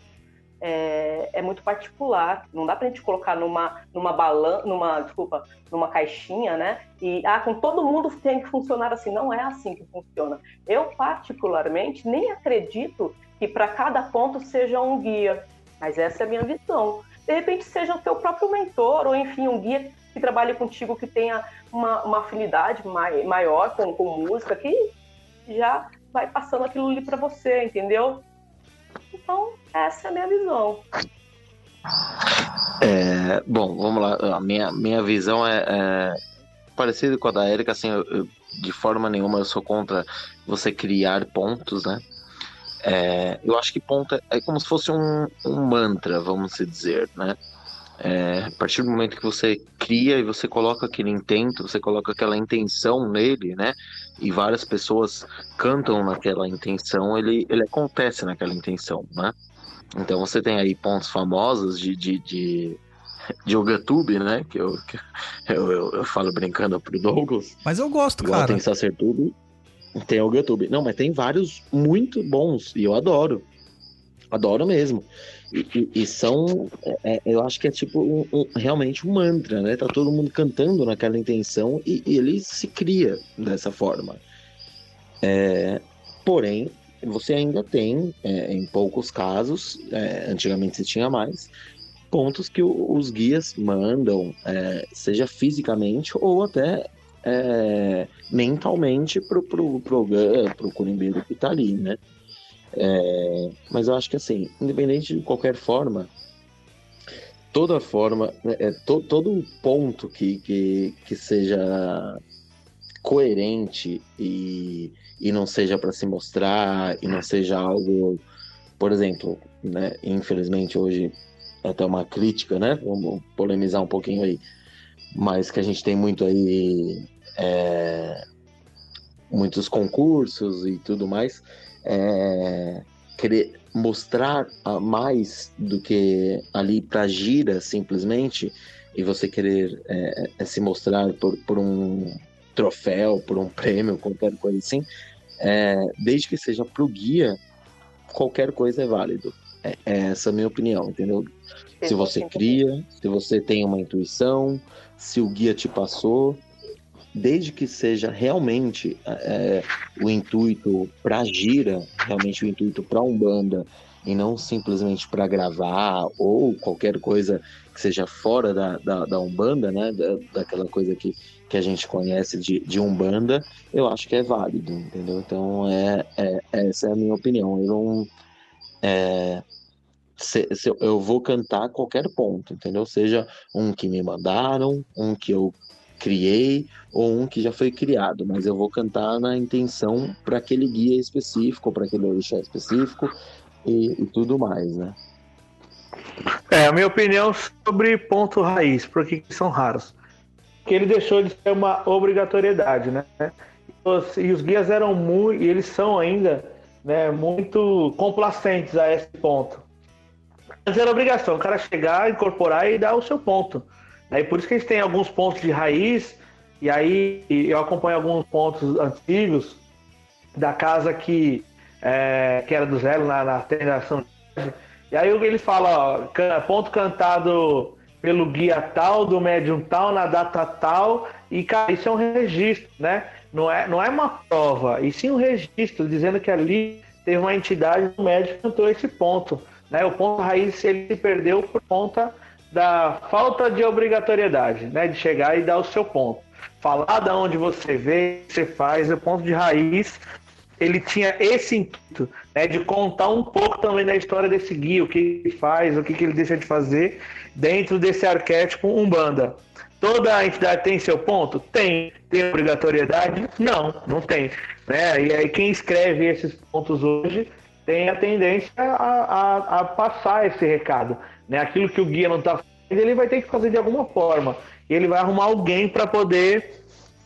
é, é muito particular. Não dá pra gente colocar numa, numa balan, numa, desculpa, numa caixinha, né? E ah, com todo mundo tem que funcionar assim. Não é assim que funciona. Eu, particularmente, nem acredito que para cada ponto seja um guia. Mas essa é a minha visão. De repente seja o teu próprio mentor, ou enfim, um guia que trabalhe contigo, que tenha uma, uma afinidade mai, maior com, com música, que já vai passando aquilo ali para você, entendeu? Então, essa é a minha visão. É, bom, vamos lá. A minha, minha visão é, é parecida com a da Erika, assim, eu- eu- de forma nenhuma eu sou contra você criar pontos, né? É, eu acho que ponto é, é como se fosse um, um mantra, vamos dizer, né? É, a partir do momento que você cria e você coloca aquele intento, você coloca aquela intenção nele, né? E várias pessoas cantam naquela intenção, ele, ele acontece naquela intenção, né? Então você tem aí pontos famosos de, de, de, de Yogatube, né? Que eu, que eu, eu, eu falo brincando pro Douglas. Mas eu gosto, Igual cara. tem Sacertudo, tem o YouTube. Não, mas tem vários muito bons e eu adoro. Adoro mesmo. E, e- são, é- é- eu acho que é tipo um- um- realmente um mantra, né? Tá todo mundo cantando naquela intenção e, e ele se cria dessa forma. É, porém, você ainda tem, é, em poucos casos, é, antigamente se tinha mais, pontos que o- os guias mandam, é, seja fisicamente ou até mentalmente pro, pro, pro, Gun, pro Curimbeiro que tá ali, né? É, mas eu acho que assim, independente de qualquer forma, toda forma, né, é, to, todo ponto que, que, que seja coerente e, e não seja para se mostrar e não seja algo, por exemplo, né, infelizmente hoje até uma crítica, né? Vamos polemizar um pouquinho aí, mas que a gente tem muito aí é, muitos concursos e tudo mais, é, querer mostrar mais do que ali para gira simplesmente e você querer é, é, se mostrar por, por um troféu, por um prêmio, qualquer coisa assim, é, desde que seja pro guia, qualquer coisa é válido. É, é essa a minha opinião, entendeu? Se você cria, se você tem uma intuição, se o guia te passou, desde que seja realmente é, o intuito para gira, realmente o intuito para umbanda e não simplesmente para gravar ou qualquer coisa que seja fora da, da, da umbanda, né, da, daquela coisa que, que a gente conhece de, de umbanda, eu acho que é válido, entendeu? Então é, é essa é a minha opinião. Eu não é, se- se eu- vou cantar qualquer ponto, entendeu? Seja um que me mandaram, um que eu criei ou um que já foi criado, mas eu vou cantar na intenção para aquele guia específico, para aquele orixá específico e, e tudo mais, né? É, a minha opinião sobre ponto raiz, por que que são raros? Que ele deixou de ser uma obrigatoriedade, né? pessoas e os guias eram muito, e eles são ainda, né, muito complacentes a esse ponto. Mas era obrigação, o cara chegar, incorporar e dar o seu ponto. Aí por isso que a gente tem alguns pontos de raiz, e aí eu acompanho alguns pontos antigos da casa que, é, que era do Zero na, na tentação. E aí ele fala, ó, ponto cantado pelo guia tal, do médium tal, na data tal, e cara, isso é um registro, né? Não é, não é uma prova, e sim um registro, dizendo que ali teve uma entidade, o médium cantou esse ponto. Né? O ponto raiz ele se perdeu por conta da falta de obrigatoriedade, né? De chegar e dar o seu ponto. Falar da onde você vê, você faz, o ponto de raiz, ele tinha esse intuito, né? De contar um pouco também da história desse guia, o que ele faz, o que, ele deixa de fazer dentro desse arquétipo Umbanda. Toda entidade tem seu ponto? Tem. Tem obrigatoriedade? Não, não tem. Né? E aí quem escreve esses pontos hoje tem a tendência a, a, a passar esse recado. Né? Aquilo que o guia não está fazendo, ele vai ter que fazer de alguma forma. E ele vai arrumar alguém para poder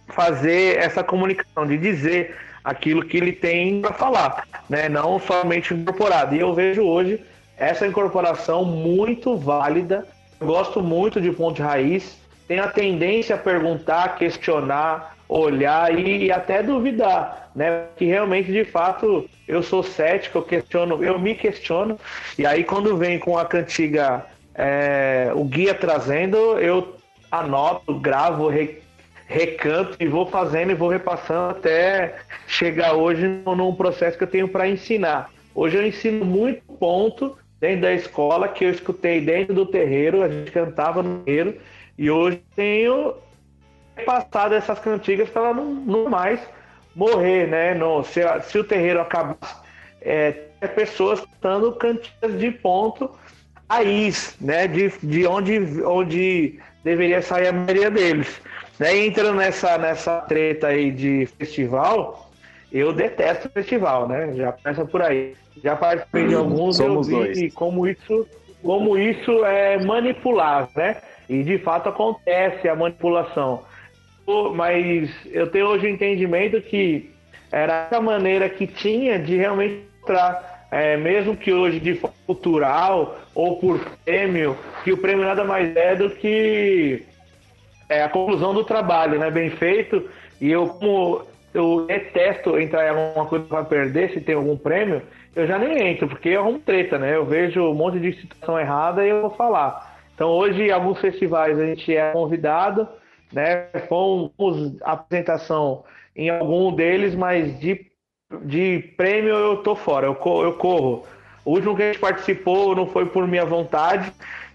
fazer essa comunicação, de dizer aquilo que ele tem para falar, né? não somente incorporado. E eu vejo hoje essa incorporação muito válida. Eu gosto muito de ponto de raiz. Tenho a tendência a perguntar, questionar, olhar e, até duvidar, né? Que realmente, de fato, eu sou cético, eu questiono, eu me questiono. E aí, quando vem com a cantiga, é, o guia trazendo, eu anoto, gravo, re, recanto e vou fazendo e vou repassando até chegar hoje num processo que eu tenho para ensinar. Hoje eu ensino muito ponto dentro da escola que eu escutei dentro do terreiro, a gente cantava no terreiro, e hoje tenho passado essas cantigas para ela não, não mais morrer, né? No, se, se o terreiro acabasse, é, pessoas cantando cantigas de ponto raiz, né? De, de onde, onde deveria sair a maioria deles. Né? E entrando nessa, nessa treta aí de festival, eu detesto festival, né? Já começa por aí. Já participei de alguns Somos eu dois. vi como isso, como isso é manipulável, né? E de fato acontece a manipulação. Mas eu tenho hoje o entendimento que era a maneira que tinha de realmente mostrar, é, mesmo que hoje de forma cultural ou por prêmio, que o prêmio nada mais é do que é a conclusão do trabalho, né? Bem feito. E eu, como eu detesto entrar em alguma coisa para perder, se tem algum prêmio, eu já nem entro, porque é uma treta, né? Eu vejo um monte de situação errada e eu vou falar. Então hoje, alguns festivais, a gente é convidado, né? Fomos apresentação em algum deles, mas de, de prêmio eu tô fora, eu, eu corro. O último que a gente participou não foi por minha vontade,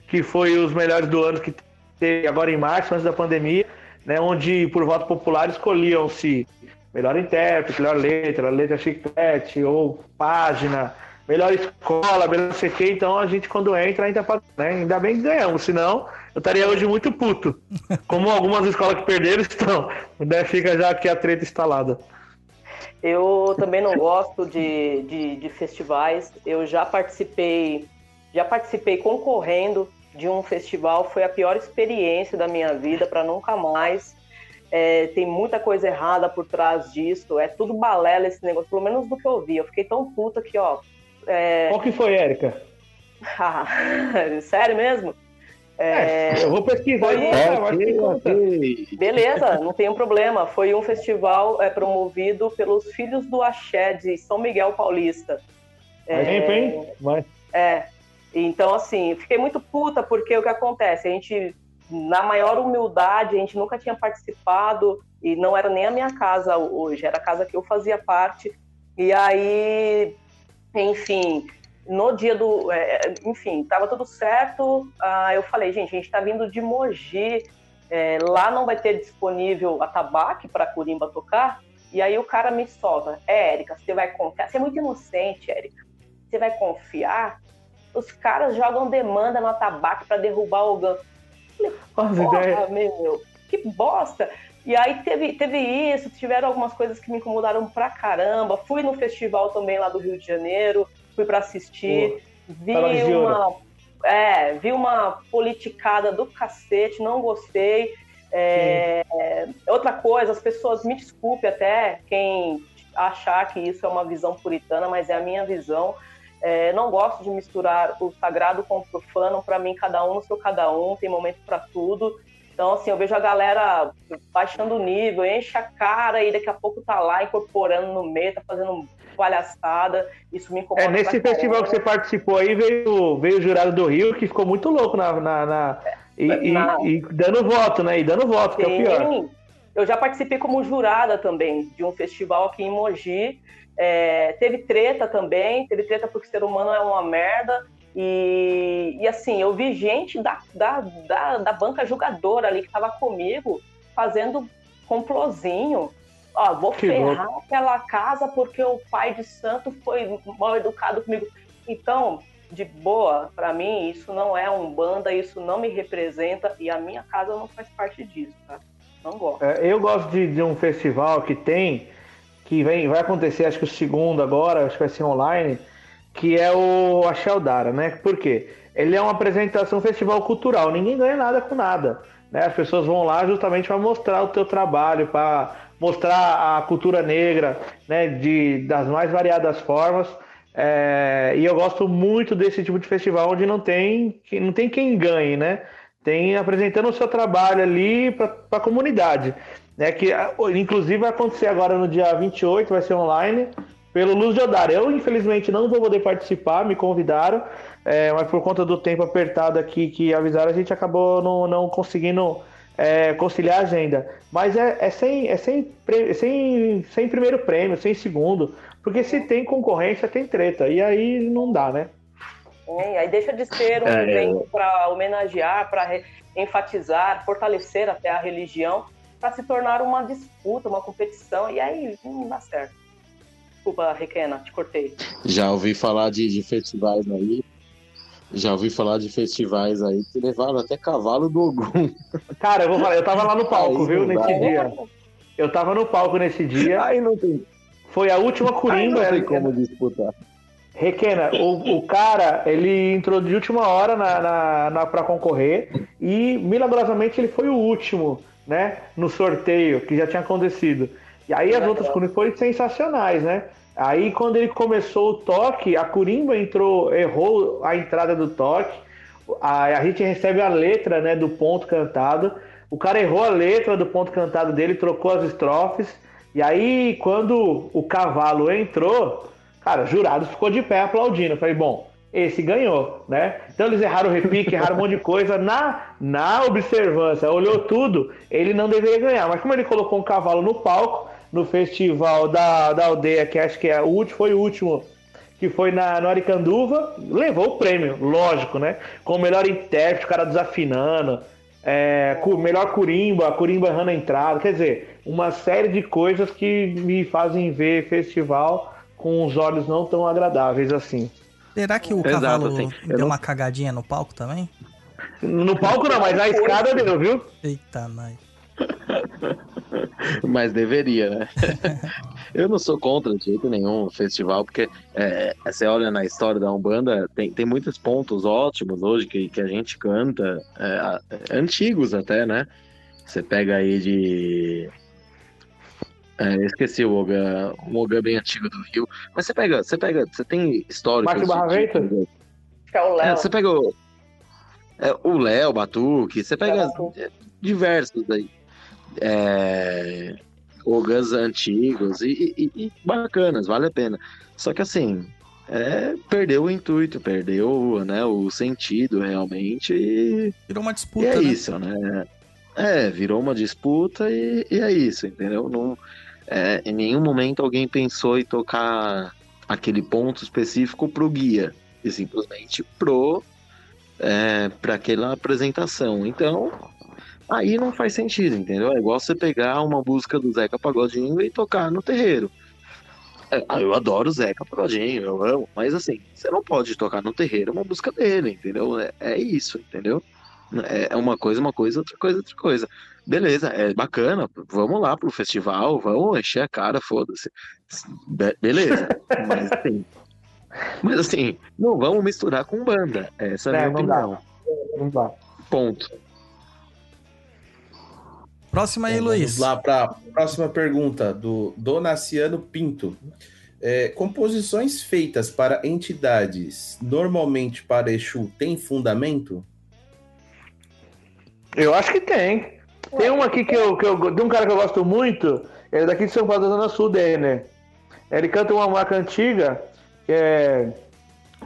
que foi os melhores do ano que teve agora em março, antes da pandemia, né? Onde por voto popular escolhiam-se melhor intérprete, melhor letra, letra chiclete ou página, melhor escola, melhor não sei o quê. Então a gente quando entra ainda né? Ainda bem que ganhamos, senão eu estaria hoje muito puto. Como algumas escolas que perderam estão. Né? Fica já aqui a treta instalada. Eu também não gosto de, de, de festivais. Eu já participei, já participei concorrendo de um festival. Foi a pior experiência da minha vida para nunca mais. É, tem muita coisa errada por trás disso. É tudo balela esse negócio, pelo menos do que eu vi. Eu fiquei tão puta que, ó. é, Qual que foi, Érica? Ah, Sério mesmo? É, Eu vou pesquisar Foi- e. Beleza, não tem um problema. Foi um festival é, promovido pelos Filhos do Axé de São Miguel Paulista. Faz tempo, hein? Mas É. Então, assim, fiquei muito puta porque o que acontece? A gente, na maior humildade, a gente nunca tinha participado e não era nem a minha casa hoje, era a casa que eu fazia parte. E aí, enfim, no dia do. é, enfim, tava tudo certo. Ah, eu falei, gente, a gente tá vindo de Mogi, é, lá não vai ter disponível atabaque para Curimba tocar. E aí o cara me solta, é, Érica, você vai confiar? Você é muito inocente, Érica. Você vai confiar? Os caras jogam demanda no atabaque para derrubar o GAN. Porra, meu, que bosta. E aí teve, teve isso, tiveram algumas coisas que me incomodaram pra caramba. Fui no festival também lá do Rio de Janeiro, fui pra assistir, vi uma, é, vi uma politicada do cacete, não gostei. É, outra coisa, as pessoas, me desculpe até quem achar que isso é uma visão puritana, mas é a minha visão. É, não gosto de misturar o sagrado com o profano. Para mim, cada um no seu cada um, tem momento para tudo. Então, assim, eu vejo a galera baixando o nível, enche a cara e daqui a pouco tá lá incorporando no meio, tá fazendo palhaçada. Isso me incomoda. É, nesse festival caramba. que você participou aí, veio, veio o jurado do Rio, que ficou muito louco na, na, na- e, e- Na- e dando voto, né? E dando voto, que é o pior. Sim, eu já participei como jurada também de um festival aqui em Mogi. É, teve treta também, teve treta porque ser humano é uma merda. E, e assim, eu vi gente da, da, da, da banca julgadora ali que tava comigo fazendo complozinho. Ó, vou Que ferrar aquela casa porque o pai de santo foi mal educado comigo. Então, de boa, pra mim, isso não é um banda, isso não me representa e a minha casa não faz parte disso, tá? Não gosto. É, eu gosto de, de um festival que tem, que vem, vai acontecer, acho que o segundo agora, acho que vai ser online, que é o Axeldara, né? Por quê? Ele é uma apresentação, um festival cultural, ninguém ganha nada com nada. Né? As pessoas vão lá justamente para mostrar o teu trabalho, para mostrar a cultura negra, né? De, das mais variadas formas. É, e eu gosto muito desse tipo de festival onde não tem, não tem quem ganhe, né? Tem apresentando o seu trabalho ali para a comunidade. Né? Que, inclusive, vai acontecer agora no dia 28, vai ser online, pelo Luz de Odar. Eu, infelizmente, não vou poder participar, me convidaram, é, mas por conta do tempo apertado aqui que avisaram, a gente acabou não, não conseguindo é, conciliar a agenda. Mas é, é sem, é sem, sem, sem primeiro prêmio, sem segundo, porque se tem concorrência, tem treta, e aí não dá, né? É, aí deixa de ser um É, evento para homenagear, para enfatizar, fortalecer até a religião, para se tornar uma disputa, uma competição, e aí não dá certo. Desculpa, Requena, te cortei. Já ouvi falar de, de festivais aí. Já ouvi falar de festivais aí que levaram até cavalo do Ogum. Cara, eu vou falar, eu tava lá no palco, Aí viu, não dá. nesse dia. Eu tava no palco nesse dia. Aí não tem, Foi a última aí corimba. não era- tem como disputar. Requena, o, o cara, ele entrou de última hora na, na, na, pra concorrer e, milagrosamente, ele foi o último, né? No sorteio que já tinha acontecido. E aí as outras corimbas foram sensacionais, né? Aí quando ele começou o toque, a corimba entrou, errou a entrada do toque. A, a gente recebe a letra, né, do ponto cantado. O cara errou a letra do ponto cantado dele, trocou as estrofes. E aí, quando o cavalo entrou, cara, jurado ficou de pé aplaudindo. Eu falei, bom, esse ganhou, né? Então eles erraram o repique, erraram um monte de coisa. Na, na observância, olhou tudo, ele não deveria ganhar. Mas como ele colocou um cavalo no palco, no festival da, da aldeia, que acho que é o último, foi o último, que foi na, no Aricanduva, levou o prêmio, lógico, né? Com o melhor intérprete, o cara desafinando, é, com o melhor curimba, curimba errando a entrada. Quer dizer, uma série de coisas que me fazem ver festival com os olhos não tão agradáveis assim. Será que o Exato, cavalo assim, eu deu não- uma cagadinha no palco também? No palco não, mas a escada deu, viu? Eita, nai. Mas deveria, né? Eu não sou contra de jeito nenhum o festival, porque é, você olha na história da Umbanda, tem, tem muitos pontos ótimos hoje que, que a gente canta, é, é, antigos até, né? Você pega aí de. É, eu esqueci o Oga, um Oga bem antigo do Rio. Mas você pega, você pega, você tem históricos. Márcio de- Barravento? de- Acho que é o é, Léo. você pega o, é, o Léo, Batuque, você pega é, diversos aí. É, Ogãs antigos e, e- e bacanas, vale a pena. Só que assim, é, perdeu o intuito, perdeu né, o sentido realmente e, Virou uma disputa, é né? isso, né? É, virou uma disputa e, e é isso, entendeu? Não, é, em nenhum momento alguém pensou em tocar aquele ponto específico pro guia, e simplesmente pro é, para aquela apresentação. Então, aí não faz sentido, entendeu? É igual você pegar uma música do Zeca Pagodinho e tocar no terreiro. É, ah, eu adoro o Zeca Pagodinho, eu amo, mas assim, você não pode tocar no terreiro uma música dele, entendeu? É, é isso, entendeu? É é uma coisa, uma coisa, outra coisa, outra coisa. Beleza, é bacana, vamos lá pro festival, vamos encher a cara, foda-se. Be- beleza, mas assim, mas assim, não vamos misturar com banda. Essa é a minha não dá. opinião. Não dá. Ponto. Próxima aí, Então, Luiz. Vamos lá para a próxima pergunta do Donaciano Pinto. É, composições feitas para entidades, normalmente para Exu, tem fundamento? Eu acho que tem. Tem uma aqui que eu, que eu. De um cara que eu gosto muito, ele é daqui de São Paulo, da Zona Sul, Denner. Ele canta uma marca antiga, que é.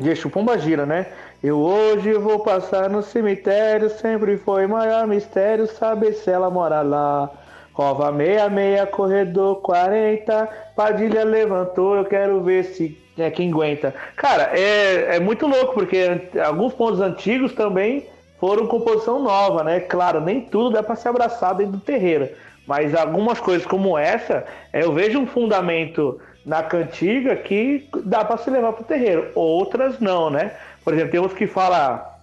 De Exu Pomba Gira, né? Eu hoje vou passar no cemitério, sempre foi maior mistério saber se ela mora lá. Cova 66, corredor 40, Padilha levantou, eu quero ver se é quem aguenta. Cara, é, é muito louco, porque alguns pontos antigos também foram composição nova, né? Claro, nem tudo dá para se abraçar dentro do terreiro, mas algumas coisas como essa, é, eu vejo um fundamento na cantiga que dá para se levar para o terreiro, outras não, né? Por exemplo, tem uns que fala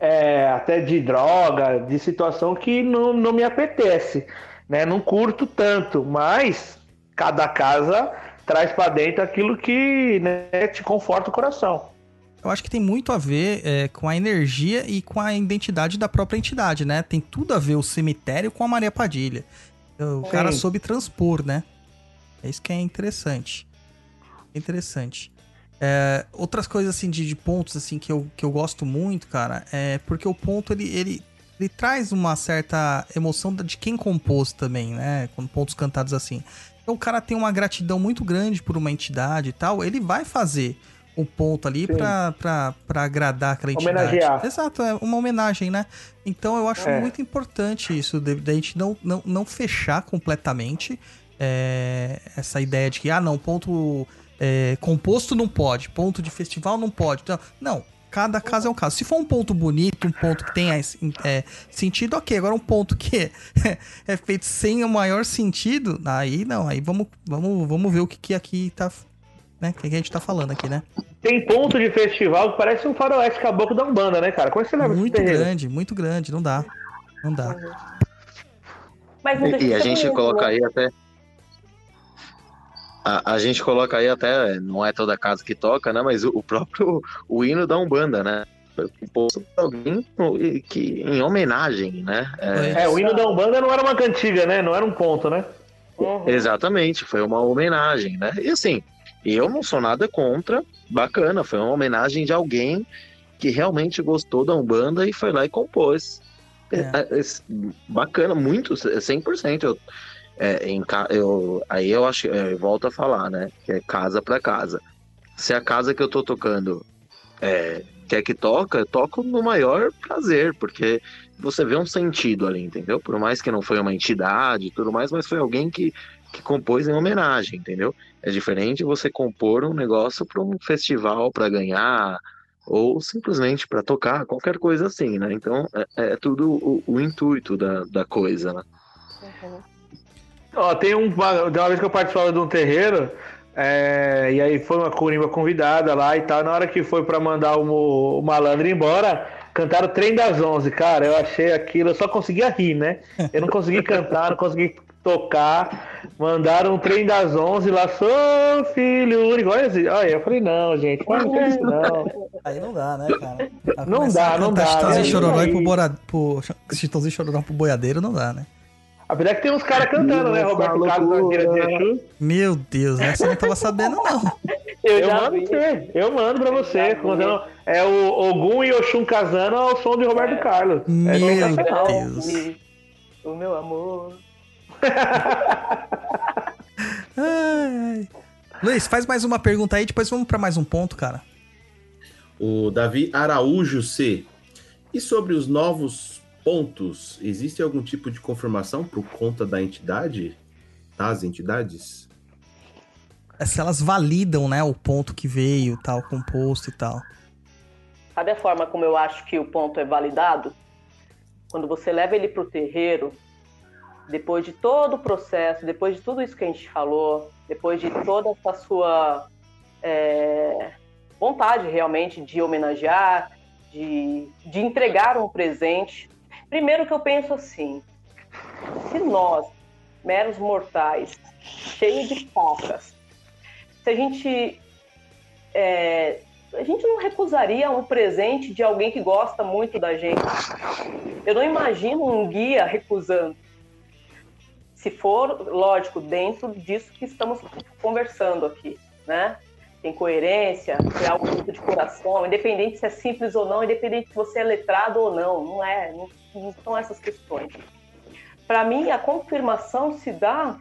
é, até de droga, de situação que não, não me apetece, né? Não curto tanto, mas cada casa traz para dentro aquilo que né, te conforta o coração. Eu acho que tem muito a ver é, com a energia e com a identidade da própria entidade, né? Tem tudo a ver o cemitério com a Maria Padilha. O Sim. cara soube transpor, né? É isso que é interessante. Interessante. É, outras coisas assim de, de pontos assim que eu, que eu gosto muito, cara, é porque o ponto ele, ele, ele traz uma certa emoção de quem compôs também, né? Com pontos cantados assim. Então o cara tem uma gratidão muito grande por uma entidade e tal, ele vai fazer um ponto ali pra, pra, pra agradar aquela entidade. Homenagear. Exato, é uma homenagem, né? Então eu acho É. muito importante isso, da gente não, não, não fechar completamente é, essa ideia de que, ah, não, ponto é, composto não pode, ponto de festival não pode. Então, não, cada caso é um caso. Se for um ponto bonito, um ponto que tenha é, sentido, ok. Agora um ponto que é, feito sem o maior sentido, aí não, aí vamos, vamos, vamos ver o que, que aqui tá. Né? O que, que a gente tá falando aqui, né? Tem ponto de festival que parece um faroeste caboclo da Umbanda, né, cara? Como é que você leva esse Muito grande, muito grande, não dá. Não dá. Mas E de a gente bonito, coloca aí até. A, a gente coloca aí até, não é toda casa que toca, né? Mas o, o próprio o hino da Umbanda, né? Foi composto por alguém que, em homenagem, né? É, É, o hino da Umbanda não era uma cantiga, né? Não era um ponto, né? Uhum. Exatamente, foi uma homenagem, né? E assim, eu não sou nada contra, bacana, foi uma homenagem de alguém que realmente gostou da Umbanda e foi lá e compôs. É. É, é, bacana, muito, 100%. Eu, é, em, eu, aí eu acho, é, eu volto a falar, né? Que é casa pra casa. Se a casa que eu tô tocando é, quer que toca, eu toco no maior prazer, porque você vê um sentido ali, entendeu? Por mais que não foi uma entidade e tudo mais, mas foi alguém que, que compôs em homenagem, entendeu? É diferente você compor um negócio para um festival para ganhar ou simplesmente para tocar, qualquer coisa assim, né? Então é, é tudo o, o intuito da, da coisa, né? Uhum. Ó, tem um, uma, de uma vez que eu participava de um terreiro, é, e aí foi uma curimba convidada lá e tal. Na hora que foi pra mandar o, o malandro embora, cantaram o Trem das Onze. Cara, eu achei aquilo, eu só conseguia rir, né? Eu não consegui cantar, não consegui tocar. Mandaram o Trem das Onze lá, sou filho único. Olha, assim, olha, eu falei, não, gente, mas não faz isso não. Aí não dá, né, cara? Não dá, não dá, Chitãozinho né? Chororó e Aí- pro, bora, pro Chitãozinho Chororó pro boiadeiro não dá, né? Apesar que tem uns caras cantando, né? Roberto Carlos na de Exu. Meu Deus, essa eu não tava sabendo, não. Eu, Eu já mando vi. pra você, eu mando pra você. Contando- É o Ogum e Oxum casando ao som de Roberto Carlos. É Meu. Deus. O meu amor. Ai. Luiz, faz mais uma pergunta aí, depois vamos pra mais um ponto, cara. O Davi Araújo C. E sobre os novos pontos, existe algum tipo de confirmação por conta da entidade? Das entidades? É se elas validam, né, o ponto que veio, tal, composto e tal. Sabe a forma como eu acho que o ponto é validado? Quando você leva ele para o terreiro, depois de todo o processo, depois de tudo isso que a gente falou, depois de toda essa sua é, vontade realmente de homenagear, de, de entregar um presente. Primeiro que eu penso assim, se nós, meros mortais, cheios de facas, se a gente é, a gente não recusaria um presente de alguém que gosta muito da gente. Eu não imagino um guia recusando. Se for, lógico, dentro disso que estamos conversando aqui, né? Tem coerência, é algo de coração, independente se é simples ou não, independente se você é letrado ou não, não é, não, não são essas questões. Para mim, a confirmação se dá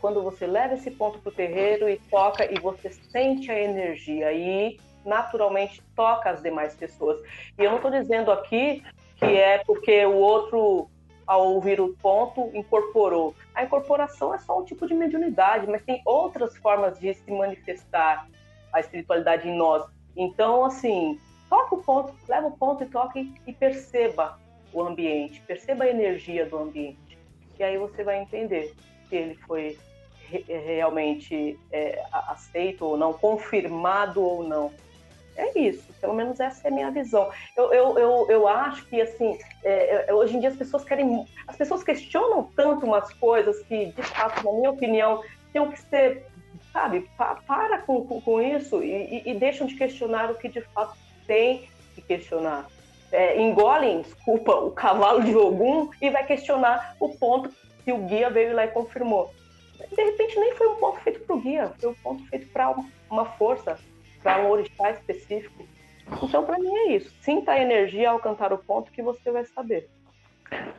quando você leva esse ponto para o terreiro e toca e você sente a energia e naturalmente toca as demais pessoas. E eu não estou dizendo aqui que é porque o outro, ao ouvir o ponto, incorporou. A incorporação é só um tipo de mediunidade, mas tem outras formas de se manifestar a espiritualidade em nós. Então, assim, toca o ponto, leva o ponto e toca e, e perceba o ambiente, perceba a energia do ambiente. E aí você vai entender se ele foi re- realmente é, aceito ou não, confirmado ou não. É isso, pelo menos essa é a minha visão. Eu, eu, eu, eu acho que, assim, é, é, hoje em dia as pessoas querem. As pessoas questionam tanto umas coisas que, de fato, na minha opinião, tinham que ser. Sabe, pa- para com, com, com isso e, e- e deixam de questionar o que de fato tem que questionar. É, engolem, desculpa, o cavalo de Ogum e vai questionar o ponto que o guia veio lá e confirmou. De repente nem foi um ponto feito para o guia, foi um ponto feito para uma força, para um orixá específico. Então, para mim é isso. Sinta a energia ao cantar o ponto que você vai saber.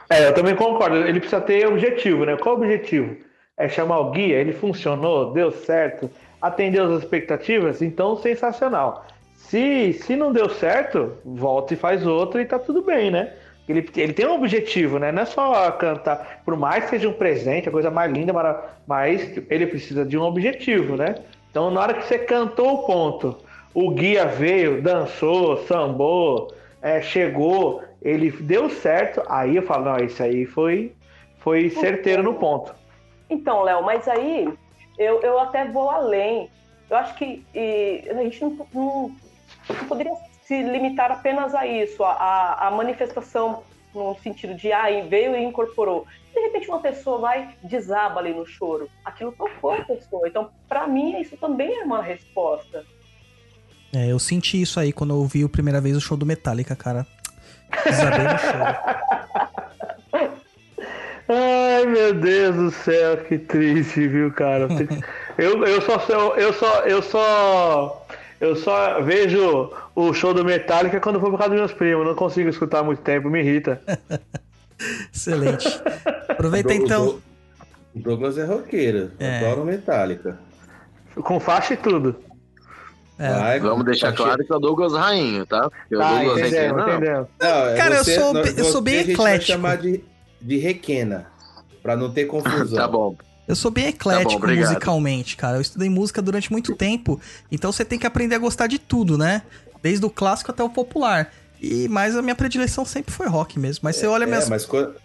É, eu também concordo. Ele precisa ter objetivo, né? Qual o objetivo? É chamar o guia, ele funcionou, deu certo, atendeu as expectativas, então sensacional. Se, se não deu certo, volta e faz outro e tá tudo bem, né? Ele, ele tem um objetivo, né? Não é só cantar, por mais que seja um presente, a coisa mais linda, mas ele precisa de um objetivo, né? Então, na hora que você cantou o ponto, o guia veio, dançou, sambou, é, chegou, ele deu certo, aí eu falo, não, isso aí foi, foi certeiro no ponto. Então, Léo, mas aí eu, eu até vou além. Eu acho que e, a gente não, não- não poderia se limitar apenas a isso, a, a- manifestação no sentido de, ah, veio e incorporou. De repente uma pessoa vai desaba ali no choro. Aquilo tocou a pessoa. Então, para mim, isso também é uma resposta. É, eu senti isso aí quando eu ouvi a primeira vez o show do Metallica, cara. Desabei no show. Ai, meu Deus do céu, que triste, viu, cara? Eu, eu só sou- eu só eu só eu só vejo o show do Metallica quando for por causa dos meus primos, não consigo escutar muito tempo, me irrita. Excelente. Aproveita então. Douglas- O Douglas é roqueiro, É. adora o Metallica. Com faixa e tudo. É. Vai, Vamos deixar tá claro que é o Douglas Rainho, tá? Porque o Ah, Douglas entendemos, Requena, não. entendemos. Não, é Cara, eu você- sou nós- eu sou bem eclético. chamar de, de requena, pra não ter confusão. Tá bom. Eu sou bem eclético Tá bom, musicalmente, cara. Eu estudei música durante muito tempo, então você tem que aprender a gostar de tudo, né? Desde o clássico até o popular. E mas a minha predileção sempre foi rock mesmo. Mas você olha É, minhas mas, quando,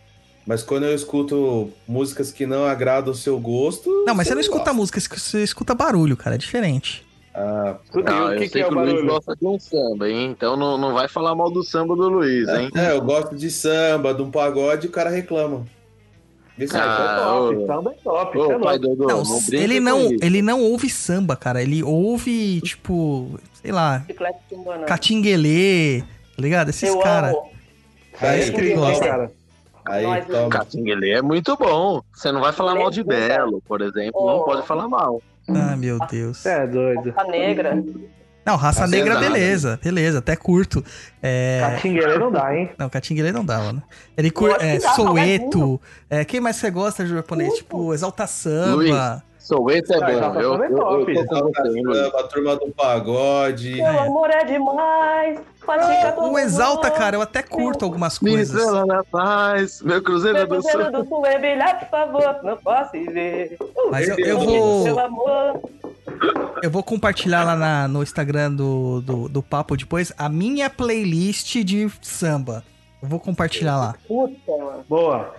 mas quando eu escuto músicas que não agradam o seu gosto. Não, mas você não escuta gosta. música, você escuta barulho, cara, é diferente. Ah, Escuta, Não, e o eu que, sei que é que o o Luiz barulho? gosta de um samba, hein? Então não, não vai falar mal do samba do Luiz, hein? é, eu gosto de samba, de um pagode e o cara reclama. Isso aí, Ah, Isso é top, ô. samba é top, Ô, isso é pai louco. Dodô, Não, não, brinca ele não, ele não ouve samba, cara. Ele ouve, tipo, sei lá, catinguelê, tá ligado? Esses caras. Aí é Aí, triste, gosta. cara. aí Nós, toma. Catinguelê é muito bom. Você não vai falar mal de Lembra? Belo, por exemplo. Não Oh. pode falar mal. Ah, meu Deus. É doido. A negra. Não, raça negra, pesado. beleza, beleza, até curto. É. Catingueira não dá, hein? Não, Catinguelê não dá, mano. Ele cur... Eu é, Soweto. É, quem mais você gosta de japonês? Tipo, Exalta Samba. Luiz. Soueto é Ah, bom. tá Eu, eu, eu, top. tô com você, a turma do pagode. Meu amor é demais. Todo O Exalta, cara, eu até curto algumas Me coisas. estrela na paz, meu cruzeiro Meu do cruzeiro sul. do sul é brilhar, por favor. Não posso ir ver. Mas eu, eu Meu vou. Eu vou compartilhar lá na- no Instagram do, do, do Papo depois a minha playlist de samba. Eu vou compartilhar lá. Puta. Boa.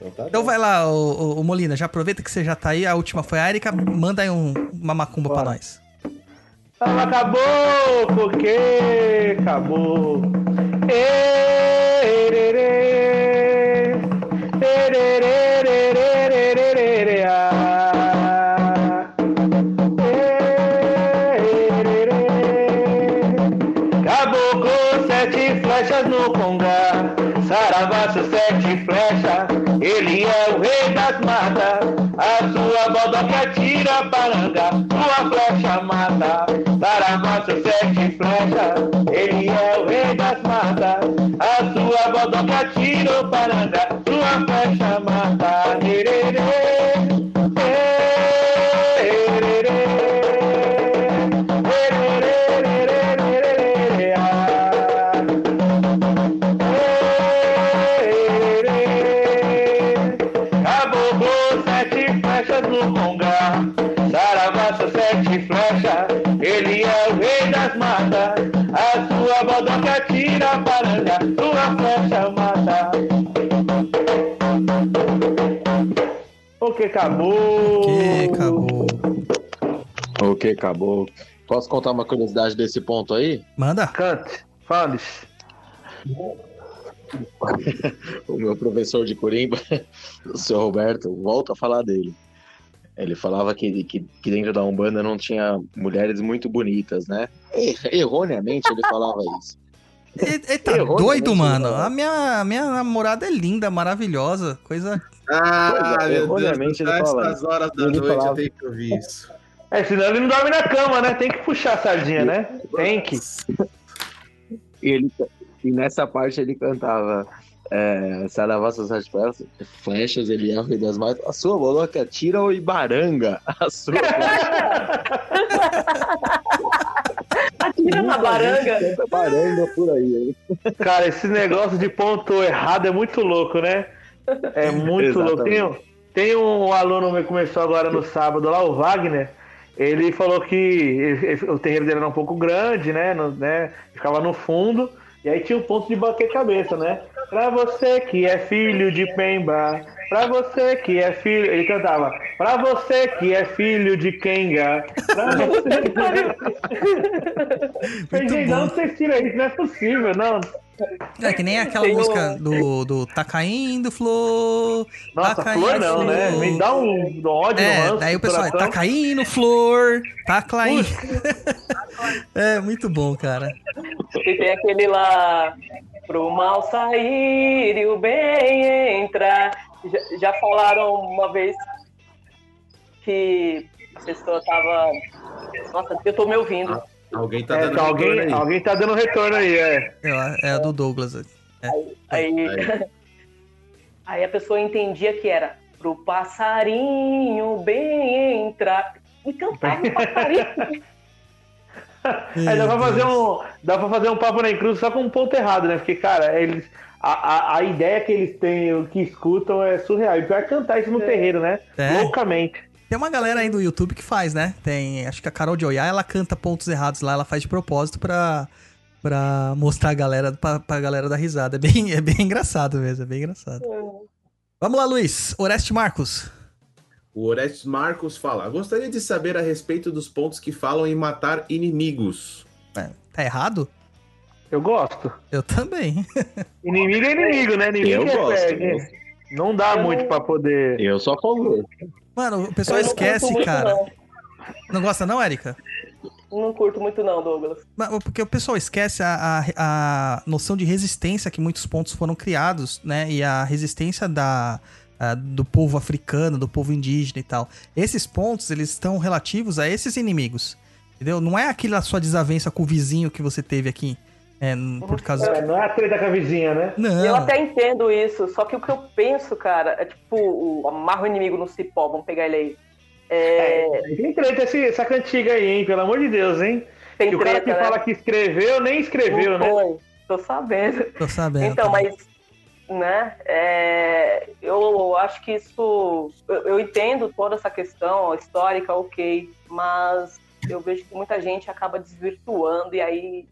Então, tá Então vai lá, ô, ô Molina, já aproveita que você já tá aí. A última foi a Erika. Manda aí um- uma macumba pra Bora. nós. Ela acabou, porque acabou. Ererê, ererê, flechas. Ele é o rei das matas, a sua bodoca atira paranga, sua flecha mata, para massa sete flechas. Ele é o rei das matas, a sua bodoca atira paranga, sua flecha mata. Que acabou? Que acabou. Ok, acabou. Posso contar uma curiosidade desse ponto aí? Manda. Cante, fale. O meu professor de Corimba, o senhor Roberto, volta a falar dele. Ele falava que, que, que dentro da Umbanda não tinha mulheres muito bonitas, né? Erroneamente ele falava isso. Ele, ele tá doido, mano. A minha, a minha namorada é linda, maravilhosa. Coisa. Ah, Pois é, meu Deus, ele fala essas horas da Ele noite falava- eu tenho que ouvir isso. É, senão ele não dorme na cama, né? Tem que puxar a sardinha, né? Tem que. E, ele, e nessa parte ele cantava é, Saravassa sete flechas, flechas, ele o rei das matas. A sua boloca tira o Ibaranga. A sua Atira na baranga. Baranga por aí. Cara, esse negócio de ponto errado é muito louco, né? É muito louco. Tem, um- tem um aluno que começou agora no sábado lá, o Wagner. Ele falou que ele- o terreiro dele era um pouco grande, né? no- né? Ficava no fundo. E aí tinha um ponto de bater cabeça, né? Pra você que é filho de Pemba, pra você que é filho. Ele cantava, pra você que é filho de Kenga, pra você que Muito bom. não vocês tiram isso, não é possível, não. É que nem aquela Tem um- música do, do Tá Caindo Flor. Nossa, tá caindo flor não, né? Me dá um, um ódio É, daí o pessoal, coração. tá caindo flor, tá caindo. é, muito bom, cara. E tem aquele lá. Pro mal sair e o bem entrar. Já, já falaram uma vez que a pessoa tava. Nossa, eu tô me ouvindo. Alguém tá É, dando tá, retorno alguém, aí. alguém tá dando retorno aí, é. É, é a do Douglas. Aí, Aí. aí a pessoa entendia que era pro passarinho bem entrar. E cantava o passarinho. Aí dá pra fazer um. Dá pra fazer um papo na cruz só com um ponto errado, né? Porque, cara, eles. A, a, a ideia que eles têm, o que escutam é surreal. E pior é cantar isso no terreiro, né? É. Loucamente. Tem uma galera aí do YouTube que faz, né? Tem, acho que a Carol de Oiá, ela canta pontos errados lá, ela faz de propósito pra, pra mostrar a galera, pra, pra galera dar risada. É bem, é bem engraçado mesmo, é bem engraçado. Vamos lá, Luiz. Oreste Marcos. O Orestes Marcos fala: Gostaria de saber a respeito dos pontos que falam em matar inimigos. Tá errado? Eu gosto. Eu também. Inimigo é inimigo, né? Ninguém Eu quer gosto, perde. Não dá Eu muito pra poder. Eu a favor. Mano, o pessoal esquece, muito, cara. Não. Não gosta não, Érica? não curto muito, não, Douglas. Mas, Porque o pessoal esquece a, a, a noção de resistência que muitos pontos foram criados, né? E a resistência da, a- do povo africano, do povo indígena e tal. Esses pontos, eles estão relativos a esses inimigos. Entendeu? Não é aquela sua desavença com o vizinho que você teve aqui. É, por causa. É, não é a treta com a vizinha, né? Não. Eu até entendo isso, só que o que eu penso, cara, é tipo, o amarra o inimigo no cipó, vamos pegar ele aí. É, Tem treta esse, essa cantiga aí, hein? Pelo amor de Deus, hein? tem que o cara que né? fala que escreveu, nem escreveu, Não né? foi, Tô sabendo. Tô sabendo. Então, também. mas, né, é, eu acho que isso, eu, eu entendo toda essa questão histórica, ok, mas eu vejo que muita gente acaba desvirtuando e aí,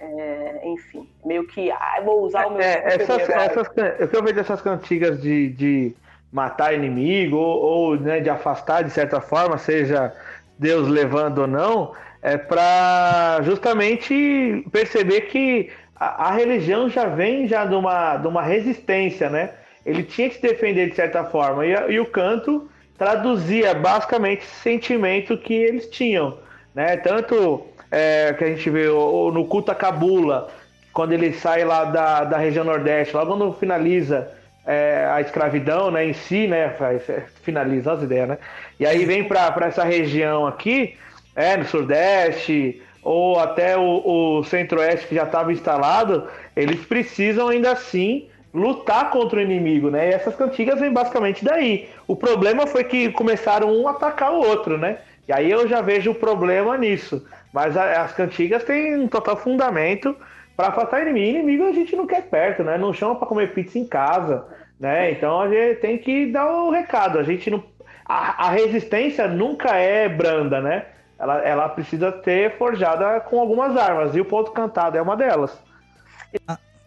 é, enfim, meio que, ah, vou usar o meu É, essas, essas, eu vejo dessas cantigas de, de matar inimigo ou, ou, né, de afastar de certa forma, seja Deus levando ou não, é para justamente perceber que a, a religião já vem já de uma, de uma resistência, né? Ele tinha que se defender de certa forma e, e o canto traduzia basicamente esse sentimento que eles tinham, né? Tanto é, que a gente vê o- o- no culto a Cabula, quando ele sai lá da, da região Nordeste, lá quando finaliza é, a escravidão né, em si, né? é, Finaliza as ideias, né? E aí vem para essa região aqui, é, no Sudeste, ou até o, o Centro-Oeste que já estava instalado, eles precisam ainda assim lutar contra o inimigo, né? E essas cantigas vêm basicamente daí. O problema foi que começaram um a atacar o outro, né? E aí eu já vejo o problema nisso. Mas a- as cantigas têm um total fundamento para afastar inimigo. Inimigo a gente não quer perto, né? Não chama para comer pizza em casa, né? Então a gente tem que dar o recado. A gente não. A, a resistência nunca é branda, né? Ela, ela precisa ser forjada com algumas armas. E o ponto cantado é uma delas.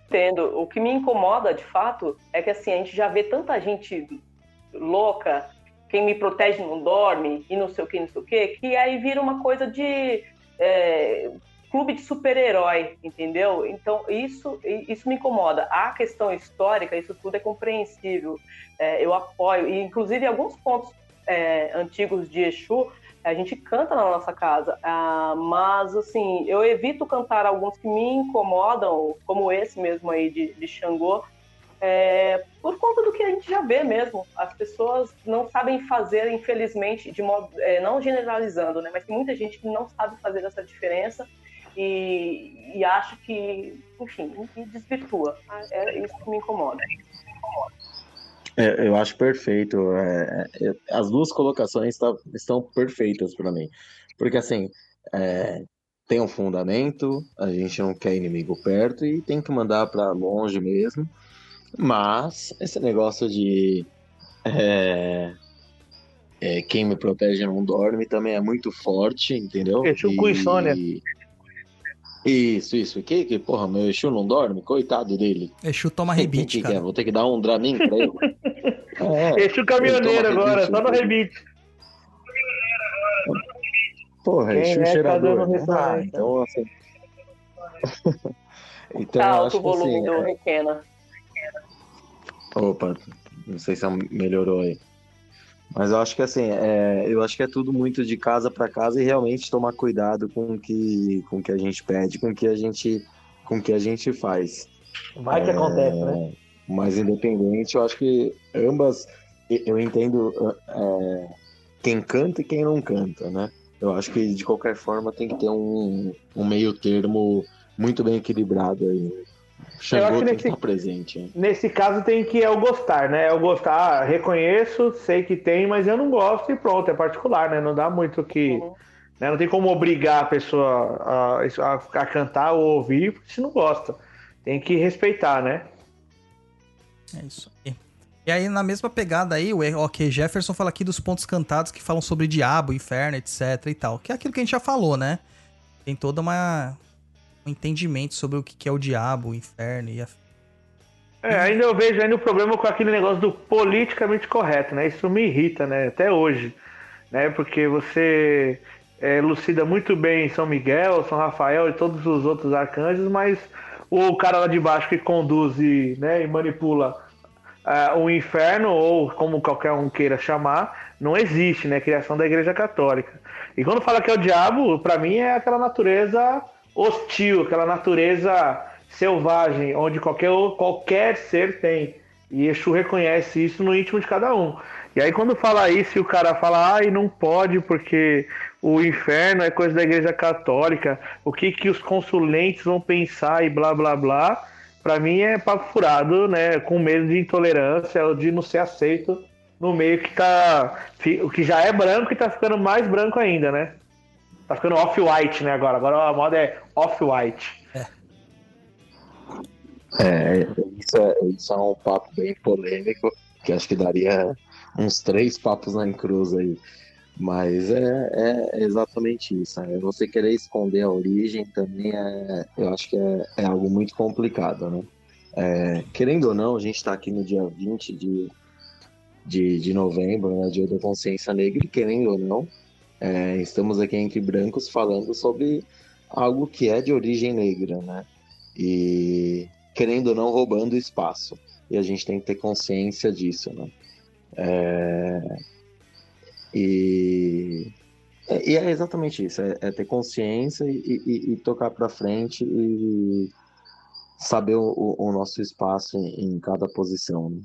Entendo. O que me incomoda, de fato, é que assim, a gente já vê tanta gente louca, quem me protege não dorme, e não sei o que, não sei o que, que aí vira uma coisa de é, clube de super-herói, entendeu? Então, isso, isso me incomoda. A questão histórica, isso tudo é compreensível. É, eu apoio, e inclusive alguns pontos é, antigos de Exu, a gente canta na nossa casa, ah, mas assim, eu evito cantar alguns que me incomodam, como esse mesmo aí de, de Xangô, é, por conta do que a gente já vê mesmo. As pessoas não sabem fazer, infelizmente, de modo, é, não generalizando, né? Mas tem muita gente que não sabe fazer essa diferença e, e acha que, enfim, e desvirtua. É isso que me incomoda. É, eu acho perfeito. é, é, as duas colocações tá- estão perfeitas para mim. Porque, assim, é, tem um fundamento, a gente não quer inimigo perto e tem que mandar para longe mesmo. Mas esse negócio de é, é, quem me protege não dorme também é muito forte, entendeu? Exu com insônia. Isso, isso. Que, que, porra, meu Exu não dorme? Coitado dele. Exu toma rebite, que cara. Vou ter que dar um Dramin pra ele. É, Exu caminhoneiro agora, rebite, só no então. rebite. Porra, Quem Exu é, tá cheirador. né? Ah, então, assim. então, Tá alto o que volume assim. do é- Requena. Opa, não sei se melhorou aí. Mas eu acho que assim, é, eu acho que é tudo muito de casa para casa e realmente tomar cuidado com o que, com que a gente pede, com o que a gente, com que a gente faz. Vai que É, acontece, né? Mas independente, eu acho que ambas, eu entendo é, quem canta e quem não canta, né? Eu acho que de qualquer forma tem que ter um, um meio termo muito bem equilibrado aí. Eu Xangô acho que nesse- presente. Nesse caso tem que é o gostar, né? É o gostar, ah, reconheço, sei que tem, mas eu não gosto e pronto, é particular, né? Não dá muito que. Uhum. né? Não tem como obrigar a pessoa a, a- a cantar ou ouvir, porque se não gosta. Tem que respeitar, né? É isso aí. E aí, na mesma pegada aí, o OK Jefferson fala aqui dos pontos cantados que falam sobre diabo, inferno, etc e tal. Que é aquilo que a gente já falou, né? Tem toda uma um entendimento sobre o que é o diabo, o inferno e a... É, ainda eu vejo ainda o problema com aquele negócio do politicamente correto, né? Isso me irrita, né? Até hoje, né? Porque você é, elucida muito bem São Miguel, São Rafael e todos os outros arcanjos, mas o cara lá de baixo que conduz e, né, e manipula ah, o inferno, ou como qualquer um queira chamar, não existe, né? Criação da Igreja Católica. E quando fala que é o diabo, pra mim é aquela natureza hostil, aquela natureza selvagem, onde qualquer, qualquer ser tem. E Exu reconhece isso no íntimo de cada um. E aí quando fala isso e o cara fala, ai, não pode porque o inferno é coisa da igreja católica, o que que os consulentes vão pensar e blá blá blá, pra mim é papo furado, né, com medo de intolerância ou de não ser aceito no meio que tá, o que já é branco e tá ficando mais branco ainda, né? Tá ficando off-white, né, agora. Agora a moda é off-white. É, isso é, isso é um papo bem polêmico, que acho que daria uns três papos na cruz aí. Mas é, é exatamente isso. né? Você querer esconder a origem também é, eu acho que é, é algo muito complicado, né? É, querendo ou não, a gente está aqui no dia 20 de, de, de novembro, né, Dia da Consciência Negra, e querendo ou não, é, estamos aqui entre brancos falando sobre algo que é de origem negra, né? E querendo ou não roubando espaço. E a gente tem que ter consciência disso, né? É, E, e é exatamente isso, é, é ter consciência e, e- e tocar para frente e saber o, o- nosso espaço em, em cada posição. né?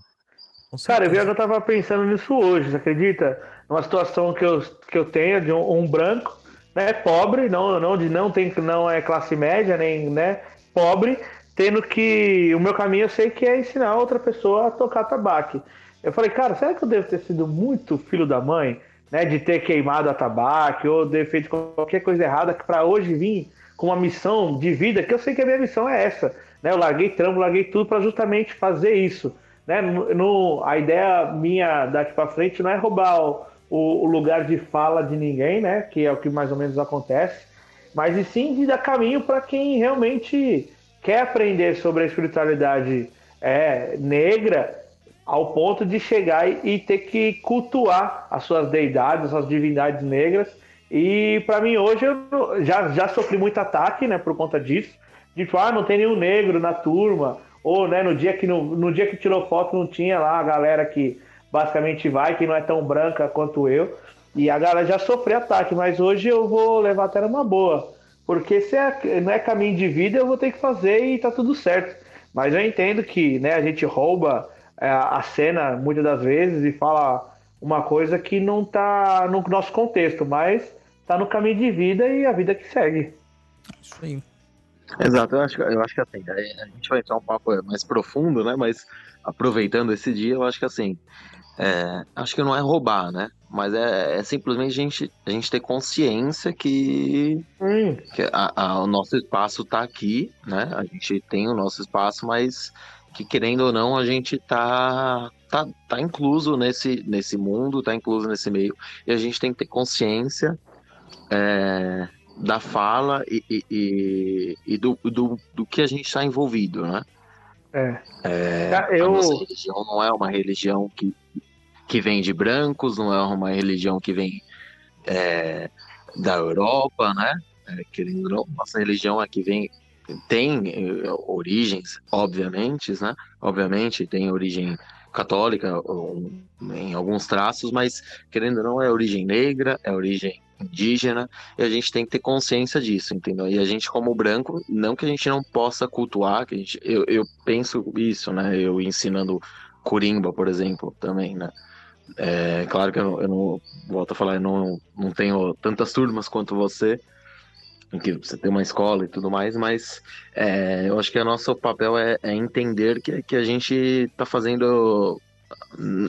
Cara, eu, certeza. eu tava pensando nisso hoje, você acredita? Numa situação que eu, que eu tenho de um, um branco, né, pobre, não, não, de, não, tem, não é classe média, nem, né, pobre, tendo que, o meu caminho eu sei que é ensinar outra pessoa a tocar tabaco. Eu falei, cara, será que eu devo ter sido muito filho da mãe, né, de ter queimado a tabaco ou ter feito qualquer coisa errada para hoje vir com uma missão de vida, que eu sei que a minha missão é essa, né, eu larguei trampo, larguei tudo para justamente fazer isso né? No- a ideia minha daqui para frente não é roubar o, o- lugar de fala de ninguém, né? Que é o que mais ou menos acontece, mas e sim de dar caminho para quem realmente quer aprender sobre a espiritualidade é, negra ao ponto de chegar e, ter que cultuar as suas deidades, as suas divindades negras. E para mim hoje eu já, já sofri muito ataque, né, por conta disso. De tipo, ah, não tem nenhum negro na turma, ou né, no dia que no, no dia que tirou foto não tinha lá a galera que basicamente vai, que não é tão branca quanto eu. E a galera já sofreu ataque, mas hoje eu vou levar até numa boa. Porque se é, não é caminho de vida, eu vou ter que fazer e tá tudo certo. Mas eu entendo que né, a gente rouba é, a cena muitas das vezes e fala uma coisa que não tá no nosso contexto, mas tá no caminho de vida e a vida que segue. Isso aí. Exato, eu acho, que- eu acho que assim, a gente vai entrar um papo mais profundo, né? Mas aproveitando esse dia, eu acho que assim, é, acho que não é roubar, né? Mas é, é simplesmente a gente, a gente ter consciência que, Hum, que a- a- o nosso espaço tá aqui, né? A gente tem o nosso espaço, mas que querendo ou não, a gente tá, tá, tá incluso nesse, nesse mundo, tá incluso nesse meio, e a gente tem que ter consciência é, da fala e, e, e- do, do, do que a gente está envolvido, né? é. É, Tá, A eu- nossa religião não é uma religião que, que vem de brancos, não é uma religião que vem é, da Europa, né? É, querendo não, nossa religião aqui vem tem eh, origens, obviamente, né? Obviamente tem origem católica em alguns traços, mas querendo ou não é origem negra, é origem indígena, e a gente tem que ter consciência disso, entendeu? E a gente, como branco, não que a gente não possa cultuar, que a gente, eu, eu penso isso, né? Eu ensinando Corimba, por exemplo, também, né? É, claro que eu não, eu não volto a falar, eu não, não tenho tantas turmas quanto você, em que você tem uma escola e tudo mais, mas é, eu acho que o nosso papel é, é entender que, que a gente tá fazendo.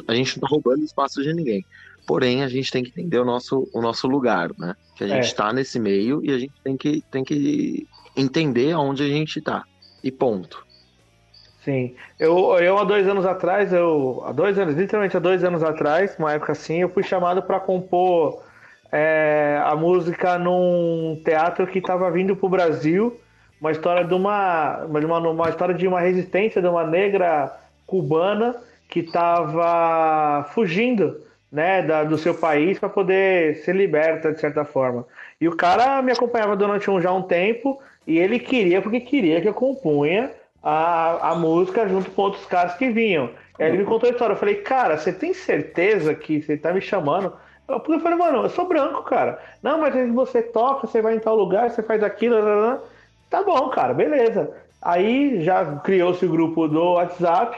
A gente não tá roubando espaço de ninguém. Porém, a gente tem que entender o nosso, o nosso lugar, né? Que a gente É. tá nesse meio e a gente tem que, tem que entender aonde a gente tá. E ponto. Sim. Eu, eu há dois anos atrás, eu. Há dois anos, literalmente há dois anos atrás, uma época assim, eu fui chamado para compor é, a música num teatro que estava vindo pro Brasil, uma história de uma, de uma, uma história de uma resistência de uma negra cubana que estava fugindo né, da- do seu país para poder ser liberta de certa forma. E o cara me acompanhava durante um, já um tempo e ele queria, porque queria que eu compunha a, a música junto com outros caras que vinham. E aí ele me contou a história. Eu falei, cara, você tem certeza que você tá me chamando? Eu falei, mano, eu sou branco, cara. Não, mas aí você toca, você vai em tal lugar, você faz aquilo. blá. Tá bom, cara, beleza. Aí já criou-se o grupo do WhatsApp.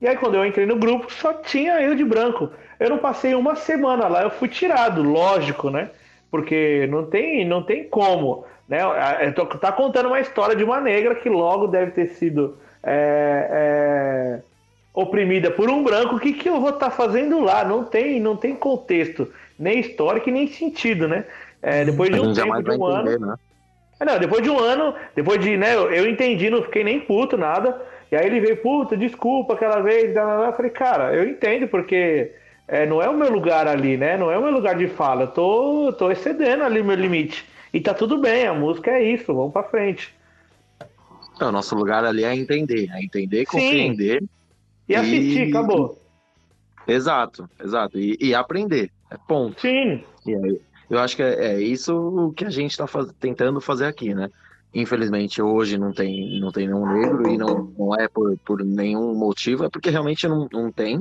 E aí quando eu entrei no grupo, só tinha eu de branco. Eu não passei uma semana lá, eu fui tirado, lógico, né? Porque não tem, não tem como. Né? Eu tô, tá contando uma história de uma negra que logo deve ter sido é, é, oprimida por um branco. O que, que eu vou estar fazendo lá? Não tem, não tem contexto, nem histórico e nem sentido, né? É, depois de um tempo, de um ano. entender, né? É, Não, depois de um ano, depois de, né, eu, eu entendi, não fiquei nem puto, nada. E aí ele veio, puta, desculpa aquela vez. Eu falei, cara, eu entendo, porque é, não é o meu lugar ali, né? Não é o meu lugar de fala. Eu tô, tô excedendo ali o meu limite. E tá tudo bem, a música é isso, vamos pra frente. É, o nosso lugar ali é entender, é entender, Sim. compreender. E assistir, acabou. Exato, exato. E, e aprender. É ponto. Sim. E aí, eu acho que é, é isso que a gente está tentando fazer aqui, né? Infelizmente hoje não tem, não tem nenhum negro e não, não é por, por nenhum motivo, é porque realmente não, não tem.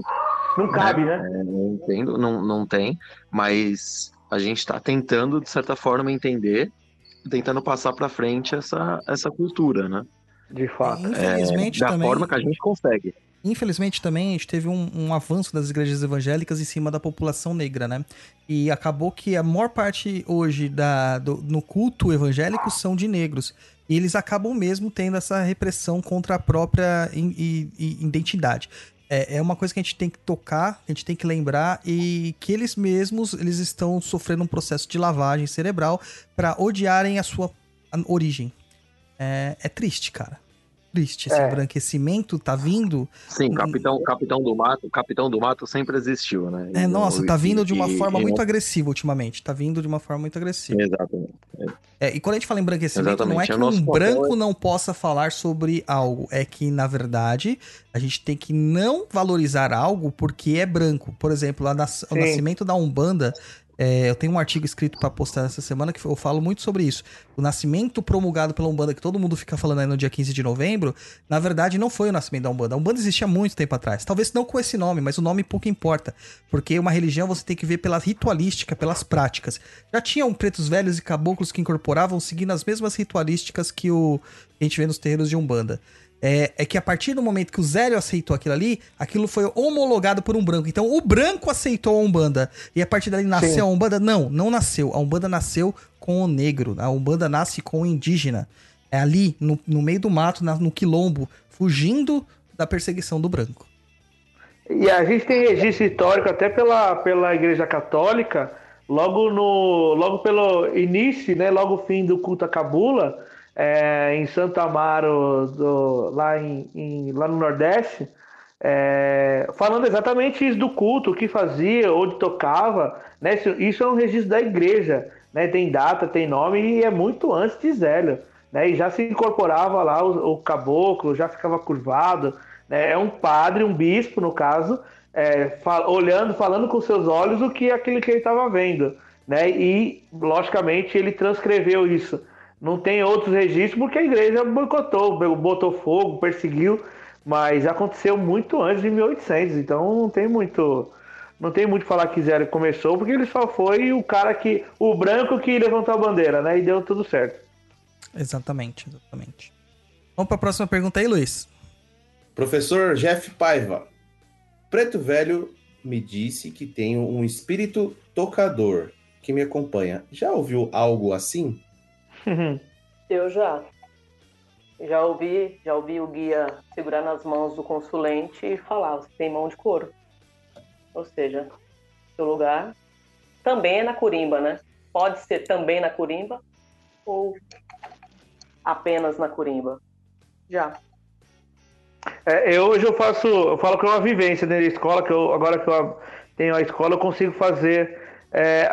Não cabe, né? É, não entendo, não, não tem, mas a gente está tentando, de certa forma, entender, tentando passar para frente essa, essa cultura, né? De fato. Infelizmente da também. forma que a gente consegue. Infelizmente também a gente teve um, um avanço das igrejas evangélicas em cima da população negra, né? E acabou que a maior parte hoje da, do- no culto evangélico são de negros. E eles acabam mesmo tendo essa repressão contra a própria in- i- i- identidade. É, é uma coisa que a gente tem que tocar, a gente tem que lembrar e que eles mesmos eles estão sofrendo um processo de lavagem cerebral para odiarem a sua origem. É, é triste, cara. Triste. Esse É. embranquecimento tá vindo. Sim, Capitão, Capitão do Mato, Capitão do Mato sempre existiu, né? É, E- nossa, tá vindo de uma e- forma e- muito agressiva ultimamente. Tá vindo de uma forma muito agressiva. Exatamente. É, e quando a gente fala embranquecimento, não é Exatamente, que é um branco é- não possa falar sobre algo. É que, na verdade, a gente tem que não valorizar algo porque é branco. Por exemplo, a nas- o nascimento da Umbanda. É, eu tenho um artigo escrito pra postar essa semana que eu falo muito sobre isso. O nascimento promulgado pela Umbanda, que todo mundo fica falando aí no dia 15 de novembro, na verdade não foi o nascimento da Umbanda. A Umbanda existia muito tempo atrás. Talvez não com esse nome, mas o nome pouco importa. Porque uma religião você tem que ver pela ritualística, pelas práticas. Já tinham pretos velhos e caboclos que incorporavam seguindo as mesmas ritualísticas que o que a gente vê nos terreiros de Umbanda. É, é que a partir do momento que o Zélio aceitou aquilo ali, aquilo foi homologado por um branco. Então o branco aceitou a Umbanda. E a partir dali nasceu Sim. a Umbanda? Não, não nasceu. A Umbanda nasceu com o negro. A Umbanda nasce com o indígena. É ali, no, no meio do mato, na- no quilombo, fugindo da perseguição do branco. E a gente tem registro histórico até pela, pela Igreja Católica, logo no logo pelo início, né, logo fim do culto a Cabula, é, em Santo Amaro, do- lá, em, em- lá no Nordeste, é, falando exatamente isso do culto, o que fazia, onde tocava, né, isso, isso é um registro da igreja, né, tem data, tem nome e é muito antes de Zélio, né, e já se incorporava lá o, o caboclo, já ficava curvado, né, é um padre, um bispo no caso, é, fa- olhando, falando com seus olhos o que é aquilo que ele estava vendo, né, e logicamente ele transcreveu isso. Não tem outros registros porque a igreja boicotou, botou fogo, perseguiu, mas aconteceu muito antes de 1800, então não tem muito não tem muito falar que Zélio começou, porque ele só foi o cara que o branco que levantou a bandeira, né, e deu tudo certo. Exatamente, exatamente. Vamos pra próxima pergunta aí, Luiz. Professor Jeff Paiva. Preto Velho me disse que tenho um espírito tocador que me acompanha. Já ouviu algo assim? Eu já. Já ouvi, já ouvi o guia segurar nas mãos do consulente e falar, você tem mão de couro. Ou seja, seu lugar também é na Corimba, né? Pode ser também na Corimba ou apenas na Corimba. Já. É, eu, hoje eu faço, eu falo que é uma vivência dentro da escola, que eu, agora que eu tenho a escola, eu consigo fazer é,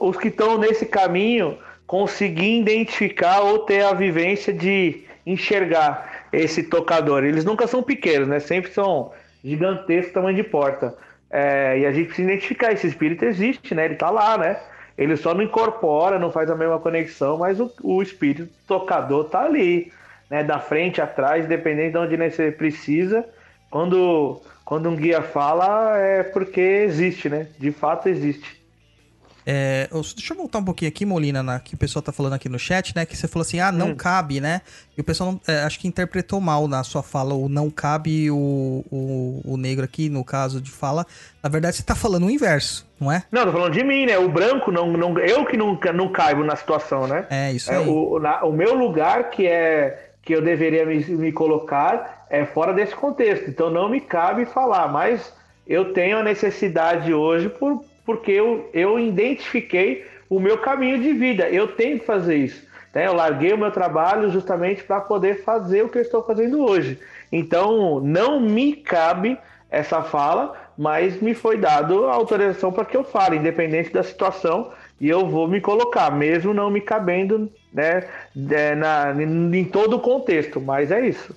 os que estão nesse caminho conseguir identificar ou ter a vivência de enxergar esse tocador. Eles nunca são pequenos, né? Sempre são gigantescos, tamanho de porta. É, e a gente precisa identificar, esse espírito existe, né? Ele tá lá, né? Ele só não incorpora, não faz a mesma conexão, mas o, o espírito tocador tá ali, né? Da frente, atrás, dependendo de onde você precisa. Quando, quando um guia fala, é porque existe, né? De fato existe. É, deixa eu voltar um pouquinho aqui, Molina, na, que o pessoal tá falando aqui no chat, né? Que você falou assim, ah, não cabe, né? E o pessoal não- é, acho que interpretou mal na sua fala o não cabe o, o, o negro aqui, no caso de fala. Na verdade, você tá falando o inverso, não é? Não, tô falando de mim, né? O branco, não, não, eu que nunca não caibo na situação, né? É, isso É, aí. o, na- o meu lugar que é que eu deveria me, me colocar é fora desse contexto. Então não me cabe falar, mas eu tenho a necessidade hoje por, porque eu, eu identifiquei o meu caminho de vida. Eu tenho que fazer isso. né? Eu larguei o meu trabalho justamente para poder fazer o que eu estou fazendo hoje. Então não me cabe essa fala, mas me foi dado a autorização para que eu fale, independente da situação, e eu vou me colocar, mesmo não me cabendo né, é, na, em todo o contexto, mas é isso.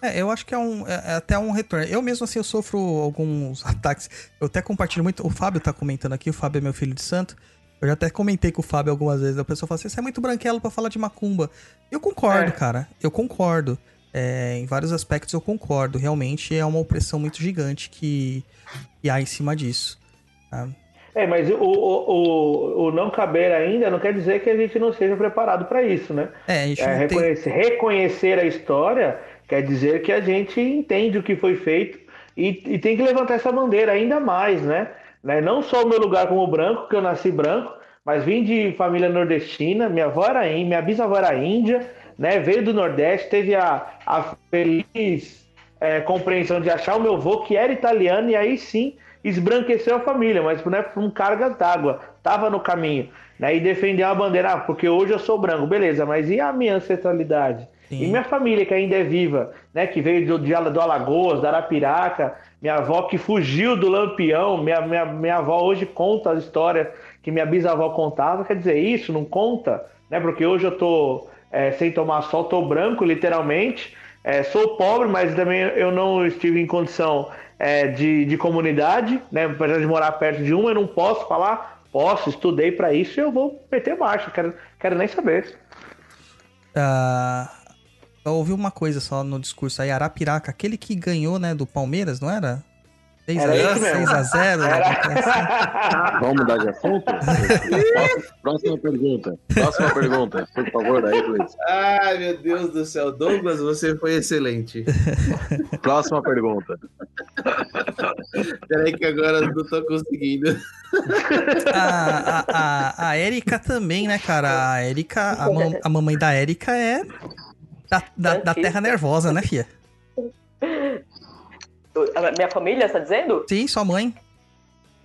É, eu acho que é, um, é é até um retorno. Eu mesmo, assim, eu sofro alguns ataques. Eu até compartilho muito. O Fábio tá comentando aqui, o Fábio é meu filho de santo. Eu já até comentei com o Fábio algumas vezes. A pessoa fala assim: você é muito branquelo pra falar de macumba. Eu concordo, É. cara. Eu concordo. É, em vários aspectos eu concordo. Realmente é uma opressão muito gigante que, que há em cima disso. tá? É, mas o, o, o, o não caber ainda não quer dizer que a gente não seja preparado para isso, né? É, a gente É, não tem. reconhecer, reconhecer a história quer dizer que a gente entende o que foi feito E, e tem que levantar essa bandeira ainda mais, né? né? Não só o meu lugar como branco, que eu nasci branco, mas vim de família nordestina, minha avó era índia, minha bisavó era índia, né? Veio do Nordeste, teve a, a feliz é, compreensão de achar o meu avô que era italiano e aí sim esbranqueceu a família, mas né, por um carga d'água, tava no caminho, né? E defender a bandeira, ah, porque hoje eu sou branco, beleza, mas e a minha ancestralidade? Sim. E minha família que ainda é viva, né? Que veio do, do Alagoas, da Arapiraca, minha avó que fugiu do Lampião, minha, minha, minha avó hoje conta a história que minha bisavó contava, quer dizer, isso não conta, né? Porque hoje eu tô é, sem tomar sol, tô branco, literalmente. É, sou pobre, mas também eu não estive em condição é, de, de comunidade, né? Apesar de morar perto de uma, eu não posso falar. Posso, estudei para isso e eu vou meter marcha, quero, quero nem saber. Ah, eu ouvi uma coisa só no discurso aí, Arapiraca, aquele que ganhou, né, do Palmeiras, não era? 6 Era a, esse mesmo. 6 a 0 Vamos mudar de assunto? Próxima pergunta. Próxima pergunta, por favor, aí, Luiz. Ai, meu Deus do céu. Douglas, você foi excelente. Próxima pergunta. Peraí que agora eu não tô conseguindo. a, a, a, a Erika também, né, cara? A Erika, a, mam- a mamãe da Erika é da, da, da terra nervosa, né, fia? Minha família, está dizendo? Sim, sua mãe.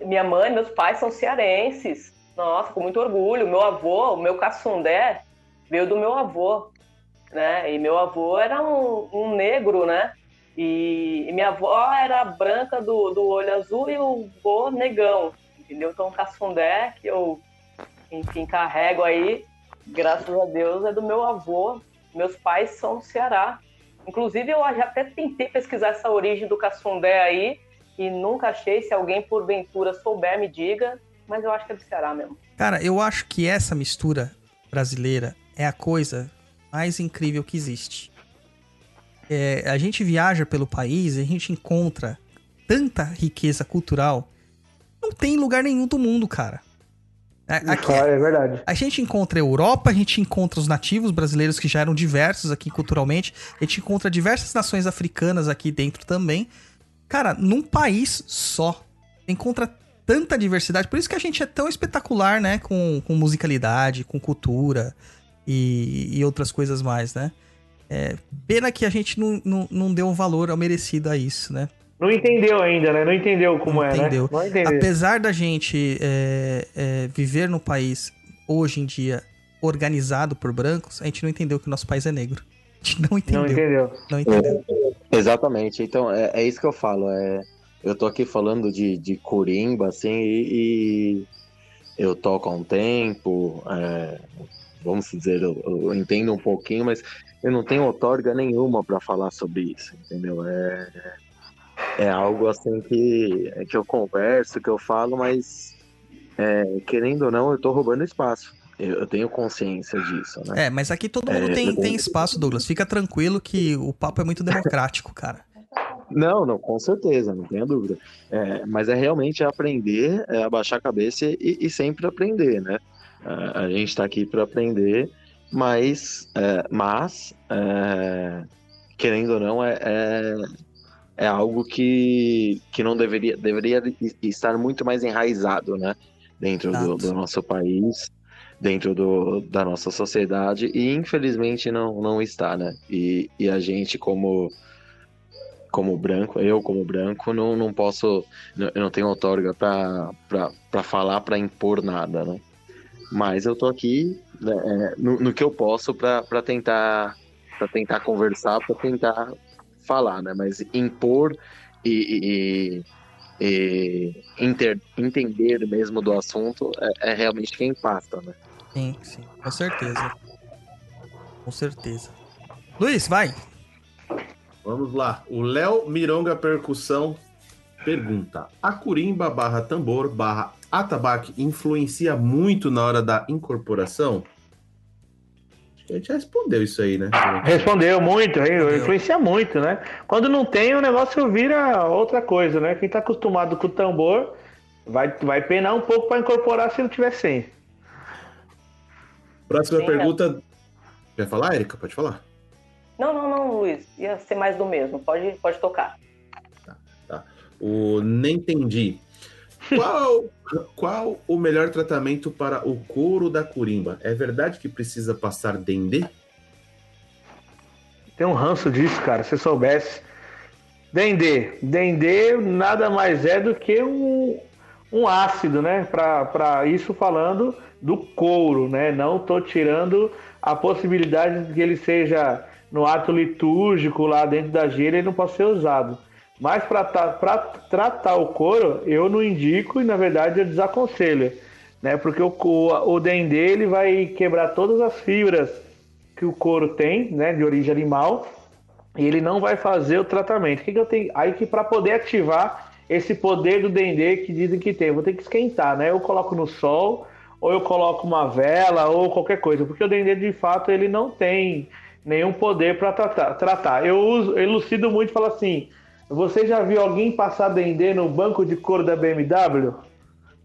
Minha mãe, meus pais são cearenses. Nossa, com muito orgulho. Meu avô, o meu caçundé, veio do meu avô, né? E meu avô era um, um negro, né? E, e minha avó era branca do, do olho azul e o vô negão, entendeu? Então, o caçundé que eu, enfim, carrego aí, graças a Deus, é do meu avô. Meus pais são do Ceará. Inclusive, eu já até tentei pesquisar essa origem do caçundé aí e nunca achei. Se alguém porventura souber, me diga. Mas eu acho que é do Ceará mesmo. Cara, eu acho que essa mistura brasileira é a coisa mais incrível que existe. É, a gente viaja pelo país e a gente encontra tanta riqueza cultural. Não tem em lugar nenhum do mundo, cara. A- Aqui, é verdade. a gente encontra a Europa, a gente encontra os nativos brasileiros que já eram diversos aqui culturalmente, a gente encontra diversas nações africanas aqui dentro também. Cara, num país só, encontra tanta diversidade, por isso que a gente é tão espetacular, né? Com, com musicalidade, com cultura e, e outras coisas mais, né? É, pena que a gente não, não, não deu um valor ao merecido a isso, né? Não entendeu ainda, né? Não entendeu como Não é, entendeu. né? Não entendeu. Apesar da gente é, é, viver no país hoje em dia organizado por brancos, a gente não entendeu que o nosso país é negro. A gente não entendeu. Não entendeu. Não entendeu. Exatamente. Então, é, é isso que eu falo. É, eu tô aqui falando de, de corimba, assim, e, e eu toco há um tempo, é, vamos dizer, eu, eu entendo um pouquinho, mas eu não tenho outorga nenhuma para falar sobre isso, entendeu? É, é algo assim que, é que eu converso, que eu falo, mas é, querendo ou não, eu tô roubando espaço. Eu, eu tenho consciência disso, né? É, mas aqui todo mundo É, tem, eu- tem espaço, Douglas. Fica tranquilo que o papo é muito democrático, cara. Não, não, com certeza, não tenha dúvida. É, mas é realmente aprender, é abaixar a cabeça e, e sempre aprender, né? A, a gente está aqui para aprender, mas, é, mas é, querendo ou não, é, é, algo que, que não deveria, deveria estar muito mais enraizado, né? Dentro do, do nosso país, dentro do, da nossa sociedade, e infelizmente não, não está, né? E, e a gente, como como branco, eu como branco, não, não posso, não- eu não tenho outorga para falar, para impor nada, né? Mas eu tô aqui né, é, no, no que eu posso para tentar para tentar conversar, para tentar falar, né? Mas impor e, e- e inter- entender mesmo do assunto é, é realmente quem passa, né? Sim, sim. Com certeza. Com certeza. Luiz, vai. Vamos lá. O Léo Mironga Percussão pergunta: A curimba barra tambor barra atabaque influencia muito na hora da incorporação? A gente já respondeu isso aí, né? Respondeu muito? Respondeu. influencia muito, né? Quando não tem, o negócio vira outra coisa, né? Quem tá acostumado com o tambor vai, vai penar um pouco para incorporar se não tiver sem. Próxima Sim, pergunta. Quer falar, Erika? Pode falar. Não, não, não, Luiz. Ia ser mais do mesmo. Pode, pode tocar. O Nem Entendi. Qual, qual o melhor tratamento para o couro da curimba? É verdade que precisa passar dendê? Tem um ranço disso, cara, se soubesse. Dendê. Dendê nada mais é do que um, um ácido, né? Para isso falando do couro, né? Não tô tirando a possibilidade de que ele seja no ato litúrgico lá dentro da gira, ele não pode ser usado. Mas para tratar o couro, eu não indico e na verdade eu desaconselho, né? Porque o, o, o dendê ele vai quebrar todas as fibras que o couro tem, né, de origem animal, e ele não vai fazer o tratamento. O que, que eu tenho? Aí que para poder ativar esse poder do dendê que dizem que tem, eu vou ter que esquentar, né? Eu coloco no sol, ou eu coloco uma vela, ou qualquer coisa, porque o dendê de fato ele não tem nenhum poder para tratar. Eu uso, elucido muito falo assim: você já viu alguém passar dendê no banco de couro da BMW?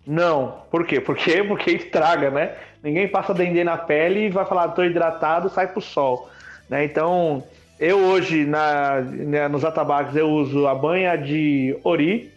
Não. Por quê? Porque, porque estraga, né? Ninguém passa dendê na pele e vai falar, tô hidratado, sai pro sol. Né? Então, eu hoje, na, né, nos atabaques, eu uso a banha de ori,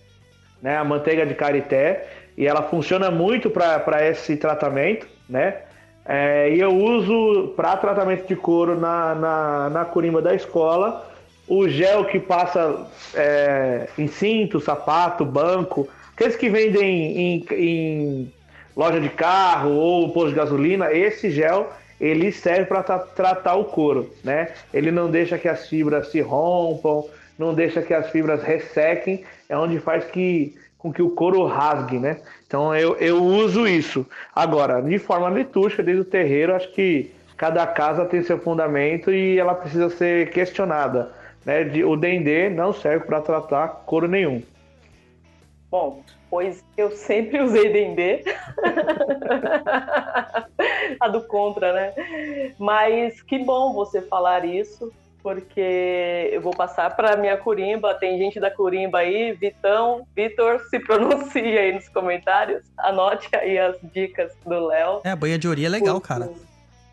né, a manteiga de carité, e ela funciona muito para esse tratamento, né? É, e eu uso para tratamento de couro na, na, na curimba da escola o gel que passa é, em cinto, sapato, banco, aqueles que vendem em, em loja de carro ou posto de gasolina, esse gel ele serve para tra tratar o couro, né? Ele não deixa que as fibras se rompam, não deixa que as fibras ressequem, é onde faz que com que o couro rasgue, né? Então eu, eu uso isso. Agora, de forma litúrgica, desde o terreiro, acho que cada casa tem seu fundamento e ela precisa ser questionada. Né? De, o dendê não serve para tratar couro nenhum. Bom, pois eu sempre usei dendê. a do contra, né? Mas que bom você falar isso, porque eu vou passar para minha Curimba. Tem gente da Curimba aí, Vitão, Vitor, se pronuncia aí nos comentários. Anote aí as dicas do Léo. É, a banha de ori é legal, cara.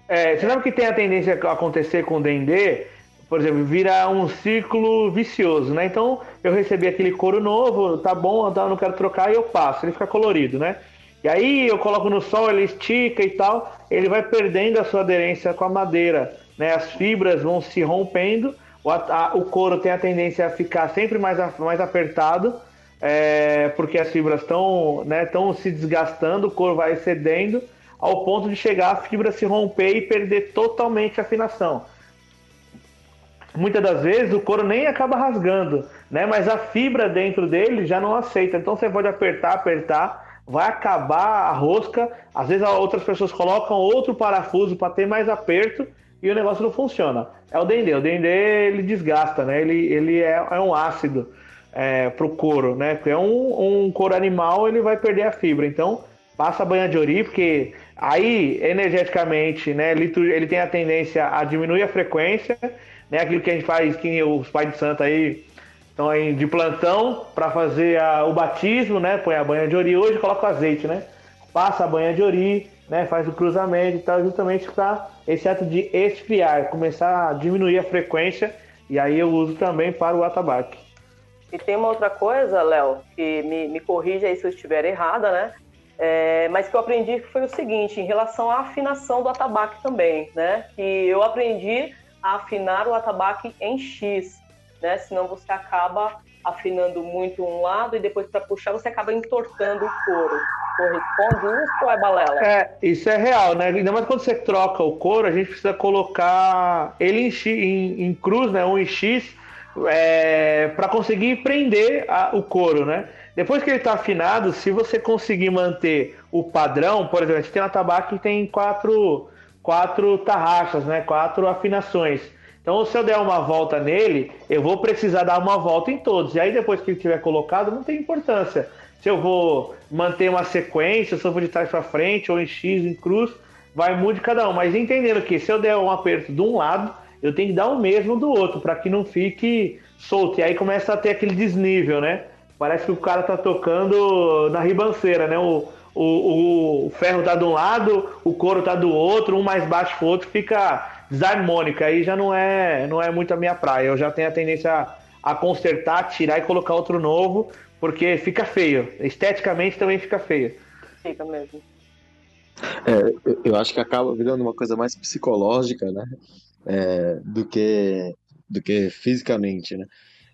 É, você sabe que tem a tendência a acontecer com o Dendê? Por exemplo, vira um ciclo vicioso, né? Então, eu recebi aquele couro novo, tá bom, tá, não quero trocar, e eu passo, ele fica colorido, né? E aí eu coloco no sol, ele estica e tal, ele vai perdendo a sua aderência com a madeira né, as fibras vão se rompendo, o, a, o couro tem a tendência a ficar sempre mais, mais apertado, é, porque as fibras estão né, se desgastando, o couro vai cedendo, ao ponto de chegar a fibra se romper e perder totalmente a afinação. Muitas das vezes o couro nem acaba rasgando, né? Mas a fibra dentro dele já não aceita. Então você pode apertar, apertar, vai acabar a rosca. Às vezes outras pessoas colocam outro parafuso para ter mais aperto e o negócio não funciona. É o dendê. O dendê ele desgasta, né? Ele, ele é, é um ácido é, pro couro, né? Porque é um, um couro animal, ele vai perder a fibra. Então, passa a banha de ori, porque aí, energeticamente, né? Ele, ele tem a tendência a diminuir a frequência, né? Aquilo que a gente faz, que os pais de santo aí estão aí de plantão para fazer a, o batismo, né? Põe a banha de ori. Hoje coloca o azeite, né? Passa a banha de ori, né? Faz o cruzamento e tal, justamente para esse ato de esfriar, começar a diminuir a frequência, e aí eu uso também para o atabaque. E tem uma outra coisa, Léo, que me, me corrija aí se eu estiver errada, né? É, mas que eu aprendi que foi o seguinte, em relação à afinação do atabaque também, né? Que eu aprendi afinar o atabaque em X, né? Senão você acaba afinando muito um lado e depois para puxar você acaba entortando o couro. Corresponde isso ou é balela? É, isso é real, né? Ainda mais quando você troca o couro, a gente precisa colocar ele em, X, em, em cruz, né? Um em X, é, para conseguir prender a, o couro, né? Depois que ele está afinado, se você conseguir manter o padrão, por exemplo, a gente tem uma tabaco que tem quatro, quatro tarraxas, né? Quatro afinações. Então, se eu der uma volta nele, eu vou precisar dar uma volta em todos. E aí, depois que ele tiver colocado, não tem importância. Se eu vou manter uma sequência, se eu vou de trás para frente, ou em X, em cruz, vai muito de cada um. Mas entendendo que se eu der um aperto de um lado, eu tenho que dar o mesmo do outro, para que não fique solto. E aí começa a ter aquele desnível, né? Parece que o cara tá tocando na ribanceira, né? O, o, o ferro tá de um lado, o couro tá do outro, um mais baixo que o outro, fica desarmônica, aí já não é, não é muito a minha praia. Eu já tenho a tendência a, a consertar, tirar e colocar outro novo, Porque fica feio. Esteticamente também fica feio. Fica mesmo. É, eu- acho que acaba virando uma coisa mais psicológica, né? É, do que, do que fisicamente, né?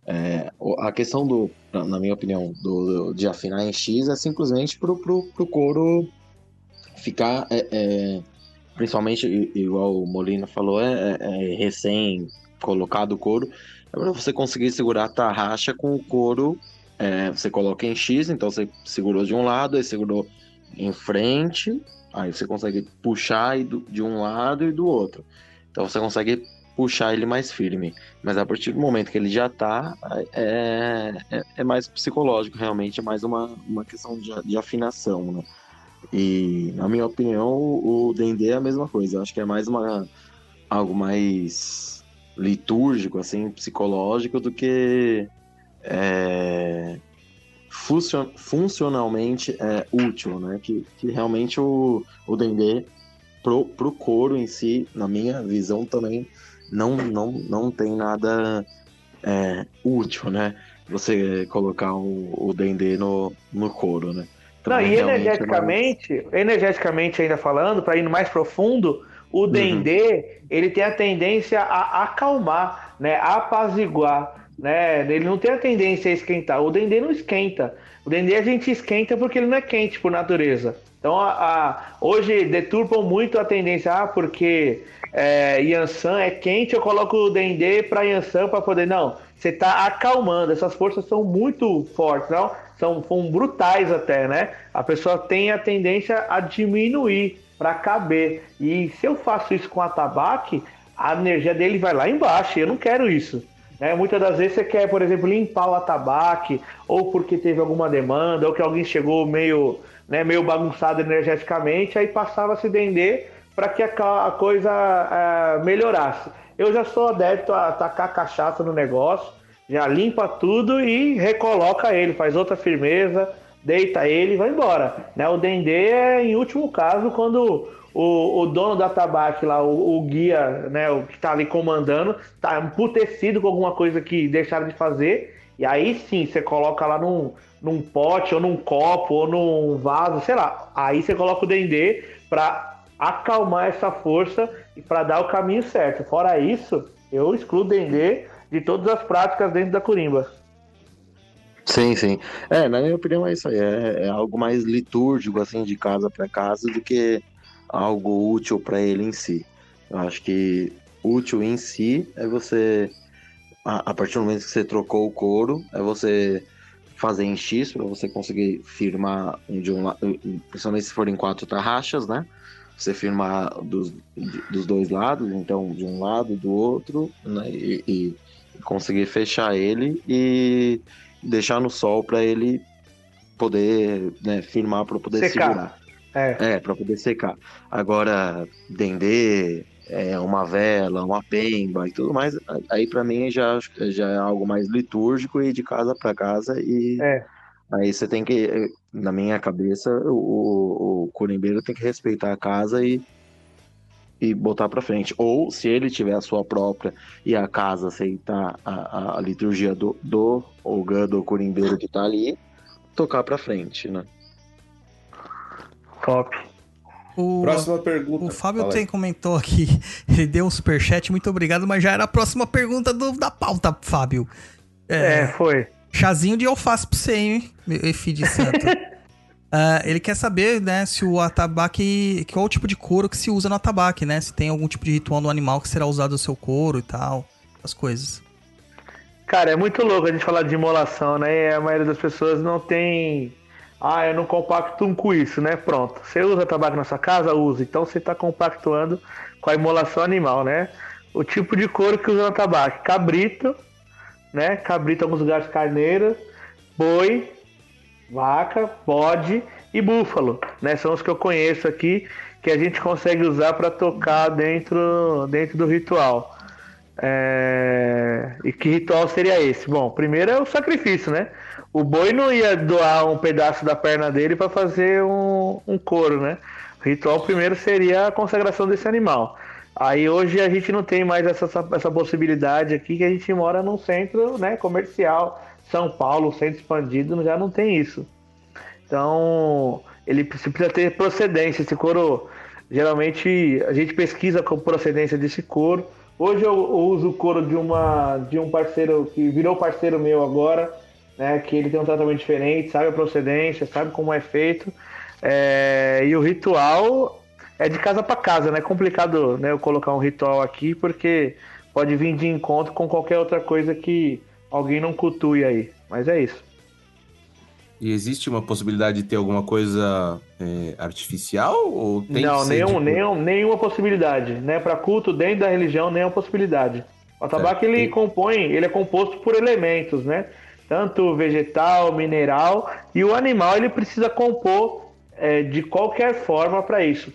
É, a questão do, na minha opinião, do, de afinar em X é simplesmente pro, pro, pro couro ficar, é, é, principalmente, igual o Molina falou, é, é- é recém colocado o couro, é para você conseguir segurar a tarraxa com o couro, é, você coloca em X, então você segurou de um lado, aí segurou em frente, aí você consegue puxar de um lado e do outro. Então você consegue puxar ele mais firme. Mas a partir do momento que ele já tá, é, é, é mais psicológico, realmente, é mais uma, uma questão de, de afinação, né? E, na minha opinião, o Dendê é a mesma coisa. Eu acho que é mais uma, algo mais litúrgico, assim, psicológico, do que é, funcio- funcionalmente é, útil, né? Que, que realmente o, o Dendê, pro, pro couro em si, na minha visão também, não, não, não tem nada é, útil, né? Você colocar o, o Dendê no, no couro, né? Não, Também e é energeticamente, energeticamente ainda falando, para ir mais profundo, Uhum. o Dendê, ele tem a tendência a acalmar, né, a apaziguar, né? Ele não tem a tendência a esquentar. O Dendê não esquenta. O Dendê a gente esquenta porque ele não é quente por natureza. Então, a, a- hoje deturpam muito a tendência, ah, porque é, Yansan é quente, eu coloco o Dendê para Yansan para poder. Não, você está acalmando. Essas forças são muito fortes, não? São, são brutais até, né? A pessoa tem a tendência a diminuir para caber. E se eu faço isso com atabaque, a energia dele vai lá embaixo. Eu não quero isso. Né? Muitas das vezes você quer, por exemplo, limpar o atabaque, ou porque teve alguma demanda, ou que alguém chegou meio, né, meio bagunçado energeticamente, aí passava a se vender para que a, ca- a coisa ah, melhorasse. Eu já sou adepto a tacar cachaça no negócio, já limpa tudo e recoloca ele, faz outra firmeza, deita ele e vai embora. Né? O Dendê é, em último caso, quando o, o dono da tabaque lá, o, o guia, né, o que tá ali comandando, tá emputecido com alguma coisa que deixaram de fazer, e aí sim, você coloca lá num, num pote, ou num copo, ou num vaso, sei lá. Aí você coloca o Dendê para acalmar essa força e para dar o caminho certo. Fora isso, eu excluo o Dendê de todas as práticas dentro da Corimba. Sim, sim. É, na minha opinião é isso aí. É, é algo mais litúrgico, assim, de casa para casa, do que algo útil para ele em si. Eu acho que útil em si é você, a, a partir do momento que você trocou o couro, é você fazer em X para você conseguir firmar de um lado, principalmente se forem quatro tarraxas, né? Você firmar dos, dos dois lados, então de um lado e do outro, né? E, e conseguir fechar ele e deixar no sol para ele poder né, firmar para poder Secar. segurar. É. É, para poder secar. Agora, dendê, é, uma vela, uma pemba e tudo mais, aí para mim já, já é algo mais litúrgico e de casa para casa e É. aí você tem que, na minha cabeça, o, o, o corimbeiro tem que respeitar a casa e e botar para frente. Ou se ele tiver a sua própria e a casa aceitar a, a, a liturgia do, do Ogã, do corimbeiro que tá ali, tocar para frente, né? Top. O, Próxima pergunta. o Fábio Fala aí. tem comentou aqui, ele deu um superchat, muito obrigado, mas já era a próxima pergunta do- da pauta, Fábio. É, foi. Chazinho de alface pra você, hein, filho de santo. Ah, ele quer saber, né, se o atabaque. Qual o tipo de couro que se usa no atabaque, né? Se tem algum tipo de ritual no animal que será usado o seu couro e tal. As coisas. Cara, é muito louco a gente falar de imolação, né? E a maioria das pessoas não tem. Ah, eu não compacto com isso, né? Pronto. Você usa tabaco na sua casa? Usa. Então você está compactuando com a imolação animal, né? O tipo de couro que usa no tabaco: cabrito, né? Cabrito, em alguns lugares, carneiro, boi, vaca, bode e búfalo, né? São os que eu conheço aqui que a gente consegue usar para tocar dentro, dentro do ritual. É, E que ritual seria esse? Bom, primeiro é o sacrifício, né? O boi não ia doar um pedaço da perna dele para fazer um, um couro, né? O ritual primeiro seria a consagração desse animal. Aí hoje a gente não tem mais essa, essa, possibilidade aqui, que a gente mora num centro né, comercial. São Paulo, centro expandido, já não tem isso. Então, ele precisa ter procedência. Esse couro, geralmente, a gente pesquisa com procedência desse couro. Hoje eu, eu uso o couro de, uma, de um parceiro que virou parceiro meu agora, né? Que ele tem um tratamento diferente, sabe a procedência, sabe como é feito. É, e o ritual é de casa para casa, né? É complicado né, eu colocar um ritual aqui, porque pode vir de encontro com qualquer outra coisa que alguém não cultue aí. Mas é isso. E existe uma possibilidade de ter alguma coisa é, artificial? Ou tem não, nenhum, nenhum, nenhuma possibilidade. Né? Para culto dentro da religião, nenhuma possibilidade. O tabaco É, ele tem- compõe, ele é composto por elementos, né? Tanto vegetal, mineral e o animal ele precisa compor é, de qualquer forma para isso.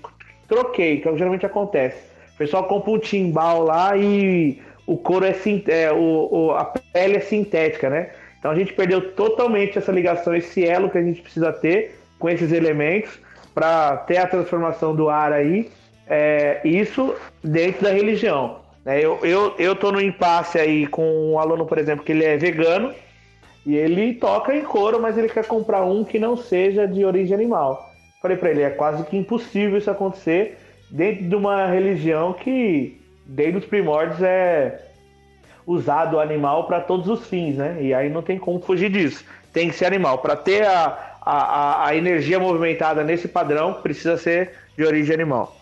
Troquei, que é o que geralmente acontece. O pessoal compra um timbal lá e o couro é, é, o, o- a pele é sintética, né? Então a gente perdeu totalmente essa ligação, esse elo que a gente precisa ter com esses elementos para ter a transformação do ar aí. É, isso dentro da religião. né? Eu, eu, eu tô no impasse aí com um aluno, por exemplo, que ele é vegano e ele toca em couro, mas ele quer comprar um que não seja de origem animal. Falei para ele, é quase que impossível isso acontecer dentro de uma religião que, desde os primórdios, é usado o animal para todos os fins, né? E aí não tem como fugir disso. Tem que ser animal. Para ter a, a, a- energia movimentada nesse padrão, precisa ser de origem animal.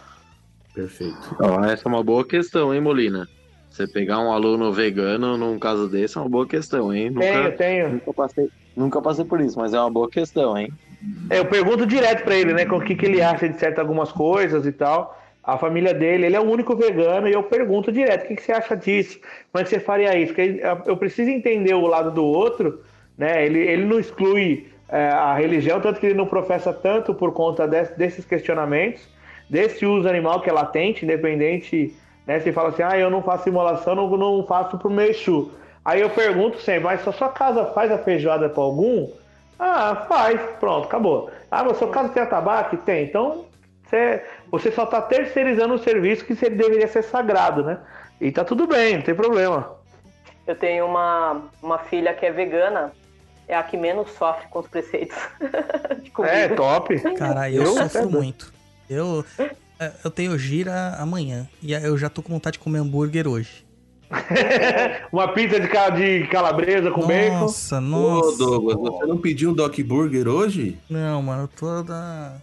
Perfeito. Ó, essa é uma boa questão, hein, Molina? Você pegar um aluno vegano num caso desse é uma boa questão, hein? Tenho, Nunca, tenho. nunca, passei, nunca passei por isso, mas é uma boa questão, hein? É, Eu pergunto direto para ele, né, com o que, que ele acha de certas algumas coisas e tal. A família dele, ele é o único vegano e eu pergunto direto, o que, que você acha disso? Como é que você faria isso? Porque eu preciso entender o lado do outro, né? Ele, ele não exclui é, a religião, tanto que ele não professa tanto por conta des- desses questionamentos, desse uso animal que é latente, independente, né? Se fala assim, ah, eu não faço imolação, não, não faço pro meu Exu. Aí eu pergunto sempre, mas se a sua casa faz a feijoada para algum? Ah, faz, pronto, acabou. Ah, mas sua casa tem atabaque? Tem. Então, você, você só está terceirizando um serviço que deveria ser sagrado, né? E tá tudo bem, não tem problema. Eu tenho uma, uma filha que é vegana, é a que menos sofre com os preceitos de comida. É, top. Cara, eu, Eu? sofro É. muito. Eu, eu tenho gira amanhã. E eu já tô com vontade de comer hambúrguer hoje. Uma pizza de, de calabresa com bacon. Nossa, Ô, nossa. Douglas, você não pediu um Doc Burger hoje? Não, mano, eu tô da...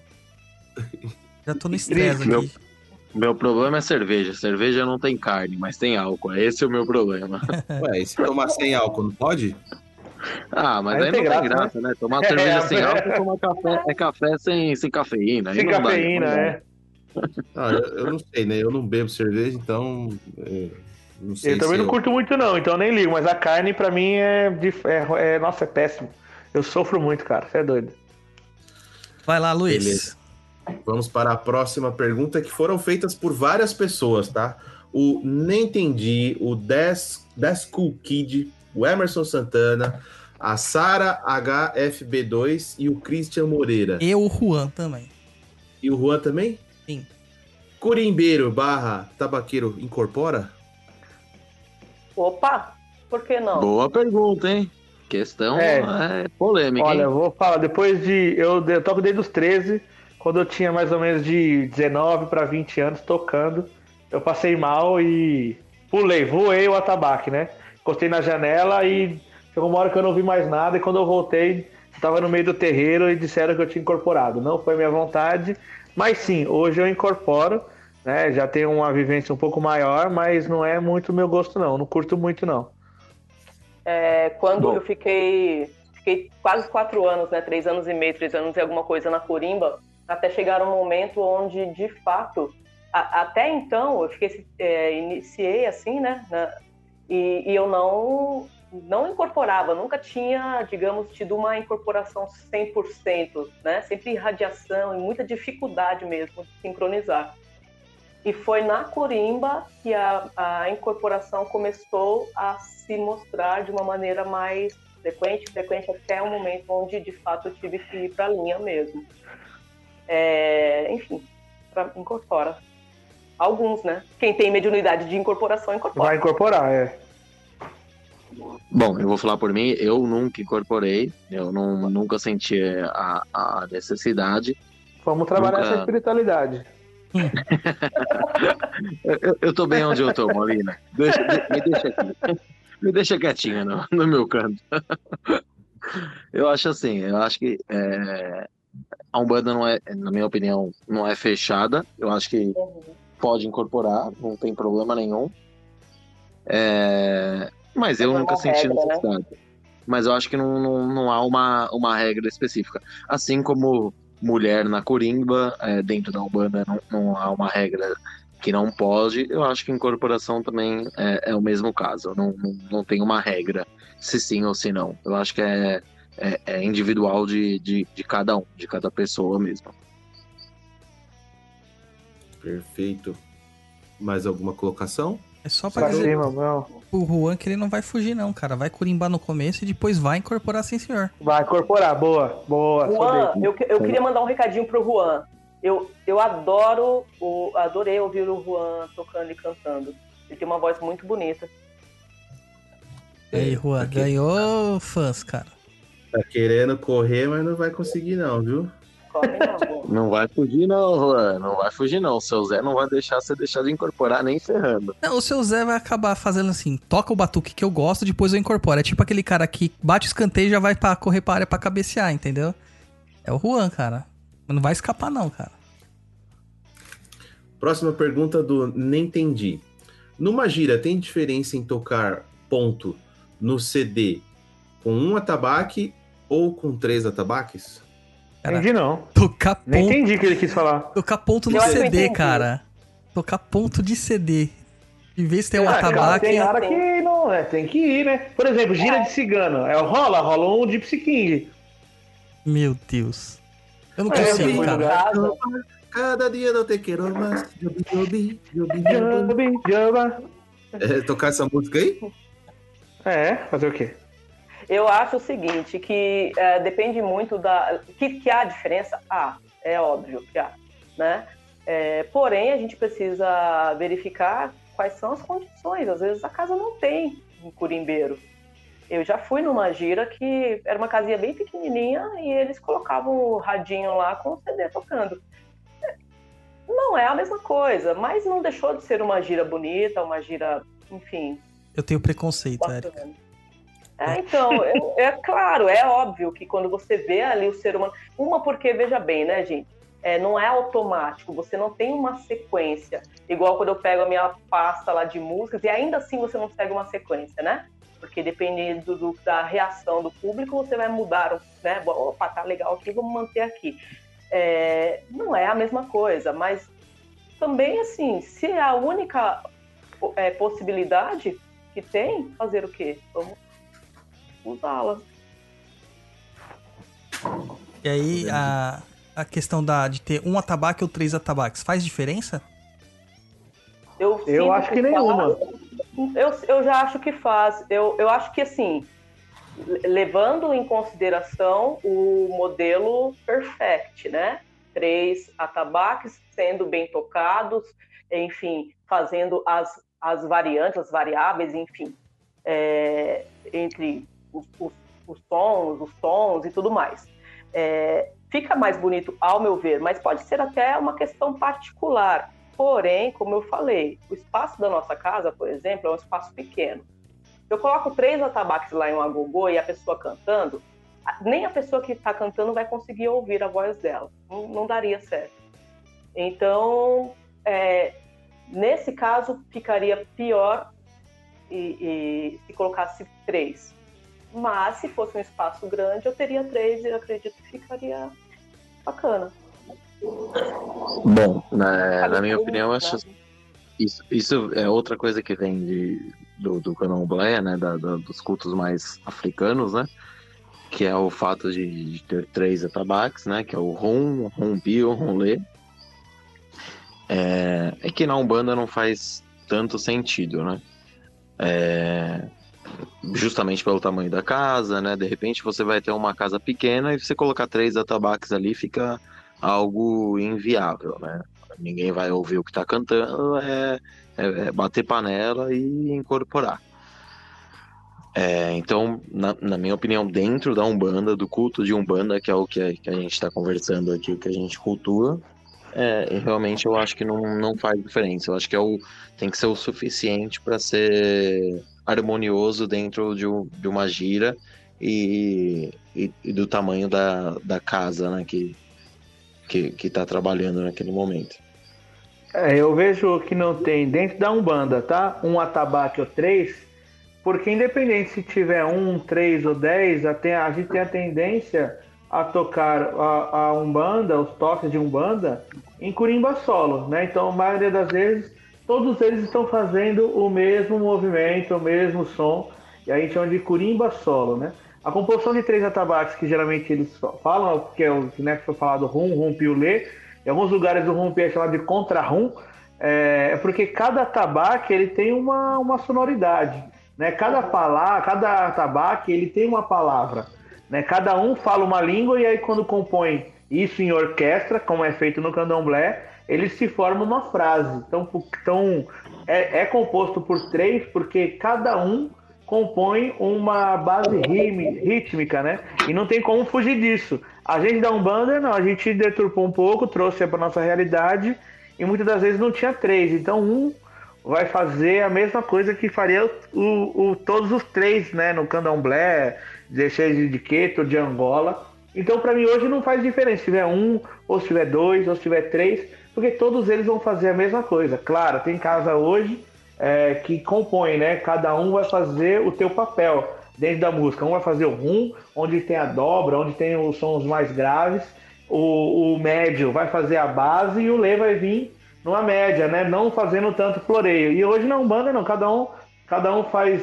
Já tô no estresse Meu- aqui. Meu problema é cerveja. Cerveja não tem carne, mas tem álcool. Esse é o meu problema. Ué, e se tomar sem álcool, não pode? Ah, mas Aí aí, tem não tem graça, graça, né? Tomar É, cerveja é. sem álcool é tomar café, é café sem, sem cafeína. Sem não dá, cafeína, não dá. é. Ah, eu, eu não sei, né? Eu não bebo cerveja, então. é, não sei Eu também se não curto muito, não, então eu nem ligo. Mas a carne, pra mim, é, é, é- Nossa, é péssimo. Eu sofro muito, cara. Você é doido. Vai lá, Luiz. Beleza. Vamos para a próxima pergunta que foram feitas por várias pessoas, tá? O Nem Entendi, o Des, Des Cool Kid, o Emerson Santana, a Sara HFB2 e o Christian Moreira. E o Juan também. E o Juan também? Sim. Curimbeiro barra tabaqueiro incorpora? Opa, por que não? Boa pergunta, hein? Questão É. é, polêmica, Olha, hein? eu vou falar, depois de. Eu, eu toco desde os 13, quando eu tinha mais ou menos de 19 para 20 anos tocando. Eu passei mal e pulei, voei o atabaque, né? Encostei na janela e chegou uma hora que eu não vi mais nada. E quando eu voltei, estava no meio do terreiro e disseram que eu tinha incorporado. Não foi minha vontade, mas sim, hoje eu incorporo. Né, já tenho uma vivência um pouco maior, mas não é muito meu gosto, não. Não curto muito, não. É, quando Bom. eu fiquei, fiquei quase quatro anos, né? Três anos e meio, três anos e alguma coisa na Corimba, até chegar um momento onde, de fato, a- até então eu fiquei, é, iniciei assim, né? na- e, e eu não não incorporava, nunca tinha, digamos, tido uma incorporação 100%, né? Sempre irradiação e muita dificuldade mesmo de sincronizar. E foi na Corimba que a, a incorporação começou a se mostrar de uma maneira mais frequente, frequente até o momento onde de fato eu tive que ir para a linha mesmo. É, enfim, pra, incorpora. Alguns, né? Quem tem mediunidade de incorporação, incorpora. Vai incorporar, é. Bom, eu vou falar por mim, eu nunca incorporei, eu não, nunca senti a, a necessidade. Vamos trabalhar Nunca- essa espiritualidade. Eu, eu- tô bem onde eu tô, Molina. Deixa- de- me deixa aqui. Me deixa quietinho no, no meu canto. Eu acho assim, eu acho que é, a Umbanda não é, na minha opinião, não é fechada. Eu acho que pode incorporar, não tem problema nenhum. É, mas eu é nunca senti regra, né? necessidade. Mas eu acho que não, não, não há uma, uma regra específica. Assim como mulher na corimba, é, dentro da Umbanda não, não há uma regra que não pode, eu acho que incorporação também é, é o mesmo caso. Não, não, não tem uma regra se sim ou se não. Eu acho que é, é, é individual de, de, de cada um, de cada pessoa mesmo. Perfeito. Mais alguma colocação? É só pra dizer cima, não. pro Juan que ele não vai fugir, não, cara. Vai corimbar no começo e depois vai incorporar sim, senhor. Vai incorporar, boa, boa. Juan, eu, eu queria mandar um recadinho pro Juan. Eu, eu adoro, o, adorei ouvir o Juan tocando e cantando. Ele tem uma voz muito bonita. E aí, Juan, Aqui. ganhou fãs, cara. Tá querendo correr, mas não vai conseguir não, viu? Não, vai fugir, não, Juan. Não vai fugir, não. O seu Zé não vai deixar você deixar de incorporar nem ferrando. Não, o seu Zé vai acabar fazendo assim, toca o batuque que eu gosto, depois eu incorporo. É tipo aquele cara que bate o escanteio e já vai pra correr pra área pra cabecear, entendeu? É o Juan, cara. Mas Não vai escapar não, cara. Próxima pergunta do Nem Entendi. Numa gira, tem diferença em tocar ponto no CD com um atabaque ou com três atabaques? Cara, Entendi não. tocar Nem ponto, entendi o que ele quis falar. tocar ponto no Eu CD, cara. Tocar ponto de CD. Em vez de ter um Ah, cara, atabaque, tem hora que não, é, tem que ir, né? Por exemplo, gira de cigano. É, rola, rola um Gypsy King. meu Deus. Eu não É, eu consigo, cara. Cada dia não te quero mais. Jobi, jobi, jobi, jobi. Jumba. É, tocar essa música aí? É, fazer o quê? Eu acho o seguinte, que é, depende muito da. Que, que há diferença? Há, é óbvio que há. Né? É, porém, a gente precisa verificar quais são as condições. Às vezes a casa não tem um curimbeiro. Eu já fui numa gira que era uma casinha bem pequenininha e eles colocavam o radinho lá com o CD tocando. Não é a mesma coisa, mas não deixou de ser uma gira bonita, uma gira, enfim, Eu tenho preconceito, Eric. É, então, é, é claro, é óbvio que quando você vê ali o ser humano. Uma, porque, veja bem, né, gente? É, não é automático, você não tem uma sequência. Igual quando eu pego a minha pasta lá de músicas, e ainda assim você não segue uma sequência, né? Porque dependendo do- da reação do público, você vai mudar, né? Opa, tá legal aqui, vamos manter aqui. É, não é a mesma coisa, mas também, assim, se é a única é, possibilidade que tem, fazer o quê? Vamos usá-la. E aí, a, a questão da, de ter um atabaque ou três atabaques, faz diferença? Eu, Eu acho que nenhuma. faz. Eu, eu já acho que faz. Eu, eu acho que, assim, le- levando em consideração o modelo perfect, né? Três atabaques sendo bem tocados, enfim, fazendo as, as variantes, as variáveis, enfim, é, entre os, os, os os tons e tudo mais. É, fica mais bonito, ao meu ver, mas pode ser até uma questão particular. Porém, como eu falei, o espaço da nossa casa, por exemplo, é um espaço pequeno. Eu coloco três atabaques lá em um agogô e a pessoa cantando, nem a pessoa que está cantando vai conseguir ouvir a voz dela. Não, não daria certo. Então, é, nesse caso, ficaria pior e, e se colocasse três. Mas se fosse um espaço grande, eu teria três e acredito que ficaria bacana. Bom, na, na minha opinião, eu acho isso, isso é outra coisa que vem de, do, do candomblé, né? da- da- dos cultos mais africanos, né? Que é o fato de, de ter três atabaques, né? Que é o rum, o rumbi o rumlê. É, é que na Umbanda não faz tanto sentido, né? É, justamente pelo tamanho da casa, né? De repente você vai ter uma casa pequena e você colocar três atabaques ali fica algo inviável, né? ninguém vai ouvir o que tá cantando, é, é- é bater panela e incorporar. É, então, na, na minha opinião, dentro da Umbanda, do culto de Umbanda, que é o que a, que a gente está conversando aqui, o que a gente cultua, é, realmente eu acho que não, não faz diferença. Eu acho que é o, tem que ser o suficiente para ser harmonioso dentro de, um- de uma gira e, e- e do tamanho da, da casa né, que, que, que tá trabalhando naquele momento. É, eu vejo que não tem dentro da Umbanda, tá? Um atabaque ou três, porque independente se tiver um, três ou dez, a, tem- a gente tem a tendência a tocar a, a Umbanda, os toques de Umbanda, em curimba solo, né? Então, a maioria das vezes, todos eles estão fazendo o mesmo movimento, o mesmo som, e a gente chama de curimba solo, né? A composição de três atabaques, que geralmente eles falam, que é o né, que foi falado rum, rum, piulê, em alguns lugares o rumpi é chamado de contra-rum, é, é porque cada atabaque ele tem uma, uma sonoridade. Né? Cada palavra, cada atabaque ele tem uma palavra. Né? Cada um fala uma língua e aí quando compõe isso em orquestra, como é feito no candomblé, eles se formam uma frase. Então, então é, é composto por três porque cada um compõe uma base rime- rítmica, né? E não tem como fugir disso. A gente da Umbanda, não, a gente deturpou um pouco, trouxe para nossa realidade e muitas das vezes não tinha três. Então, um vai fazer a mesma coisa que faria o, o- todos os três, né? No candomblé, seja de Queto, de Angola. Então, para mim, hoje não faz diferença se tiver um, ou se tiver dois, ou se tiver três, porque todos eles vão fazer a mesma coisa. Claro, tem casa hoje é, que compõe, né? Cada um vai fazer o teu papel dentro da música. Um vai fazer o rum, onde tem a dobra, onde tem os sons mais graves. O, o médio vai fazer a base e o lê vai vir numa média, né? Não fazendo tanto floreio. E hoje na Umbanda não, cada um, cada um faz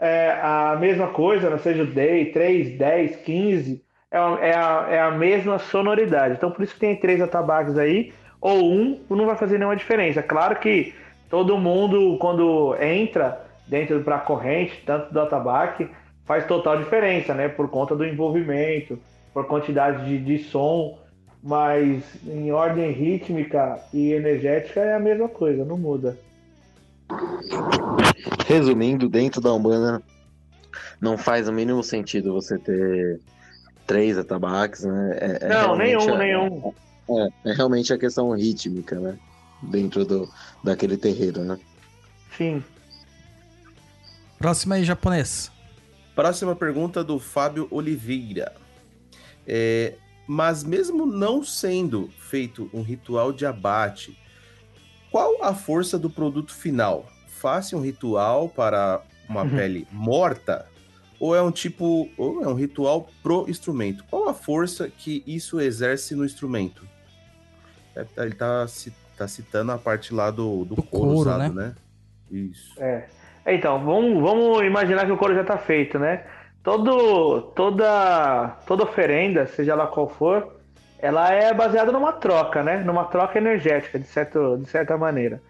é, a mesma coisa, né? seja o day, 3, 10, 15, é, é, a, é a mesma sonoridade. Então por isso que tem três atabaques aí, ou um, não vai fazer nenhuma diferença. Claro que todo mundo, quando entra dentro para a corrente, tanto do atabaque, faz total diferença, né? Por conta do envolvimento, por quantidade de, de som, mas em ordem rítmica e energética é a mesma coisa, não muda. Resumindo, dentro da Umbanda não faz o mínimo sentido você ter três atabaques, né? É- é não, nenhum, a- nenhum. É, é realmente a questão rítmica, né? Dentro do, daquele terreiro, né? Sim. Próxima aí, japonês. Próxima pergunta do Fábio Oliveira. É, mas mesmo não sendo feito um ritual de abate, qual a força do produto final? Faça um ritual para uma Uhum. pele morta? Ou é um tipo, ou é um ritual pro instrumento? Qual a força que isso exerce no instrumento? É, Ele tá, tá citando a parte lá do, do, couro, couro, usado, né? né? Isso. É. Então, vamos, vamos imaginar que o couro já está feito, né? Todo, toda, toda oferenda, seja lá qual for, ela é baseada numa troca, né? Numa troca energética, de, certo, de certa maneira.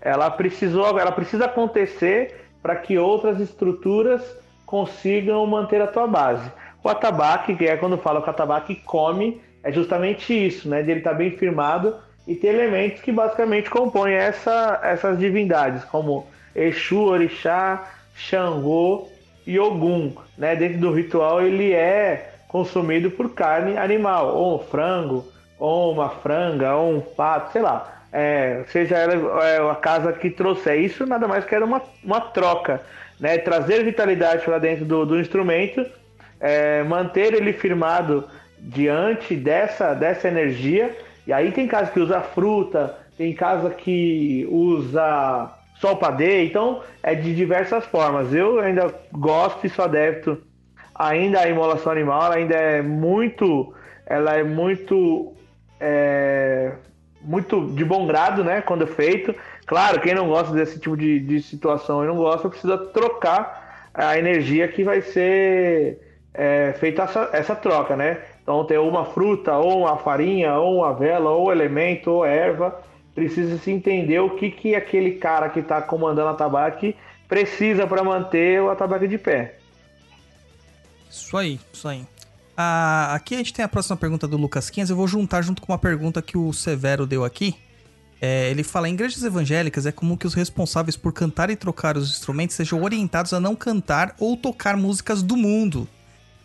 Ela precisou, ela precisa acontecer para que outras estruturas consigam manter a tua base. O atabaque, que é quando fala que o atabaque come, é justamente isso, né? De ele estar bem firmado e ter elementos que basicamente compõem essa, essas divindades, como Exu, Orixá, Xangô e Ogum. Né? Dentro do ritual ele é consumido por carne animal, ou um frango, ou uma franga, ou um pato, sei lá. É, seja ela é, a casa que trouxer isso, nada mais que era uma, uma troca. Né? Trazer vitalidade para dentro do, do instrumento, é, manter ele firmado diante dessa, dessa energia. E aí tem casa que usa fruta, tem casa que usa sol padê, então é de diversas formas. Eu ainda gosto e sou adepto ainda a imolação animal, ainda é muito, ela é muito, é, muito de bom grado, né, quando feito. Claro, quem não gosta desse tipo de, de situação e não gosta, precisa trocar a energia que vai ser é, feita essa, essa troca, né? Então tem uma fruta, ou uma farinha, ou uma vela, ou elemento, ou erva. Precisa se entender o que, que aquele cara que está comandando a tabaque precisa para manter o atabaque de pé. Isso aí, isso aí. Ah, aqui a gente tem a próxima pergunta do Lucas 15. Eu vou juntar junto com uma pergunta que o Severo deu aqui. É, ele fala: em igrejas evangélicas é comum que os responsáveis por cantar e trocar os instrumentos sejam orientados a não cantar ou tocar músicas do mundo,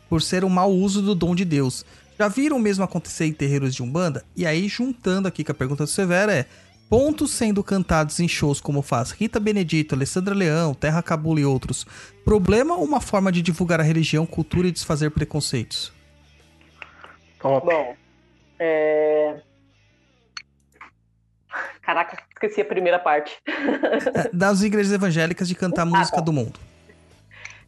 por ser um mau uso do dom de Deus. Já viram o mesmo acontecer em terreiros de Umbanda? E aí, juntando aqui com a pergunta do Severo, é: pontos sendo cantados em shows como faz Rita Benedito, Alessandra Leão, Terra Cabula e outros, problema ou uma forma de divulgar a religião, cultura e desfazer preconceitos? Bom, é... Caraca, esqueci a primeira parte. Das igrejas evangélicas de cantar música do mundo.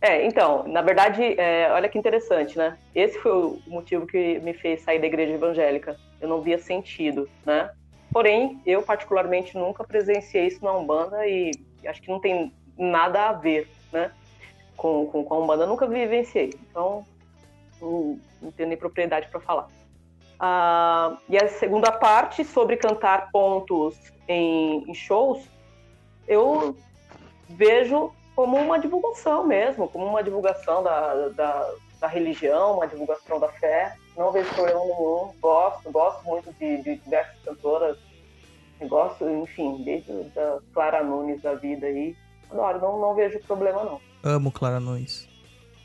É, então, na verdade, é, olha que interessante, né? Esse foi o motivo que me fez sair da igreja evangélica. Eu não via sentido, né? Porém, eu particularmente nunca presenciei isso na Umbanda e acho que não tem nada a ver, né? Com, com, com a Umbanda, eu nunca vivenciei. Então, não, não tenho nem propriedade para falar. Ah, e a segunda parte, sobre cantar pontos em, em shows, eu vejo como uma divulgação mesmo, como uma divulgação da, da, da, religião, uma divulgação da fé. Não vejo problema nenhum, gosto, gosto muito de, de diversas cantoras, gosto, enfim, desde da Clara Nunes da vida aí. Adoro, não, não vejo problema não. Amo Clara Nunes.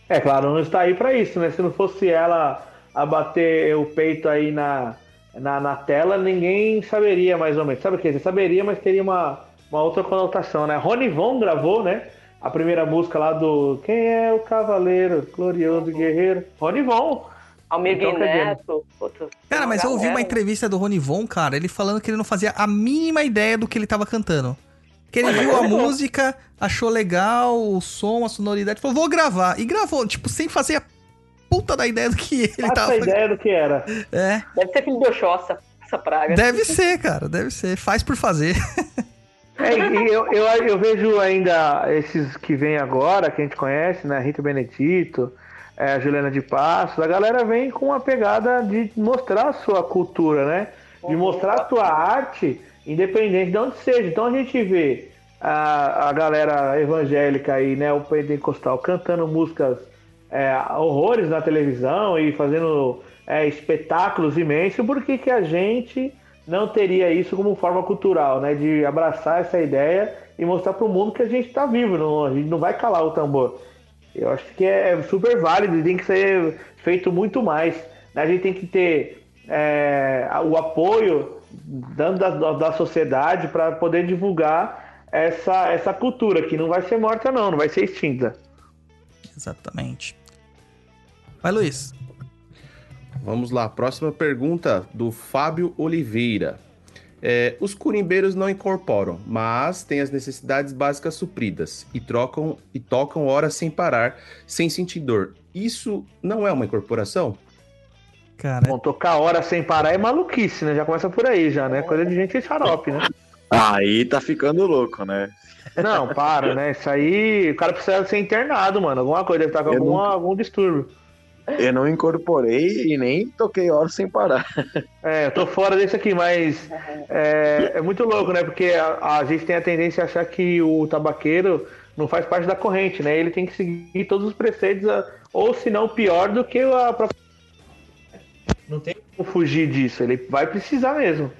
É, Clara Nunes tá aí pra isso, né? Se não fosse ela a bater o peito aí na, na, na tela, ninguém saberia mais ou menos. Sabe o que? Você saberia, mas teria uma, uma outra conotação, né? Rony Von gravou, né? A primeira música lá do Quem é o Cavaleiro, Glorioso Guerreiro? Rony Von. Almir então, Neto. Cara, mas eu ouvi uma entrevista do Rony Von, cara, ele falando que ele não fazia a mínima ideia do que ele tava cantando. Que ele viu a música, achou legal o som, a sonoridade, falou, vou gravar. E gravou, tipo, sem fazer a puta da ideia do que ele Faça tava a ideia do que era. É. Deve ser filho do Oxóssi, essa praga. Deve ser, cara, deve ser. Faz por fazer. É, e eu, eu, eu, vejo ainda esses que vêm agora, que a gente conhece, né? Rita Benedito, é, a Juliana de Passos, a galera vem com uma pegada de mostrar a sua cultura, né? De uhum. mostrar a sua arte, independente de onde seja. Então a gente vê a, a galera evangélica aí, né? O pentecostal cantando músicas é, horrores na televisão e fazendo é, espetáculos imensos, por que, que a gente não teria isso como forma cultural, né? De abraçar essa ideia e mostrar para o mundo que a gente está vivo, não, a gente não vai calar o tambor. Eu acho que é super válido tem que ser feito muito mais. Né? A gente tem que ter é, o apoio dando da, da sociedade para poder divulgar essa, essa cultura que não vai ser morta não, não vai ser extinta. Exatamente. Vai, Luiz. Vamos lá, próxima pergunta do Fábio Oliveira. É, os curimbeiros não incorporam, mas têm as necessidades básicas supridas e trocam e tocam horas sem parar, sem sentir dor. Isso não é uma incorporação? Cara. Bom, tocar horas sem parar é maluquice, né? Já começa por aí, já, né? Coisa de gente xarope, né? Aí tá ficando louco, né? Não, para, né? Isso aí, o cara precisa ser internado, mano. Alguma coisa, deve estar com algum, não... algum distúrbio. Eu não incorporei e nem toquei horas sem parar. É, eu tô fora desse aqui, mas é, é muito louco, né? Porque a, a, gente tem a tendência a achar que o tabaqueiro não faz parte da corrente, né? Ele tem que seguir todos os preceitos, ou se não pior do que a própria. Não tem como fugir disso, ele vai precisar mesmo.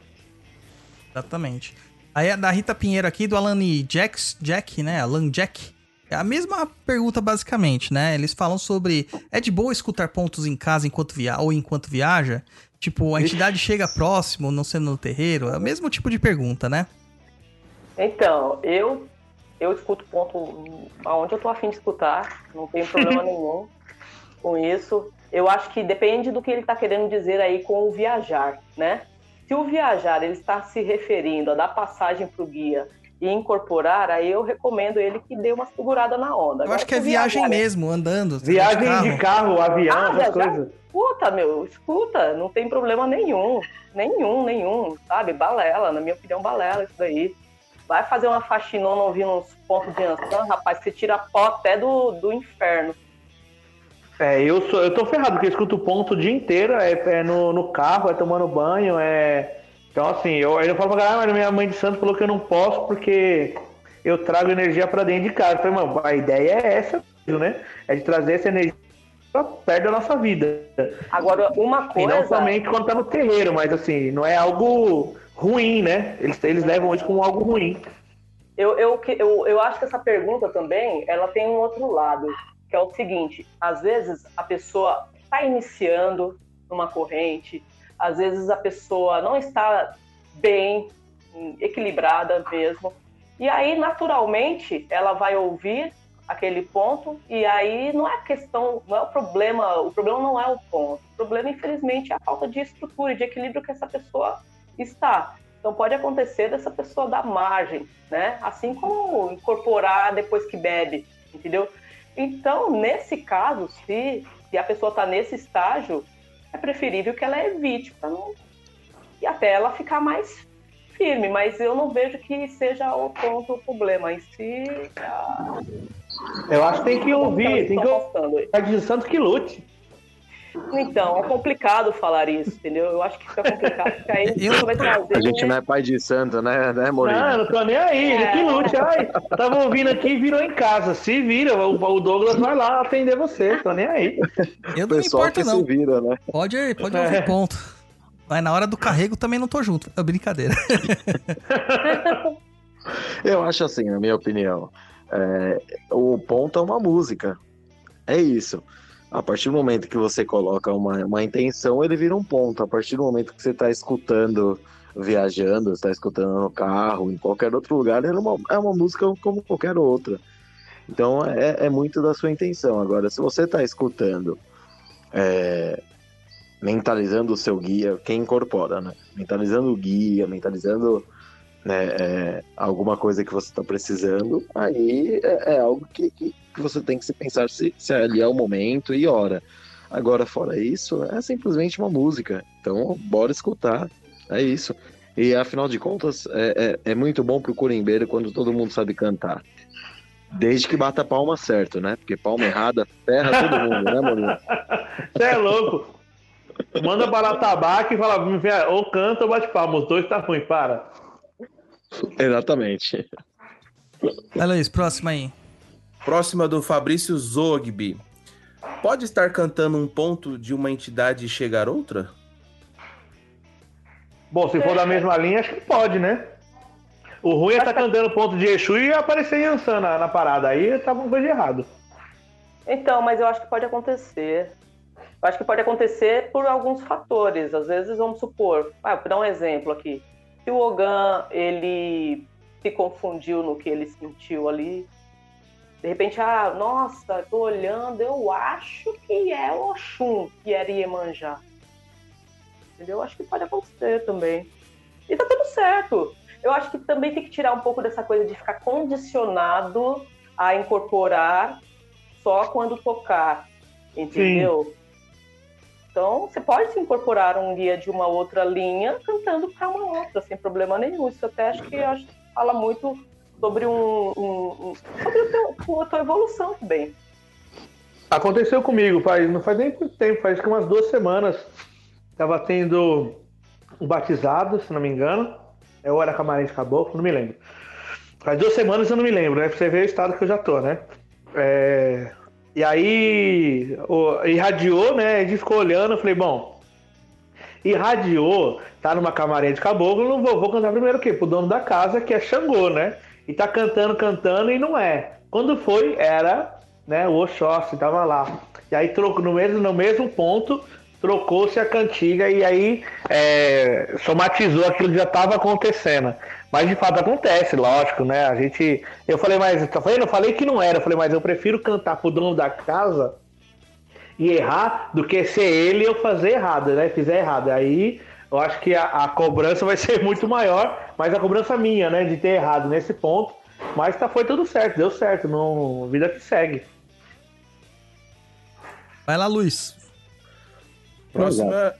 Exatamente. Aí a da Rita Pinheiro aqui, do Alan Jack, Jack, né? Alan Jack. É a mesma pergunta, basicamente, né? Eles falam sobre. É de boa escutar pontos em casa enquanto via ou enquanto viaja? Tipo, a entidade chega próximo, não sendo no terreiro? É o mesmo tipo de pergunta, né? Então, eu eu escuto ponto aonde eu tô afim de escutar, não tenho problema nenhum com isso. Eu acho que depende do que ele está querendo dizer aí com o viajar, né? Se o viajar ele está se referindo a dar passagem para o guia e incorporar, aí eu recomendo ele que dê uma segurada na onda. Eu Agora, acho que é viagem viajar, mesmo, andando. Viagem de carro, de carro avião, ah, essas coisas. Escuta, meu, escuta, não tem problema nenhum. Nenhum, nenhum, sabe? Balela, na minha opinião, balela isso daí. Vai fazer uma faxinona ouvindo uns pontos de anção, rapaz, você tira pó até do, do inferno. É, eu, sou, eu tô ferrado, porque eu escuto ponto o dia inteiro, é, é no, no carro, é tomando banho, é então, assim, eu ainda falo pra galera, mas minha mãe de santo falou que eu não posso porque eu trago energia para dentro de casa. Eu falei, mano, a ideia é essa, né? É de trazer essa energia pra perto da nossa vida. Agora, uma coisa. E não somente quando tá no terreiro, mas assim, não é algo ruim, né? Eles, eles levam isso como algo ruim. Eu, eu, eu, eu acho que essa pergunta também, ela tem um outro lado, que é o seguinte, às vezes a pessoa está iniciando numa corrente, às vezes a pessoa não está bem, equilibrada mesmo, e aí naturalmente ela vai ouvir aquele ponto, e aí não é questão, não é o problema, o problema não é o ponto, o problema infelizmente é a falta de estrutura e de equilíbrio que essa pessoa está. Então pode acontecer dessa pessoa dar margem, né? Assim como incorporar depois que bebe, entendeu? Então, nesse caso, se, se a pessoa está nesse estágio, é preferível que ela evite, para não. E até ela ficar mais firme, mas eu não vejo que seja o ponto o problema. Em si. a- Eu acho que tem que ouvir, tem que. A de Santos que lute. Então, é complicado falar isso, entendeu? Eu acho que fica complicado, porque aí Eu- você vai trazer. A gente não é pai de santo, né, né Mourinho? Não, não tô nem aí, ele que É. lute. Ai, tava ouvindo aqui e virou em casa. Se vira, o, o Douglas vai lá atender você, tô nem aí. Eu não me pessoal importo, que não. se vira, né? Pode, pode É. ouvir ponto. Mas na hora do carrego também não tô junto. É brincadeira. Eu acho assim, na minha opinião. é, o ponto é uma música. É isso. A partir do momento que você coloca uma, uma intenção, ele vira um ponto. A partir do momento que você está escutando, viajando, está escutando no carro, em qualquer outro lugar, é uma, é uma música como qualquer outra. Então é, é muito da sua intenção. Agora, se você está escutando, é, mentalizando o seu guia, quem incorpora, né? Mentalizando o guia, mentalizando né, é, alguma coisa que você está precisando, aí é, é algo que, que, que você tem que se pensar se, se ali é o momento e hora. Agora, fora isso, é simplesmente uma música. Então, bora escutar. É isso. E afinal de contas, é, é, é muito bom pro curimbeiro quando todo mundo sabe cantar. Desde que bata a palma certo, né? Porque palma errada ferra todo mundo, né, Maurício? Você é louco. Manda para tabaco e fala, "Me vê, ou canta ou bate palma. Os dois tá ruim, para. Exatamente. Vai, Luiz, próxima aí. Próxima do Fabrício Zogby. Pode estar cantando um ponto de uma entidade e chegar outra? Bom, se for da mesma linha, acho que pode, né? O ruim é estar tá cantando ponto de Exu e aparecer Yansan na, na parada. Aí tá alguma coisa de errado. Então, mas eu acho que pode acontecer. Eu acho que pode acontecer por alguns fatores. Às vezes, vamos supor, ah, vou dar um exemplo aqui. Se o Ogan, ele se confundiu no que ele sentiu ali, de repente, ah, nossa, tô olhando, eu acho que é o Oxum, que era Iemanjá. Entendeu? Eu acho que pode acontecer também. E tá tudo certo. Eu acho que também tem que tirar um pouco dessa coisa de ficar condicionado a incorporar só quando tocar, entendeu? Então, você pode se incorporar um guia de uma outra linha cantando para uma outra, sem problema nenhum. Isso até acho que acho fala muito sobre um, um- um- sobre o teu- a tua evolução também. Aconteceu comigo, faz, não faz nem muito tempo, faz que umas duas semanas. Tava tendo um batizado, se não me engano. É era camarim de caboclo, não me lembro. Faz duas semanas eu não me lembro, né? Pra você ver o estado que eu já tô, né? É, E aí o... irradiou, né? A gente ficou olhando, eu falei, bom, irradiou, tá numa camarim de caboclo, não vou, vou cantar primeiro o quê? Pro dono da casa, que é Xangô, né? E tá cantando, cantando e não é. Quando foi, era né, o Oxóssi, tava lá. E aí trocou no mesmo, no mesmo ponto, trocou-se a cantiga e aí é, somatizou aquilo que já estava acontecendo. Mas de fato acontece, lógico, né? A gente. Eu falei, mas tá vendo? Eu falei que não era. Eu falei, mas eu prefiro cantar pro dono da casa e errar do que ser ele e eu fazer errado, né? Fizer errado. Aí eu acho que a, a cobrança vai ser muito maior, mas a cobrança minha, né? De ter errado nesse ponto. Mas tá, foi tudo certo, deu certo. Não, vida que segue. Vai lá, Luiz. Próxima.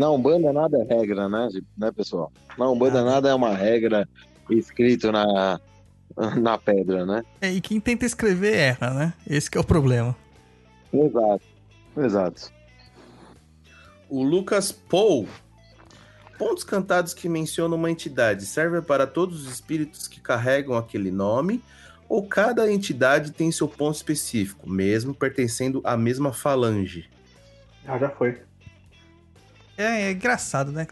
Na Umbanda nada é regra, né, né pessoal? Na Umbanda nada é uma regra escrito na, na pedra, né? É, e quem tenta escrever erra, né? Esse que é o problema. Exato. Exato. O Lucas Paul. Pontos cantados que mencionam uma entidade servem para todos os espíritos que carregam aquele nome ou cada entidade tem seu ponto específico, mesmo pertencendo à mesma falange? Ah, já foi. É, é engraçado, né?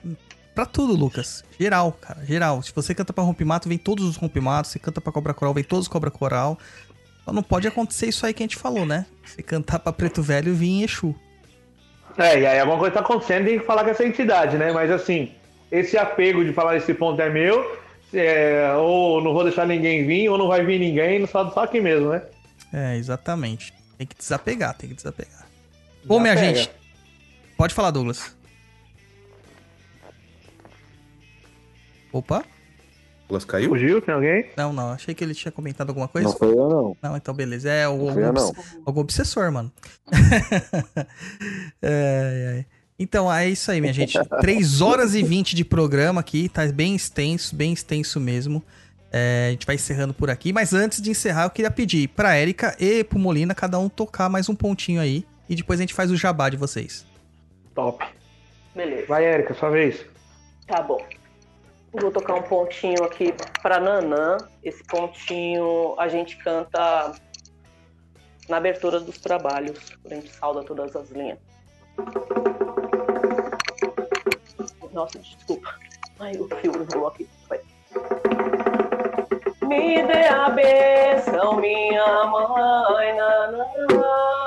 pra tudo, Lucas. Geral, cara, geral. Se você canta pra rompimato, vem todos os rompimatos. Se canta pra cobra coral, vem todos os cobra coral. Só não pode acontecer isso aí que a gente falou, né? Se cantar pra preto velho, vir Exu. É, e aí alguma coisa tá acontecendo tem que falar com essa entidade, né? Mas assim, esse apego de falar esse ponto é meu, é, ou não vou deixar ninguém vir, ou não vai vir ninguém, só, só aqui mesmo, né? É, exatamente. Tem que desapegar, tem que desapegar. Bom, minha gente. Pode falar, Douglas. Opa. Douglas caiu? Fugiu? Tem alguém? Não, não. Achei que ele tinha comentado alguma coisa. Não foi eu, não. Não, então beleza. É o, Não algum, eu, obs- algum obsessor, mano. Ai, ai. Então, é isso aí, minha gente. 3 horas e 20 de programa aqui, tá bem extenso, bem extenso mesmo. É, a gente vai encerrando por aqui, mas antes de encerrar, eu queria pedir pra Érica e pro Molina cada um tocar mais um pontinho aí. E depois a gente faz o jabá de vocês. Top. Beleza. Vai, Érica, sua vez. Tá bom. Vou tocar um pontinho aqui pra Nanã. Esse pontinho a gente canta na abertura dos trabalhos. A gente sauda todas as linhas. Nossa, desculpa. Ai, o fio voou aqui. Vai. Me dê a benção, minha mãe, nanã.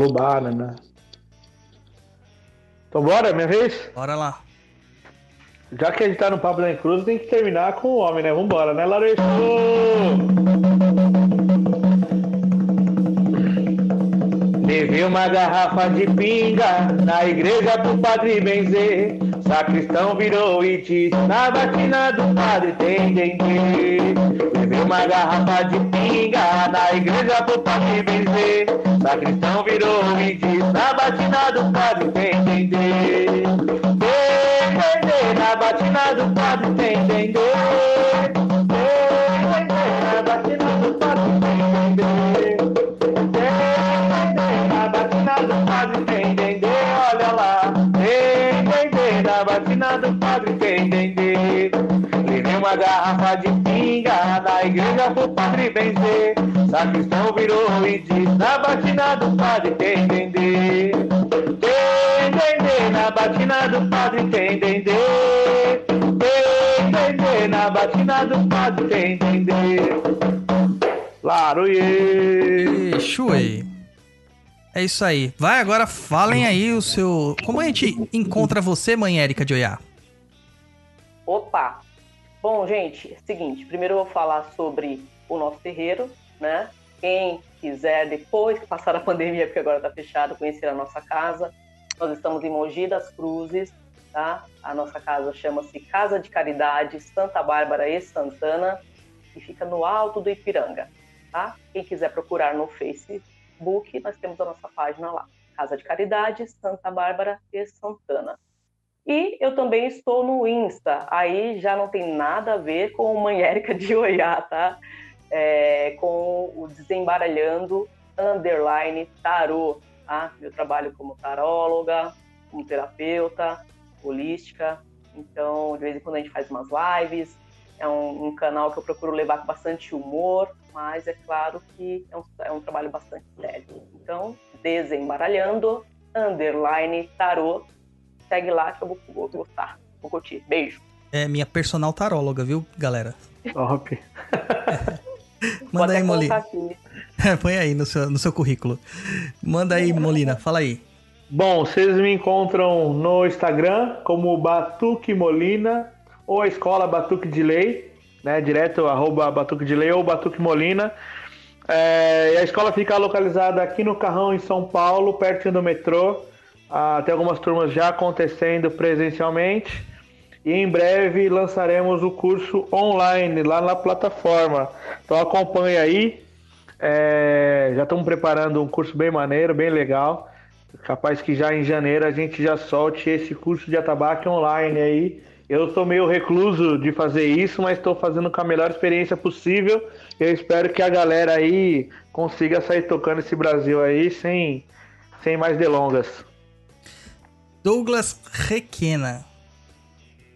Calubana, né? Então bora, minha vez? Bora lá. Já que a gente tá no Papo da Cruz, tem que terminar com o homem, né? Vambora, né, Larejo? Levei uma garrafa de pinga na igreja pro padre benzer. Sacristão virou e disse: Na batina do padre tem dendê. Levei uma garrafa de pinga na igreja pro padre benzer. Sacristão virou e disse: Na batina do padre tem. Tem dendê, na batina do padre tem dendê, na batina do padre tem. Na dendê, olha lá. Dendê, na batina do padre tem dendê. Levei uma garrafa de pinga na igreja pro padre benzer. Sacristão virou e disse: Na batina do padre tem dendê. Tem dendê, na batina do padre tem dendê. Tem dendê, na batina do padre tem dendê. Laroie! Exuei. É isso aí. Vai agora, falem aí o seu. Como a gente encontra você, mãe Érica de Oiá? Opa! Bom, gente, é o seguinte, primeiro eu vou falar sobre o nosso terreiro, né? Quem quiser, depois que passar a pandemia, porque agora tá fechado, conhecer a nossa casa. Nós estamos em Mogi das Cruzes, tá? A nossa casa chama-se Casa de Caridade Santa Bárbara e Santana e fica no alto do Ipiranga, tá? Quem quiser procurar no Facebook, nós temos a nossa página lá. Casa de Caridade Santa Bárbara e Santana. E eu também estou no Insta. Aí já não tem nada a ver com Mãe Érica de Oiá, tá? É, com o Desembaralhando Underline Tarô, tá? Eu trabalho como taróloga, como terapeuta, holística. Então, de vez em quando a gente faz umas lives. É um, um canal que eu procuro levar com bastante humor, mas é claro que é um, é um trabalho bastante sério. Então, Desembaralhando Underline Tarô segue lá que eu vou, vou gostar. Vou curtir. Beijo. É minha personal taróloga, viu, galera? Top. Manda aí, Molina. aqui. Põe aí no seu, no seu currículo. Manda aí, Molina. Fala aí. Bom, vocês me encontram no Instagram como Batuque Molina ou a escola Batuque de Lei, né? Direto arroba Batuque de Lei ou Batuque Molina. É, e a escola fica localizada aqui no Carrão, em São Paulo, pertinho do metrô. Ah, tem algumas turmas já acontecendo presencialmente. E em breve lançaremos o curso online lá na plataforma. Então acompanhe aí. É, já estamos preparando um curso bem maneiro, bem legal. Capaz que já em janeiro a gente já solte esse curso de atabaque online aí. Eu estou meio recluso de fazer isso, mas estou fazendo com a melhor experiência possível. Eu espero que a galera aí consiga sair tocando esse Brasil aí sem, sem mais delongas. Douglas Requena.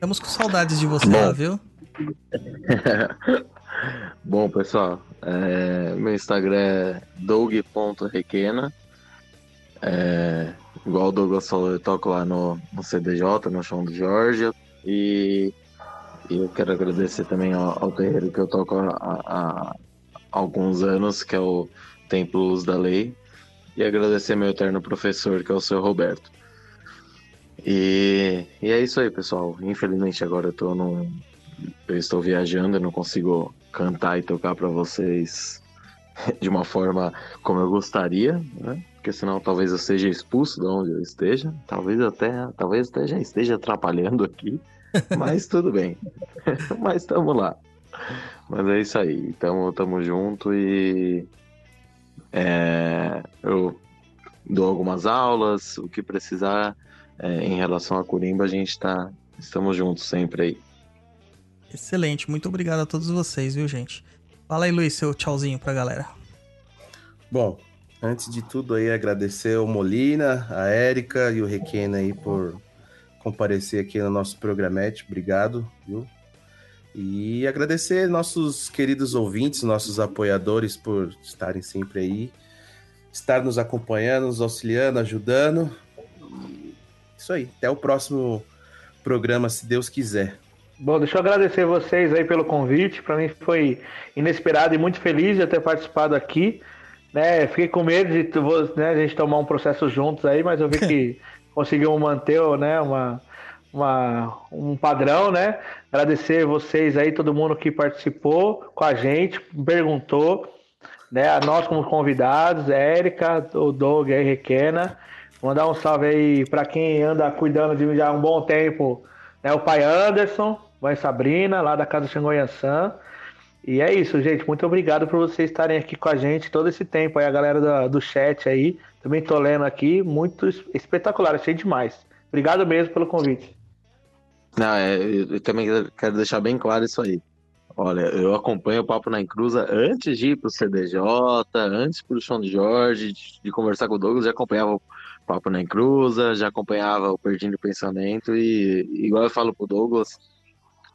Estamos com saudades de você lá, viu? Bom, pessoal, é, meu Instagram é doug.requena. É, igual o Douglas falou, eu toco lá no, no CDJ, no Chão do Jorge. E, e eu quero agradecer também ao, ao terreiro que eu toco há alguns anos, que é o Templo Luz da Lei. E agradecer meu eterno professor, que é o seu Roberto. E, e é isso aí, pessoal. Infelizmente agora eu tô num. Eu estou viajando, eu não consigo cantar e tocar para vocês de uma forma como eu gostaria, né? Porque senão talvez eu seja expulso de onde eu esteja. Talvez até, talvez até já esteja atrapalhando aqui. Mas tudo bem. Mas estamos lá. Mas é isso aí. Então tamo junto e é, eu dou algumas aulas, o que precisar é, em relação a Corimba, a gente tá. Estamos juntos sempre aí. Excelente, muito obrigado a todos vocês, viu, gente? Fala aí, Luiz, seu tchauzinho pra galera. Bom, antes de tudo aí, agradecer o Molina, a Érica e o Requena aí por comparecer aqui no nosso programete. Obrigado, viu? E agradecer nossos queridos ouvintes, nossos apoiadores por estarem sempre aí, estar nos acompanhando, nos auxiliando, ajudando. Isso aí. Até o próximo programa, se Deus quiser. Bom, deixa eu agradecer vocês aí pelo convite. Para mim foi inesperado e muito feliz de ter participado aqui. Né, fiquei com medo de né, a gente tomar um processo juntos aí, mas eu vi que conseguimos manter né, uma, uma- um padrão, né? Agradecer vocês aí, todo mundo que participou com a gente, perguntou, né? A nós como convidados, Érica, o Doug aí, Requena. Mandar um salve aí para quem anda cuidando de mim já há um bom tempo, né? O pai Anderson, mãe Sabrina, lá da Casa Xangoyançã. E é isso, gente. Muito obrigado por vocês estarem aqui com a gente todo esse tempo. Aí a galera da- do chat aí, também tô lendo aqui, muito es- espetacular, achei demais. Obrigado mesmo pelo convite. Não, é, eu também quero deixar bem claro isso aí. Olha, eu acompanho o Papo na Encruza antes de ir pro CDJ, antes pro Chão de Jorge, de, conversar com o Douglas, já acompanhava Papo na Encruza, já acompanhava o Perdindo Pensamento e, igual eu falo pro Douglas,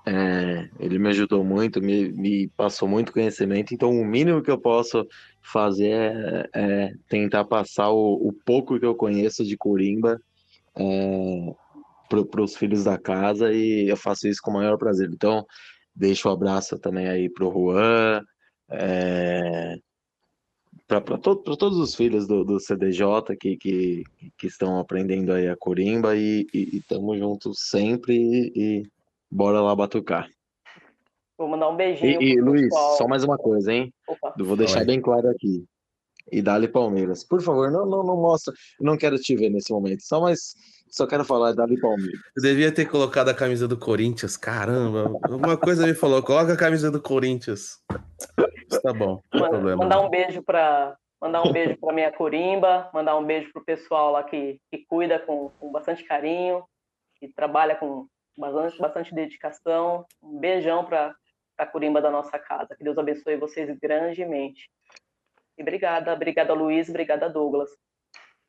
é, ele me ajudou muito, me, me passou muito conhecimento, então o mínimo que eu posso fazer é, é tentar passar o, o pouco que eu conheço de Corimba é, para os filhos da casa e eu faço isso com o maior prazer. Então, deixo o abraço também aí pro Juan, é, para to, todos os filhos do, do CDJ que, que, que estão aprendendo aí a corimba e, e, e tamo juntos sempre e, e bora lá batucar. Vou mandar um beijinho E, e Luiz, pessoal. só mais uma coisa, hein? Opa. Eu vou deixar Oi. bem claro aqui. E Dali Palmeiras. Por favor, não, não, não mostra. Não quero te ver nesse momento. Só mais. Só quero falar Dali Palmeiras. Eu devia ter colocado a camisa do Corinthians. Caramba, alguma coisa me falou. Coloca a camisa do Corinthians. Isso tá bom, não tem Man- problema. Mandar um beijo para mandar um beijo para minha corimba, mandar um beijo pro pessoal lá que, que cuida com, com bastante carinho, que trabalha com bastante, bastante dedicação. Um beijão para a corimba da nossa casa. Que Deus abençoe vocês grandemente. E obrigada, obrigada Luiz, obrigada Douglas.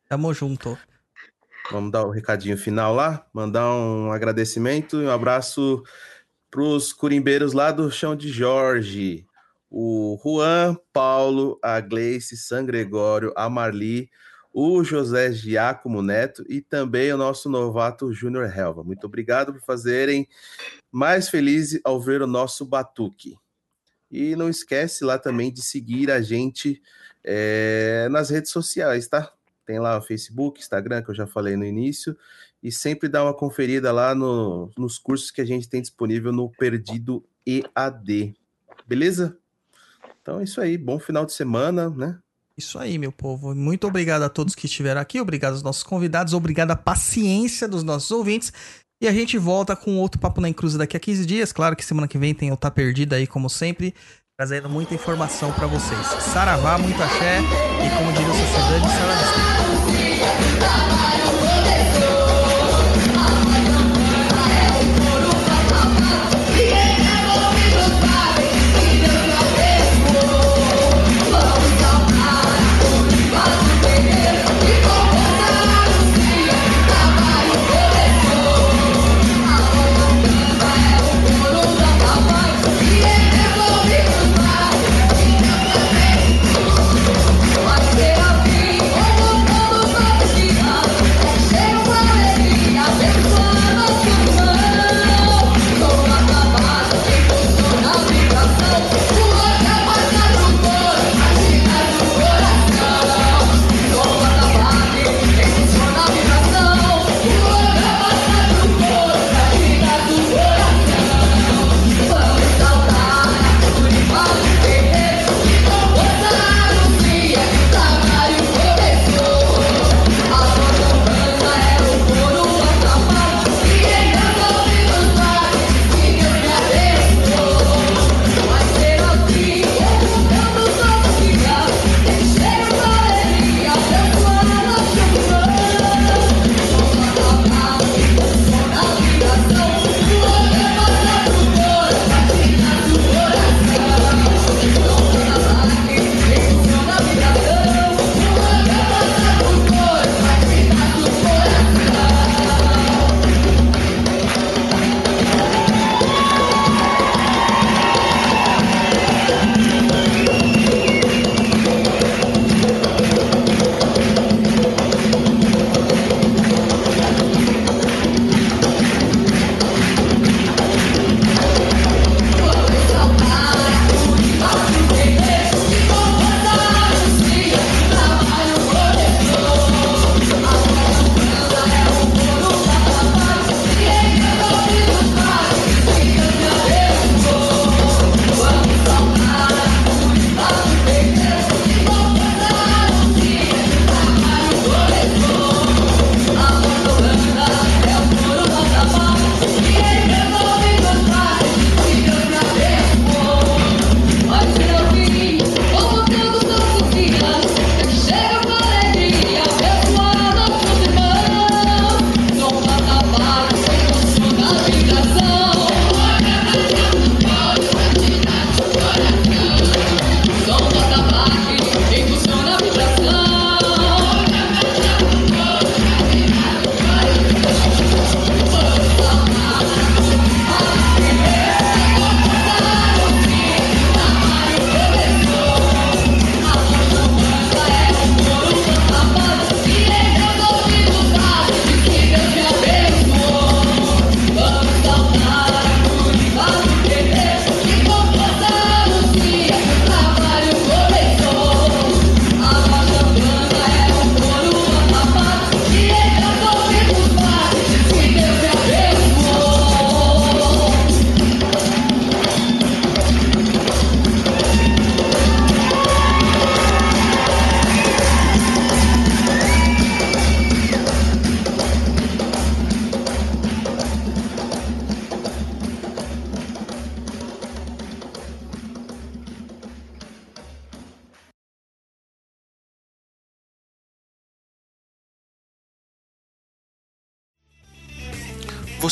Tamo junto. Vamos dar o recadinho final lá, mandar um agradecimento e um abraço para os curimbeiros lá do Chão de Jorge. O Juan, Paulo, a Gleice, San Gregório, a Marli, o José Giacomo Neto e também o nosso novato Júnior Helva. Muito obrigado por fazerem mais feliz ao ver o nosso batuque. E não esquece lá também de seguir a gente eh, nas redes sociais, tá? Tem lá o Facebook, Instagram, que eu já falei no início, e sempre dá uma conferida lá no- nos cursos que a gente tem disponível no Perdido EAD. Beleza? Então é isso aí. Bom final de semana, né? Isso aí, meu povo. Muito obrigado a todos que estiveram aqui, obrigado aos nossos convidados, obrigado à paciência dos nossos ouvintes. E a gente volta com outro Papo na Encruza daqui a 15 dias. Claro que semana que vem tem o Tá Perdido aí, como sempre, trazendo muita informação pra vocês. Saravá, muito axé e, como diria o Sociedade, Saravá.